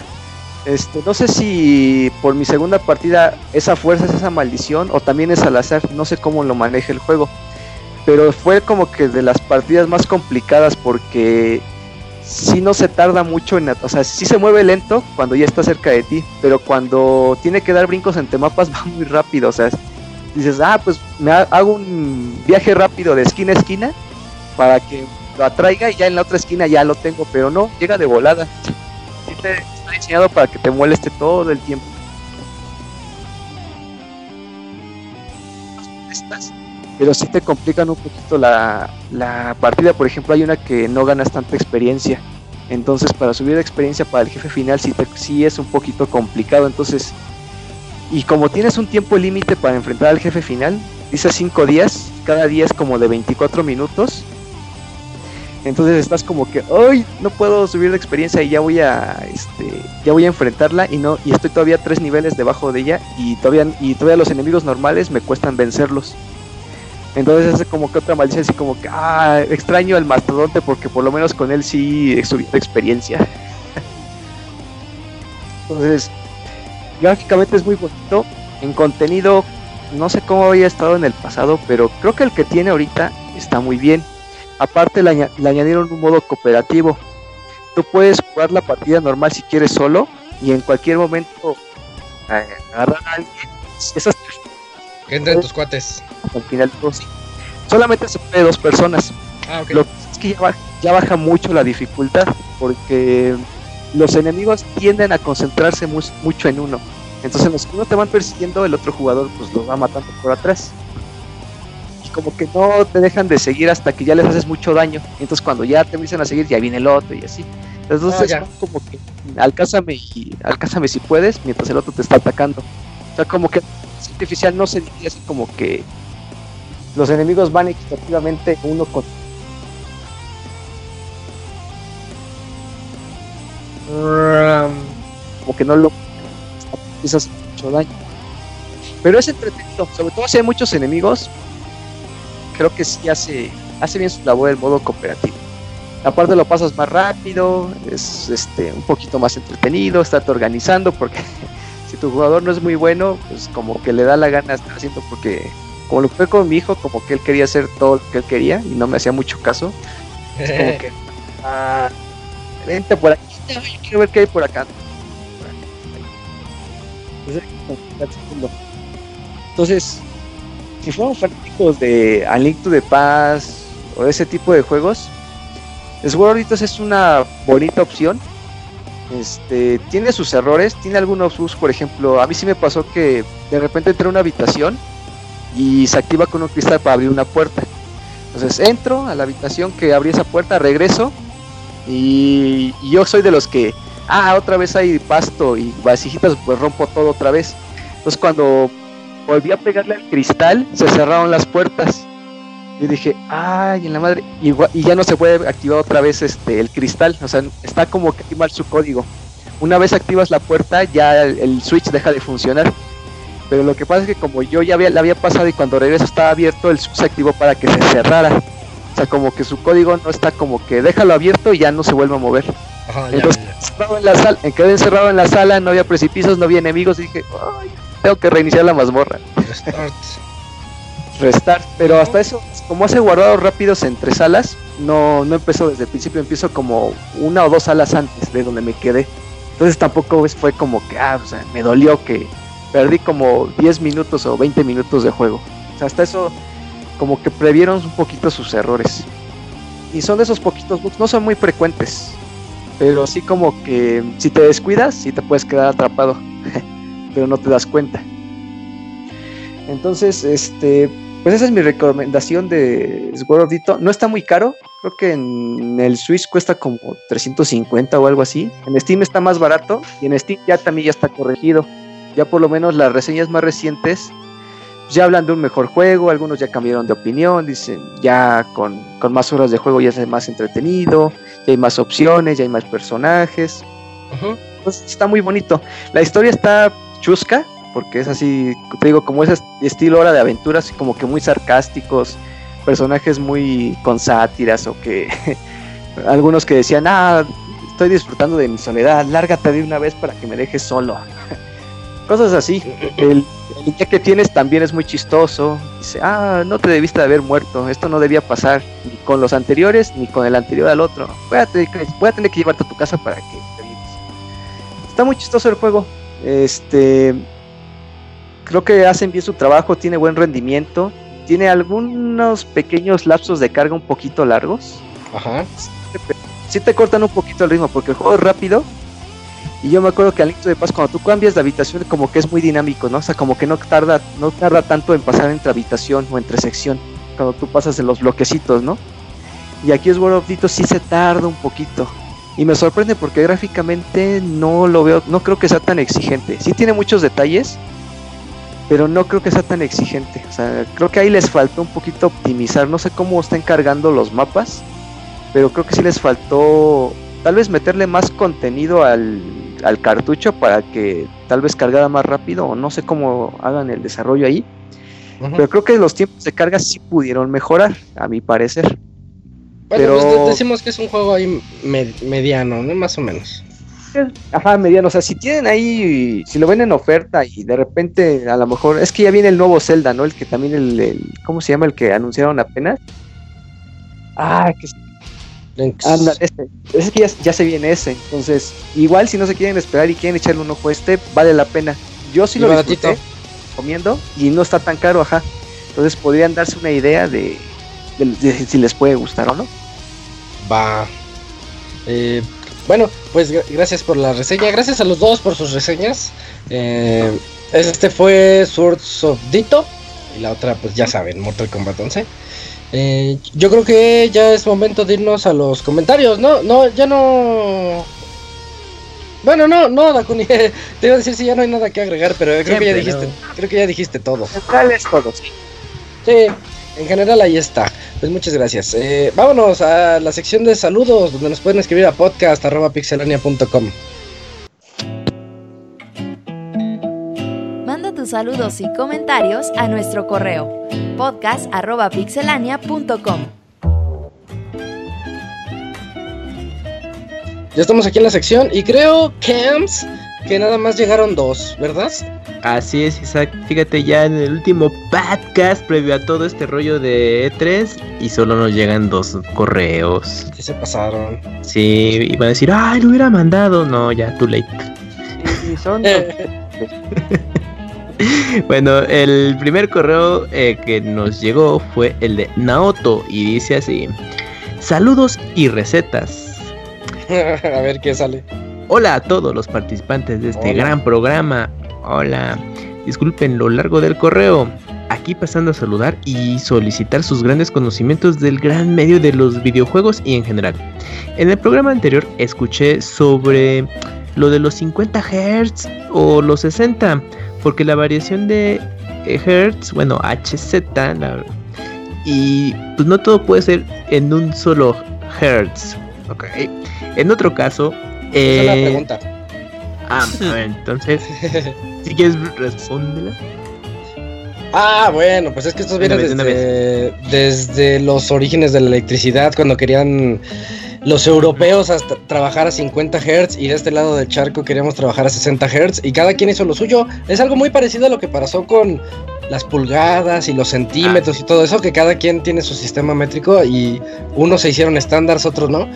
Este, no sé si por mi segunda partida esa fuerza es esa maldición o también es al azar, no sé cómo lo maneja el juego. Pero fue como que de las partidas más complicadas porque si no se tarda mucho en, o sea, sí se mueve lento cuando ya está cerca de ti, pero cuando tiene que dar brincos entre mapas va muy rápido, o sea, dices, ah, pues me hago un viaje rápido de esquina a esquina para que lo atraiga y ya en la otra esquina ya lo tengo, pero no, llega de volada. está diseñado para que te moleste todo el tiempo. pero sí te complican un poquito la, partida. Por ejemplo, hay una que no ganas tanta experiencia. Entonces, para subir la experiencia para el jefe final, sí, te, sí es un poquito complicado. Entonces, y como tienes un tiempo límite para enfrentar al jefe final, dice 5 días, cada día es como de 24 minutos. Entonces estás como que, ¡ay! No puedo subir la experiencia y ya voy a, este, ya voy a enfrentarla y no, y estoy todavía tres niveles debajo de ella y todavía, y todavía los enemigos normales me cuestan vencerlos. Entonces es como que otra maldición así como que, ah, extraño al mastodonte porque por lo menos con él sí he subido experiencia. Entonces, gráficamente es muy bonito. En contenido, no sé cómo había estado en el pasado, pero creo que el que tiene ahorita está muy bien. Aparte le, añadieron un modo cooperativo. Tú puedes jugar la partida normal si quieres solo y en cualquier momento eh, agarrar a alguien. Esas que entren tus cuates. Al final, sí. Solamente se puede dos personas. Ah, Lo que es que ya baja, mucho la dificultad porque los enemigos tienden a concentrarse mucho en uno. Entonces, los que uno te van persiguiendo, el otro jugador pues los va matando por atrás. Y como que no te dejan de seguir hasta que ya les haces mucho daño. Entonces, cuando ya te empiezan a seguir, ya viene el otro y así. Entonces, ah, como que alcánzame y alcánzame si puedes, mientras el otro te está atacando. O sea, como que artificial no se divide así como que los enemigos van equitativamente uno con como que no lo hace mucho daño pero es entretenido sobre todo si hay muchos enemigos creo que sí hace hace bien su labor el modo cooperativo aparte lo pasas más rápido es este un poquito más entretenido estarte organizando porque si tu jugador no es muy bueno, pues como que le da la gana estar haciendo porque como lo fue con mi hijo, como que él quería hacer todo lo que él quería y no me hacía mucho caso. Es como que, ah, vente por aquí, quiero ver qué hay por acá. Entonces, si fuéramos fanáticos de A Link to the Past o ese tipo de juegos, Sword es una bonita opción. Este, tiene sus errores, tiene algunos bugs, por ejemplo, a mí sí me pasó que de repente entré a una habitación y se activa con un cristal para abrir una puerta. Entonces entro a la habitación que abrí esa puerta, regreso y, yo soy de los que, ah, otra vez hay pasto y vasijitas, pues rompo todo otra vez. Entonces cuando volví a pegarle al cristal, se cerraron las puertas. Y dije, ay, en la madre, y, ya no se puede activar otra vez este el cristal, o sea, está como que mal su código. Una vez activas la puerta, ya el, switch deja de funcionar. Pero lo que pasa es que como yo ya había, la había pasado y cuando regreso estaba abierto, el switch se activó para que se cerrara. O sea, como que su código no está como que déjalo abierto y ya no se vuelve a mover. Entonces, En la sala, quedé encerrado en la sala, no había precipicios, no había enemigos, y dije, ay, tengo que reiniciar la mazmorra. Restart. Restart, pero hasta eso, como hace guardados rápidos entre salas, no, no empezó desde el principio, empiezo como una o dos salas antes de donde me quedé. Entonces tampoco fue como que, ah, o sea, me dolió que perdí como 10 minutos o 20 minutos de juego. O sea, hasta eso como que previeron un poquito sus errores. Y son de esos poquitos bugs, no son muy frecuentes. Pero sí como que si te descuidas, sí te puedes quedar atrapado. pero no te das cuenta. Entonces, este, pues esa es mi recomendación de Sword of Dito. No está muy caro, creo que en el Switch cuesta como 350 o algo así. En Steam está más barato y en Steam ya también ya está corregido. Ya por lo menos las reseñas más recientes ya hablan de un mejor juego, algunos ya cambiaron de opinión, dicen ya con, con más horas de juego ya es más entretenido, ya hay más opciones, ya hay más personajes. Pues está muy bonito. La historia está chusca, porque es así, te digo, como ese estilo hora de aventuras, como que muy sarcásticos, personajes muy con sátiras o que algunos que decían, ah, estoy disfrutando de mi soledad, lárgate de una vez para que me dejes solo. Cosas así. El, el que tienes también es muy chistoso. Dice, ah, no te debiste de haber muerto, esto no debía pasar ni con los anteriores ni con el anterior al otro. Voy a, tener, voy a tener que llevarte a tu casa para que te Está muy chistoso el juego. Este, creo que hacen bien su trabajo, tiene buen rendimiento, tiene algunos pequeños lapsos de carga un poquito largos. Ajá. Sí te cortan un poquito el ritmo porque el juego es rápido. Y yo me acuerdo que al inicio de paz cuando tú cambias de habitación como que es muy dinámico, ¿no? O sea, como que no tarda no tarda tanto en pasar entre habitación o entre sección cuando tú pasas en los bloquecitos, ¿no? Y aquí es World of Dito sí se tarda un poquito. Y me sorprende porque gráficamente no lo veo, no creo que sea tan exigente. Sí tiene muchos detalles, pero no creo que sea tan exigente. O sea, creo que ahí les faltó un poquito optimizar. No sé cómo están cargando los mapas, pero creo que sí les faltó tal vez meterle más contenido al, al cartucho para que tal vez cargara más rápido o no sé cómo hagan el desarrollo ahí. Pero creo que los tiempos de carga sí pudieron mejorar, a mi parecer. Bueno, pero... pues decimos que es un juego ahí mediano, ¿no? Más o menos. Ajá, mediano. O sea, si tienen ahí, si lo ven en oferta y de repente a lo mejor, es que ya viene el nuevo Zelda, ¿no? El que también el, ¿cómo se llama? El que anunciaron apenas. Ah, que Anda, este, es que ya, se viene ese. Entonces, igual si no se quieren esperar y quieren echarle un ojo a este, vale la pena. Yo sí lo disfruté comiendo y no está tan caro, ajá. Entonces podrían darse una idea de, si les puede gustar o no. Va. Eh, bueno, pues gracias por la reseña. Gracias a los dos por sus reseñas. Eh, este fue Swords of Dito. Y la otra, pues ya saben, Mortal Kombat 11. Eh, yo creo que ya es momento de irnos a los comentarios. No, no, ya no. Bueno, no, no, Dakuni. Te iba a decir si ya no hay nada que agregar, pero creo que ya dijiste, creo que ya dijiste todo. es todo, sí. Sí, en general ahí está. Pues muchas gracias. Eh, vámonos a la sección de saludos, donde nos pueden escribir a podcast.pixelania.com. Manda tus saludos y comentarios a nuestro correo podcast.pixelania.com. Ya estamos aquí en la sección y creo, Camps, que nada más llegaron dos, ¿verdad? Así es, Isaac. Fíjate ya en el último podcast previo a todo este rollo de E3 y solo nos llegan dos correos. ¿Qué se pasaron? Sí, iban a decir, ay, lo hubiera mandado. No, ya, too late. son bueno, el primer correo eh, que nos llegó fue el de Naoto y dice así: Saludos y recetas. a ver qué sale. Hola a todos los participantes de este gran programa. Hola. Disculpen lo largo del correo. Aquí pasando a saludar y solicitar sus grandes conocimientos del gran medio de los videojuegos y en general. En el programa anterior escuché sobre lo de los 50 Hz o los 60, porque la variación de Hz, bueno, HZ, y pues no todo puede ser en un solo Hertz. Ok. En otro caso. Esa es la eh, pregunta. Ah, a ver, entonces. si quieres, respóndela. Ah, bueno, pues es que estos vienen desde, desde los orígenes de la electricidad, cuando querían los europeos hasta trabajar a 50 Hz y de este lado del charco queríamos trabajar a 60 Hz y cada quien hizo lo suyo. Es algo muy parecido a lo que pasó con las pulgadas y los centímetros ah, y todo eso, que cada quien tiene su sistema métrico y unos se hicieron estándares, otros no.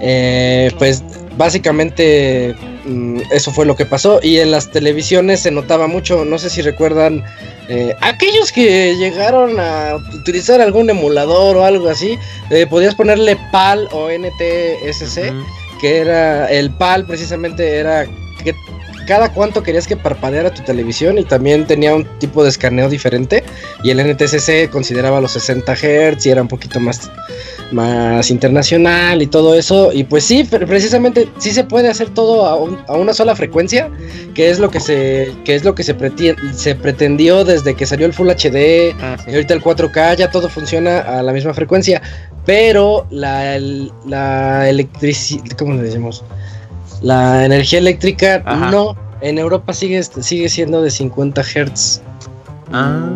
Eh, pues básicamente mm, eso fue lo que pasó. Y en las televisiones se notaba mucho, no sé si recuerdan, eh, aquellos que llegaron a utilizar algún emulador o algo así, eh, podías ponerle PAL o NTSC, que era el PAL precisamente era que cada cuánto querías que parpadeara tu televisión y también tenía un tipo de escaneo diferente y el NTSC consideraba los 60 Hz y era un poquito más, más internacional y todo eso. Y pues sí, precisamente sí se puede hacer todo a, una sola frecuencia que es lo que se, que es lo que se, se pretendió desde que salió el Full HD ah, y ahorita el 4K ya todo funciona a la misma frecuencia. Pero la, la electricidad, ¿cómo le decimos? La energía eléctrica no, en Europa sigue, sigue siendo de 50 Hz. Ah.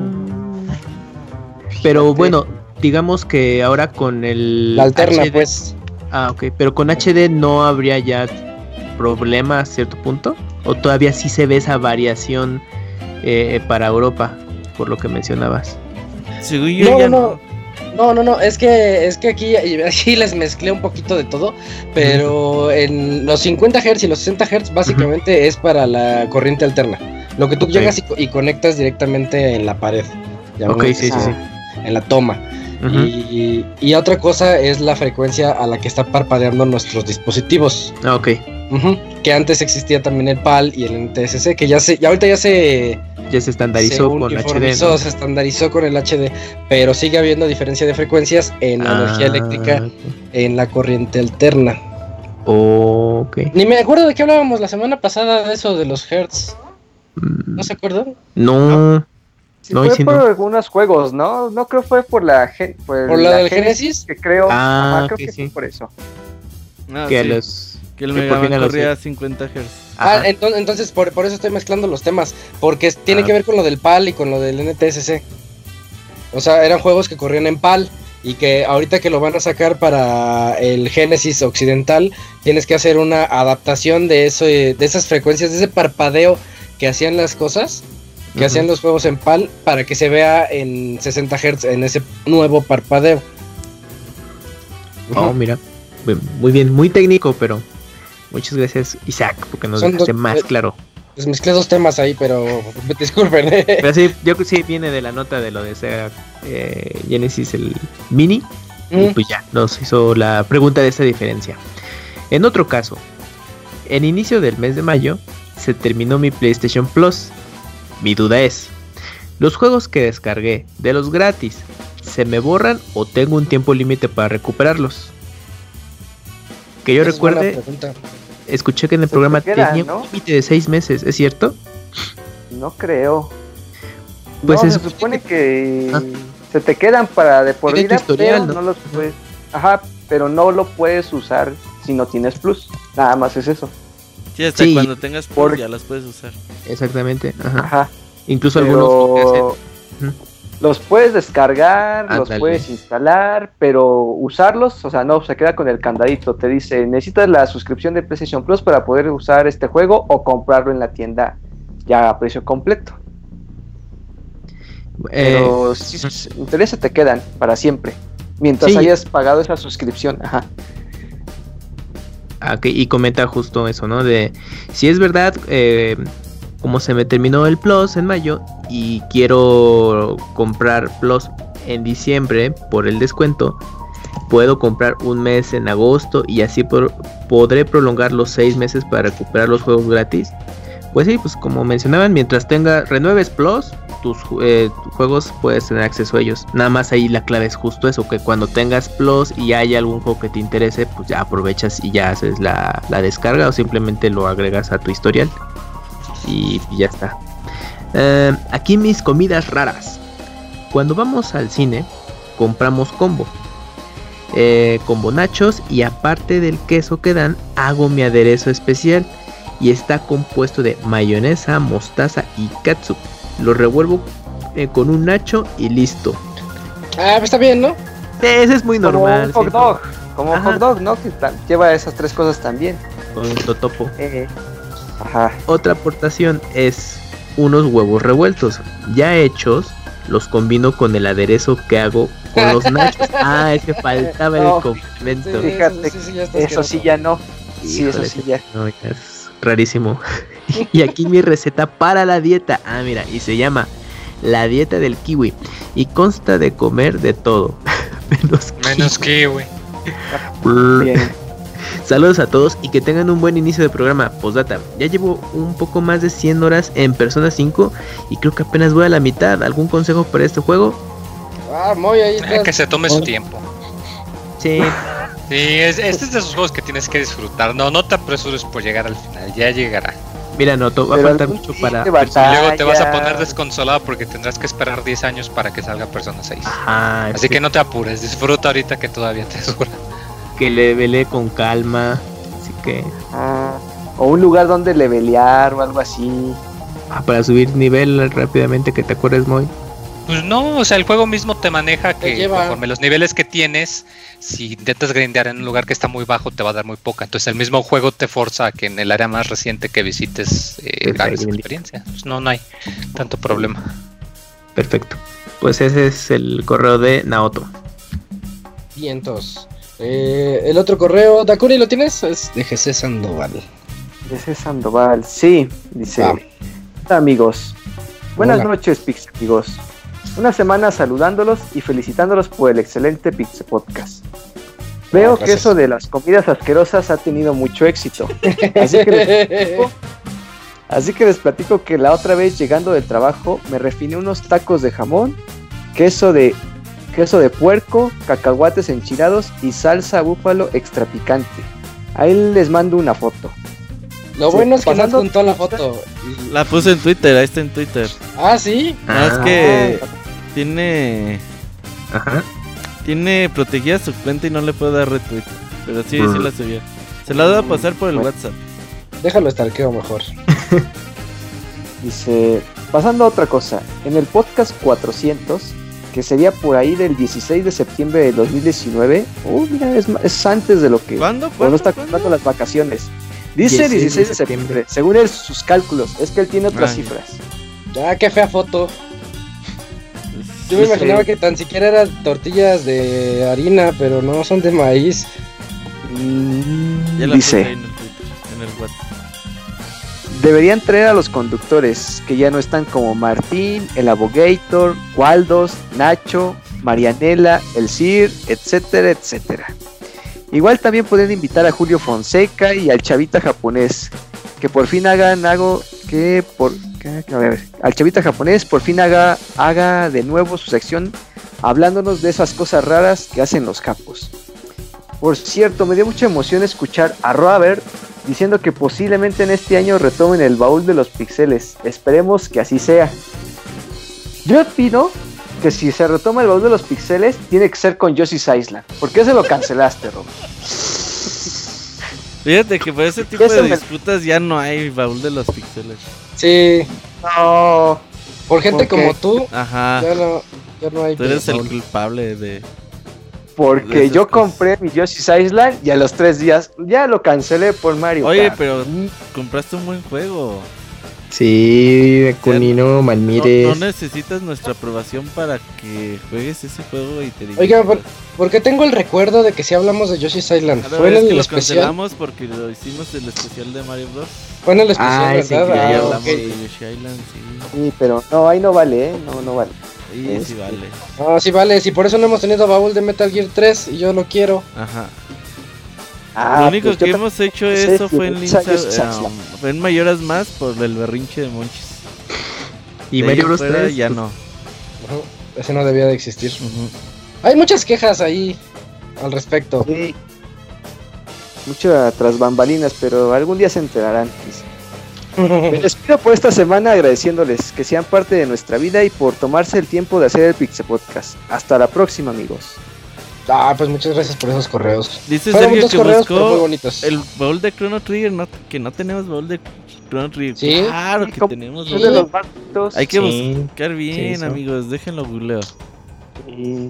Pero bueno, digamos que ahora con el... La alterna, pues. Ah, ok, pero con HD no habría ya problema a cierto punto. ¿O todavía sí se ve esa variación eh, para Europa, por lo que mencionabas? no, no. No, no, no, es que, es que aquí, aquí les mezclé un poquito de todo, pero en los 50 Hz y los 60 Hz básicamente es para la corriente alterna. Lo que tú llegas y, conectas directamente en la pared. Ok, sí, sí, sí. En la toma. y, y, otra cosa es la frecuencia a la que está parpadeando nuestros dispositivos. Ah, ok. Que antes existía también el PAL y el NTSC, que ya se, ya ahorita ya se ya se estandarizó con HD. Se estandarizó con el HD, pero sigue habiendo diferencia de frecuencias en la energía ah, eléctrica en la corriente alterna. Ok. Ni me acuerdo de qué hablábamos la semana pasada de eso de los hertz. ¿No se acuerdan? No. no, fue por algunos juegos, ¿no? No creo que fue por la por, la, del Genesis, que creo, ah, creo que, sí. fue por eso. que los que el Mega Man corría a 50 Hz. Ah, entonces, por, eso estoy mezclando los temas. Porque tiene ah. que ver con lo del PAL y con lo del NTSC. O sea, eran juegos que corrían en PAL. Y que ahorita que lo van a sacar para el Genesis occidental, tienes que hacer una adaptación de eso, de esas frecuencias, de ese parpadeo que hacían las cosas, que hacían los juegos en PAL, para que se vea en 60 Hz en ese nuevo parpadeo. Oh, mira. Muy bien, muy técnico, pero Muchas gracias, Isaac, porque nos dejaste más eh, claro. Les mezclé dos temas ahí, pero disculpen. ¿eh? Pero sí, yo creo que sí viene de la nota de lo de ese eh, Genesis el Mini. Y pues ya, nos hizo la pregunta de esa diferencia. En otro caso, en inicio del mes de mayo se terminó mi PlayStation Plus. Mi duda es, ¿los juegos que descargué de los gratis se me borran o tengo un tiempo límite para recuperarlos? Que yo recuerde, escuché que en el programa tenía un límite de seis meses, ¿es cierto? No creo. Pues se supone que ah. se te quedan para de por vida, pero ¿no? los puedes, ajá, pero no lo puedes usar si no tienes plus. Nada más es eso. Sí, hasta cuando tengas plus ya las puedes usar. Exactamente, ajá. Incluso algunos los puedes descargar, los puedes instalar, pero usarlos, o sea, no, se queda con el candadito. Te dice, necesitas la suscripción de PlayStation Plus para poder usar este juego o comprarlo en la tienda ya a precio completo. Pero eh, si interesa te quedan para siempre, mientras hayas pagado esa suscripción. Ajá. Ah, y comenta justo eso, ¿no? De si es verdad, eh, como se me terminó el Plus en mayo y quiero comprar Plus en diciembre por el descuento, puedo comprar un mes en agosto y así podré prolongar los seis meses para recuperar los juegos gratis. Pues sí, pues como mencionaban, mientras tenga renueves Plus, tus eh, juegos puedes tener acceso a ellos. Nada más ahí la clave es justo eso, que cuando tengas Plus y hay algún juego que te interese, pues ya aprovechas y ya haces la, descarga o simplemente lo agregas a tu historial. Y, ya está. Eh, aquí mis comidas raras. Cuando vamos al cine, compramos combo. Eh, combo nachos y aparte del queso que dan, hago mi aderezo especial y está compuesto de mayonesa, mostaza y katsup lo revuelvo eh, con un nacho y listo. Ah, pues está bien, ¿no? Ese es muy normal. Como hot dog, como hot dog, ¿no? Que lleva esas tres cosas también. Con un totopo. Eh, ajá. Otra aportación es unos huevos revueltos ya hechos. Los combino con el aderezo que hago con los nachos. ah, es que faltaba el complemento. fíjate, eso sí ya no. Sí, eso sí ya. No, es rarísimo. y aquí mi receta para la dieta. Ah, mira, y se llama la dieta del kiwi. Y consta de comer de todo. Menos kiwi. Saludos a todos y que tengan un buen inicio de programa. Postdata, ya llevo un poco más de 100 horas en Persona 5 y creo que apenas voy a la mitad. ¿Algún consejo para este juego? Ah, muy ahí. Eh, que se tome su tiempo. Sí. Sí, este es de esos juegos que tienes que disfrutar. No, no te apresures por llegar al final, ya llegará. Mira, no, va a faltar mucho para. Y luego te vas a poner desconsolado porque tendrás que esperar 10 años para que salga Persona 6. Así que... no te apures, disfruta ahorita que todavía te dura. Que le vele con calma. Así que. Ah, o un lugar donde levelear o algo así. Ah, para subir nivel rápidamente, que te acuerdes muy. Pues no, o sea, el juego mismo te maneja que conforme los niveles que tienes, si intentas grindear en un lugar que está muy bajo, te va a dar muy poca. Entonces el mismo juego te forza a que en el área más reciente que visites eh, ganes experiencia. Pues no, no hay tanto problema. Perfecto. Pues ese es el correo de Naoto. Vientos. Eh, el otro correo, Dakuni, ¿lo tienes? Es de GC Sandoval. GC Sandoval, sí. Dice: ah. amigos. Buenas noches, Pix amigos. Una semana saludándolos y felicitándolos por el excelente Pixel Podcast. Veo que eso de las comidas asquerosas ha tenido mucho éxito. Así que, les platico, que la otra vez llegando del trabajo me refiné unos tacos de jamón, queso de queso de puerco, cacahuates enchilados y salsa búfalo extra picante. Ahí les mando una foto. Lo bueno es que no juntó la foto. La puse en Twitter, ahí está en Twitter. Ah, sí. Ah, es que tiene. Ajá. Tiene protegida su cuenta y no le puedo dar retweet. Pero sí, sí la subí. Se la voy a pasar por el WhatsApp. Déjalo estarqueo mejor. Dice, pasando a otra cosa, en el podcast 400, que sería por ahí del 16 de septiembre de 2019, uh, mira, es, antes de lo que... ¿Cuándo? ¿Cuándo está contando las vacaciones. Dice 16, de septiembre, según él, sus cálculos, es que él tiene otras ah, cifras. Ya, qué fea foto. Yo me imaginaba que tan siquiera eran tortillas de harina, pero no, son de maíz. Mm, dice. Deberían traer a los conductores que ya no están como Martín, el Abogator, Waldos, Nacho, Marianela, el Sir, etcétera, etcétera. Igual también pueden invitar a Julio Fonseca y al chavita japonés, que por fin hagan algo que por al chavita japonés por fin haga, haga de nuevo su sección hablándonos de esas cosas raras que hacen los capos. Por cierto, me dio mucha emoción escuchar a Robert diciendo que posiblemente en este año retomen el baúl de los pixeles. Esperemos que así sea. Yo opino que si se retoma el baúl de los pixeles, tiene que ser con Yoshi's Island. ¿Por qué se lo cancelaste, Robert? Fíjate que por ese tipo de disputas ya no hay baúl de los pixeles. Sí. No. Por gente como tú. Ajá. Ya no, ya no hay. Tú eres el culpable de. Porque yo compré mi Yoshi's Island y a los tres días ya lo cancelé por Mario. Oye, pero compraste un buen juego. Sí, Kunino, Malmires. No, no, necesitas nuestra aprobación para que juegues ese juego y te diga. Oiga, porque tengo el recuerdo de que si hablamos de Yoshi's Island. Fue en el que especial. Lo porque lo hicimos el especial de Mario Bros. Fue en el especial, ah, ¿verdad? Sí, ah, hablamos de Yoshi Island, sí. Sí, pero no, ahí no vale, ¿eh? No, no vale. Sí, sí este, vale. No, sí vale, si por eso no hemos tenido baúl de Metal Gear 3 y yo lo quiero. Ajá. Ah, lo único pues que hemos hecho eso fue en Linza, um, fue en Mayoras más por el berrinche de Monchis. Y Mario Bros 3 ya no. ese no debía de existir. Hay muchas quejas ahí al respecto. Sí. Muchas tras bambalinas, pero algún día se enterarán. Me despido por esta semana agradeciéndoles que sean parte de nuestra vida y por tomarse el tiempo de hacer el Pixel Podcast. Hasta la próxima, amigos. Ah, pues muchas gracias por esos correos. Dice Sergio que buscó el baúl de Chrono Trigger, no, que no tenemos baúl de Chrono Trigger. Sí, claro que tenemos. Hay que buscar bien, amigos, déjenlo googleo.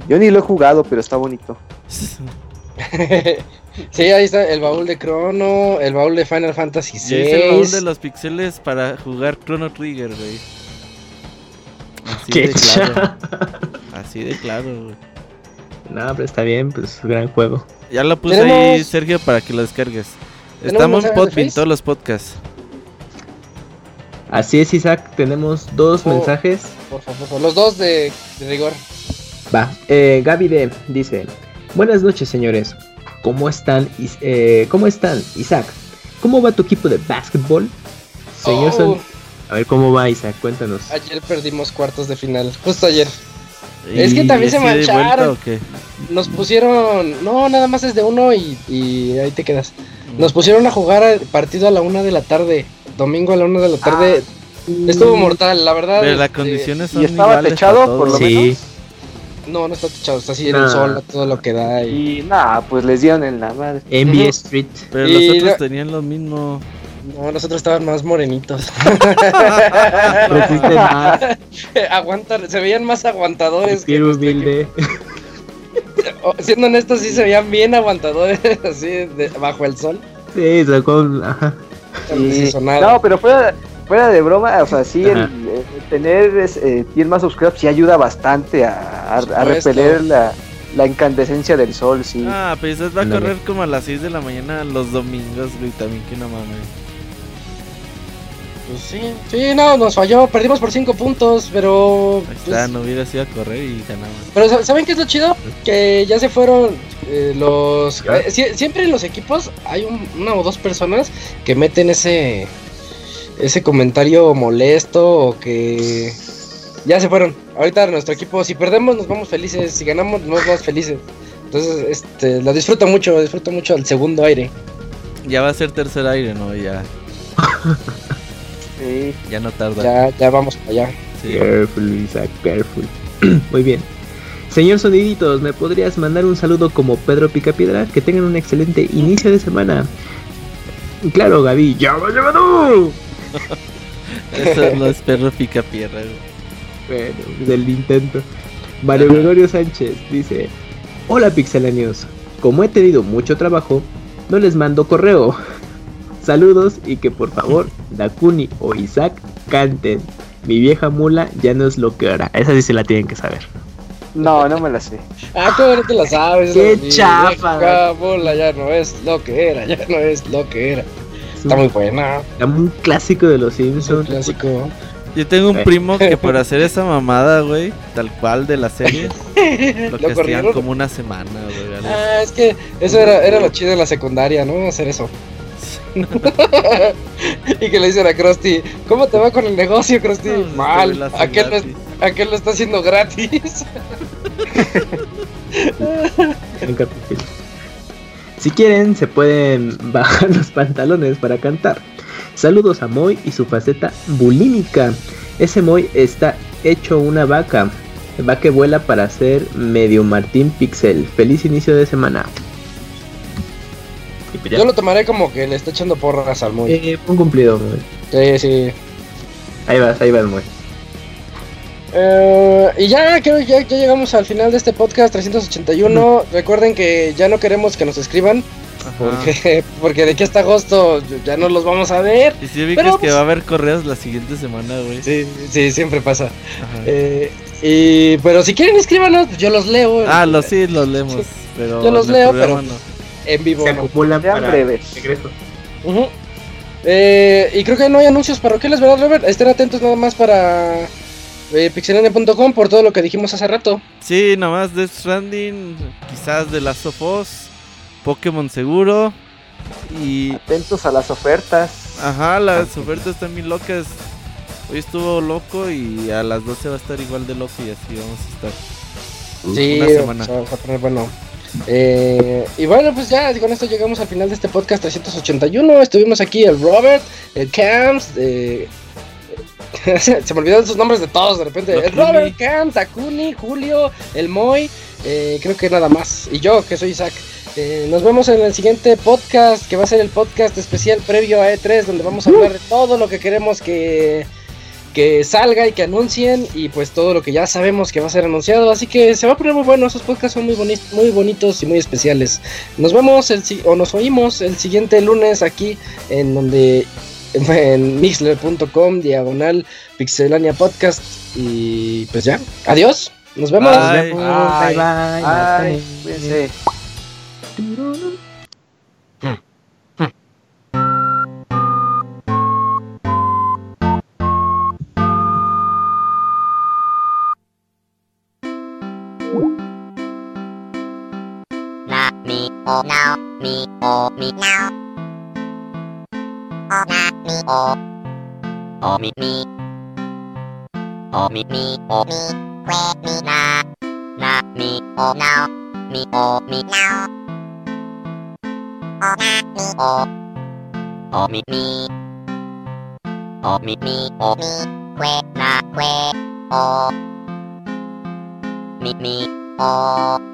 Yo ni lo he jugado, pero está bonito. sí, ahí está el baúl de Chrono, el baúl de Final Fantasy VI. es el baúl de los pixeles para jugar Chrono Trigger, güey. Así de claro. Así de claro, güey. No, pero está bien, pues gran juego. Ya lo puse ahí, Sergio, para que lo descargues. Estamos en Podbean, todos los podcasts. Así es, Isaac, tenemos dos mensajes. Por favor, los dos de, rigor. Va, eh, Gaby D dice: Buenas noches, señores. ¿Cómo están, eh, ¿Cómo están, Isaac? ¿Cómo va tu equipo de básquetbol? Señor oh. A ver, ¿cómo va, Isaac? Cuéntanos. Ayer perdimos cuartos de final, justo ayer. Es que también se mancharon. Nos pusieron. No, nada más es de uno y, y ahí te quedas. Nos pusieron a jugar el partido a la una de la tarde. Domingo a la una de la tarde. Ah. Estuvo mortal, la verdad. Pero las este, condiciones son ¿Y estaba techado, por lo sí. menos? No, no está techado, está así en el sol, todo lo que da. Y, nada, pues les dieron en la madre. NBA Street. Pero los otros tenían lo mismo. No, nosotros estaban más morenitos. Aguantar, se veían más aguantadores. Quiero humilde. Oh, siendo honestos, sí se veían bien aguantadores, así, bajo el sol. Sí, sacó. Ajá. No, pero fuera, fuera de broma, o sea, sí, el, tener eh, piel más oscura sí ayuda bastante a, a, repeler la, la incandescencia del sol, sí. Ah, pues va a correr como a las 6 de la mañana los domingos, güey, también que no mames. Pues sí, sí, no, nos falló, perdimos por 5 puntos, pero... Ahí está, pues no hubiera sido a correr y ganamos. Pero ¿saben qué es lo chido? Que ya se fueron eh, los... Eh, siempre en los equipos hay una o dos personas que meten ese... Ese comentario molesto o que... Ya se fueron. Ahorita nuestro equipo, si perdemos nos vamos felices, si ganamos nos vamos felices. Entonces, este, lo disfruto mucho, disfruto mucho el segundo aire. Ya va a ser tercer aire, ¿no? Ya. Ya no tarda. Ya, ya vamos para allá. Careful, Isaac, careful. Muy bien. Señor Soniditos, ¿me podrías mandar un saludo como Pedro Picapiedra? Que tengan un excelente inicio de semana. Claro, Gaby, ya va tú. Eso no es Pedro Picapiedra. Bueno, del intento. Mario Gregorio Sánchez dice: Hola pixelanios, como he tenido mucho trabajo, no les mando correo. Saludos y que por favor Dakuni o Isaac canten. Mi vieja mula ya no es lo que era. Esa sí se la tienen que saber. No, no me la sé. Ah, ¿cómo no te la sabes? Qué chafa. vieja mula ya no es lo que era, ya no es lo que era. Está muy buena. Está un clásico de los Simpsons. clásico. Yo tengo un primo que por hacer esa mamada, güey, tal cual de la serie, lo, que hacían como una semana, güey. Ah, es que eso era, era lo chido de la secundaria, ¿no? Hacer eso. y que le dicen a Krusty, ¿cómo te va con el negocio, Krusty? Mal, aquel lo, aquel lo está haciendo gratis. Si quieren, se pueden bajar los pantalones para cantar. Saludos a Moy y su faceta bulímica. Ese Moy está hecho una vaca. Va que vuela para ser medio Martín Pixel. Feliz inicio de semana. Pues Yo lo tomaré como que le está echando porras al Moy. Eh, un cumplido, Moy. Sí, sí. Ahí vas, ahí va el Moy. Eh, y ya, creo que ya, llegamos al final de este podcast 381. Recuerden que ya no queremos que nos escriban. Porque, porque de aquí hasta agosto ya no los vamos a ver. Y si vi que va a haber correos la siguiente semana, güey. Sí, sí, siempre pasa. Eh, y, pero si quieren escríbanos, yo los leo. Ah, los sí, los leemos. Pero yo los leo, pero en vivo. Se acumulan para breves. eh, y creo que no hay anuncios parroquiales, ¿verdad, Robert? Estén atentos nada más para eh, pixelania.com por todo lo que dijimos hace rato. Sí, nada más Death Stranding, quizás de las Sofos, Pokémon seguro. Y. Atentos a las ofertas. Ajá, las ofertas están bien locas. Hoy estuvo loco y a las 12 va a estar igual de loco y así vamos a estar. Sí, una semana. Vamos a poner bueno. Eh, y bueno, pues ya con esto llegamos al final de este podcast 381. Estuvimos aquí el Robert, el Camps, eh, se me olvidaron sus nombres de todos de repente. el Robert, Camps, Takuni, Julio, el Moy, eh, creo que nada más. Y yo, que soy Isaac. nos vemos en el siguiente podcast, que va a ser el podcast especial previo a E3, donde vamos a hablar de todo lo que queremos que que salga y que anuncien y pues todo lo que ya sabemos que va a ser anunciado. Así que se va a poner muy bueno, esos podcasts son muy, bonitos muy bonitos y muy especiales. Nos vemos el, o nos oímos el siguiente lunes aquí en donde en mixler.com diagonal pixelania podcast y pues ya, adiós, nos vemos. Bye, bye, bye, o now, me o me now. O na me o. O me me. O me me o me. Que me na. Na me o now. Me o me now. O na me o. O me me. O me me o me. Que na que o. Me me o.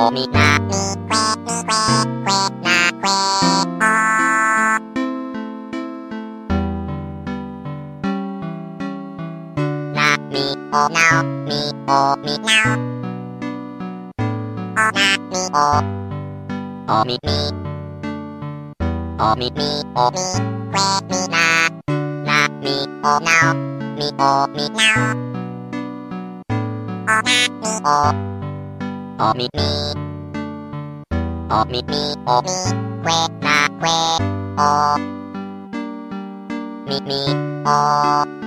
O mi na mi que mi que que na que o na mi o now mi o mi now o na mi o o mi mi o mi mi o mi que mi na na mi o now mi o mi now o na おみみおみみおみくえなくえおみみお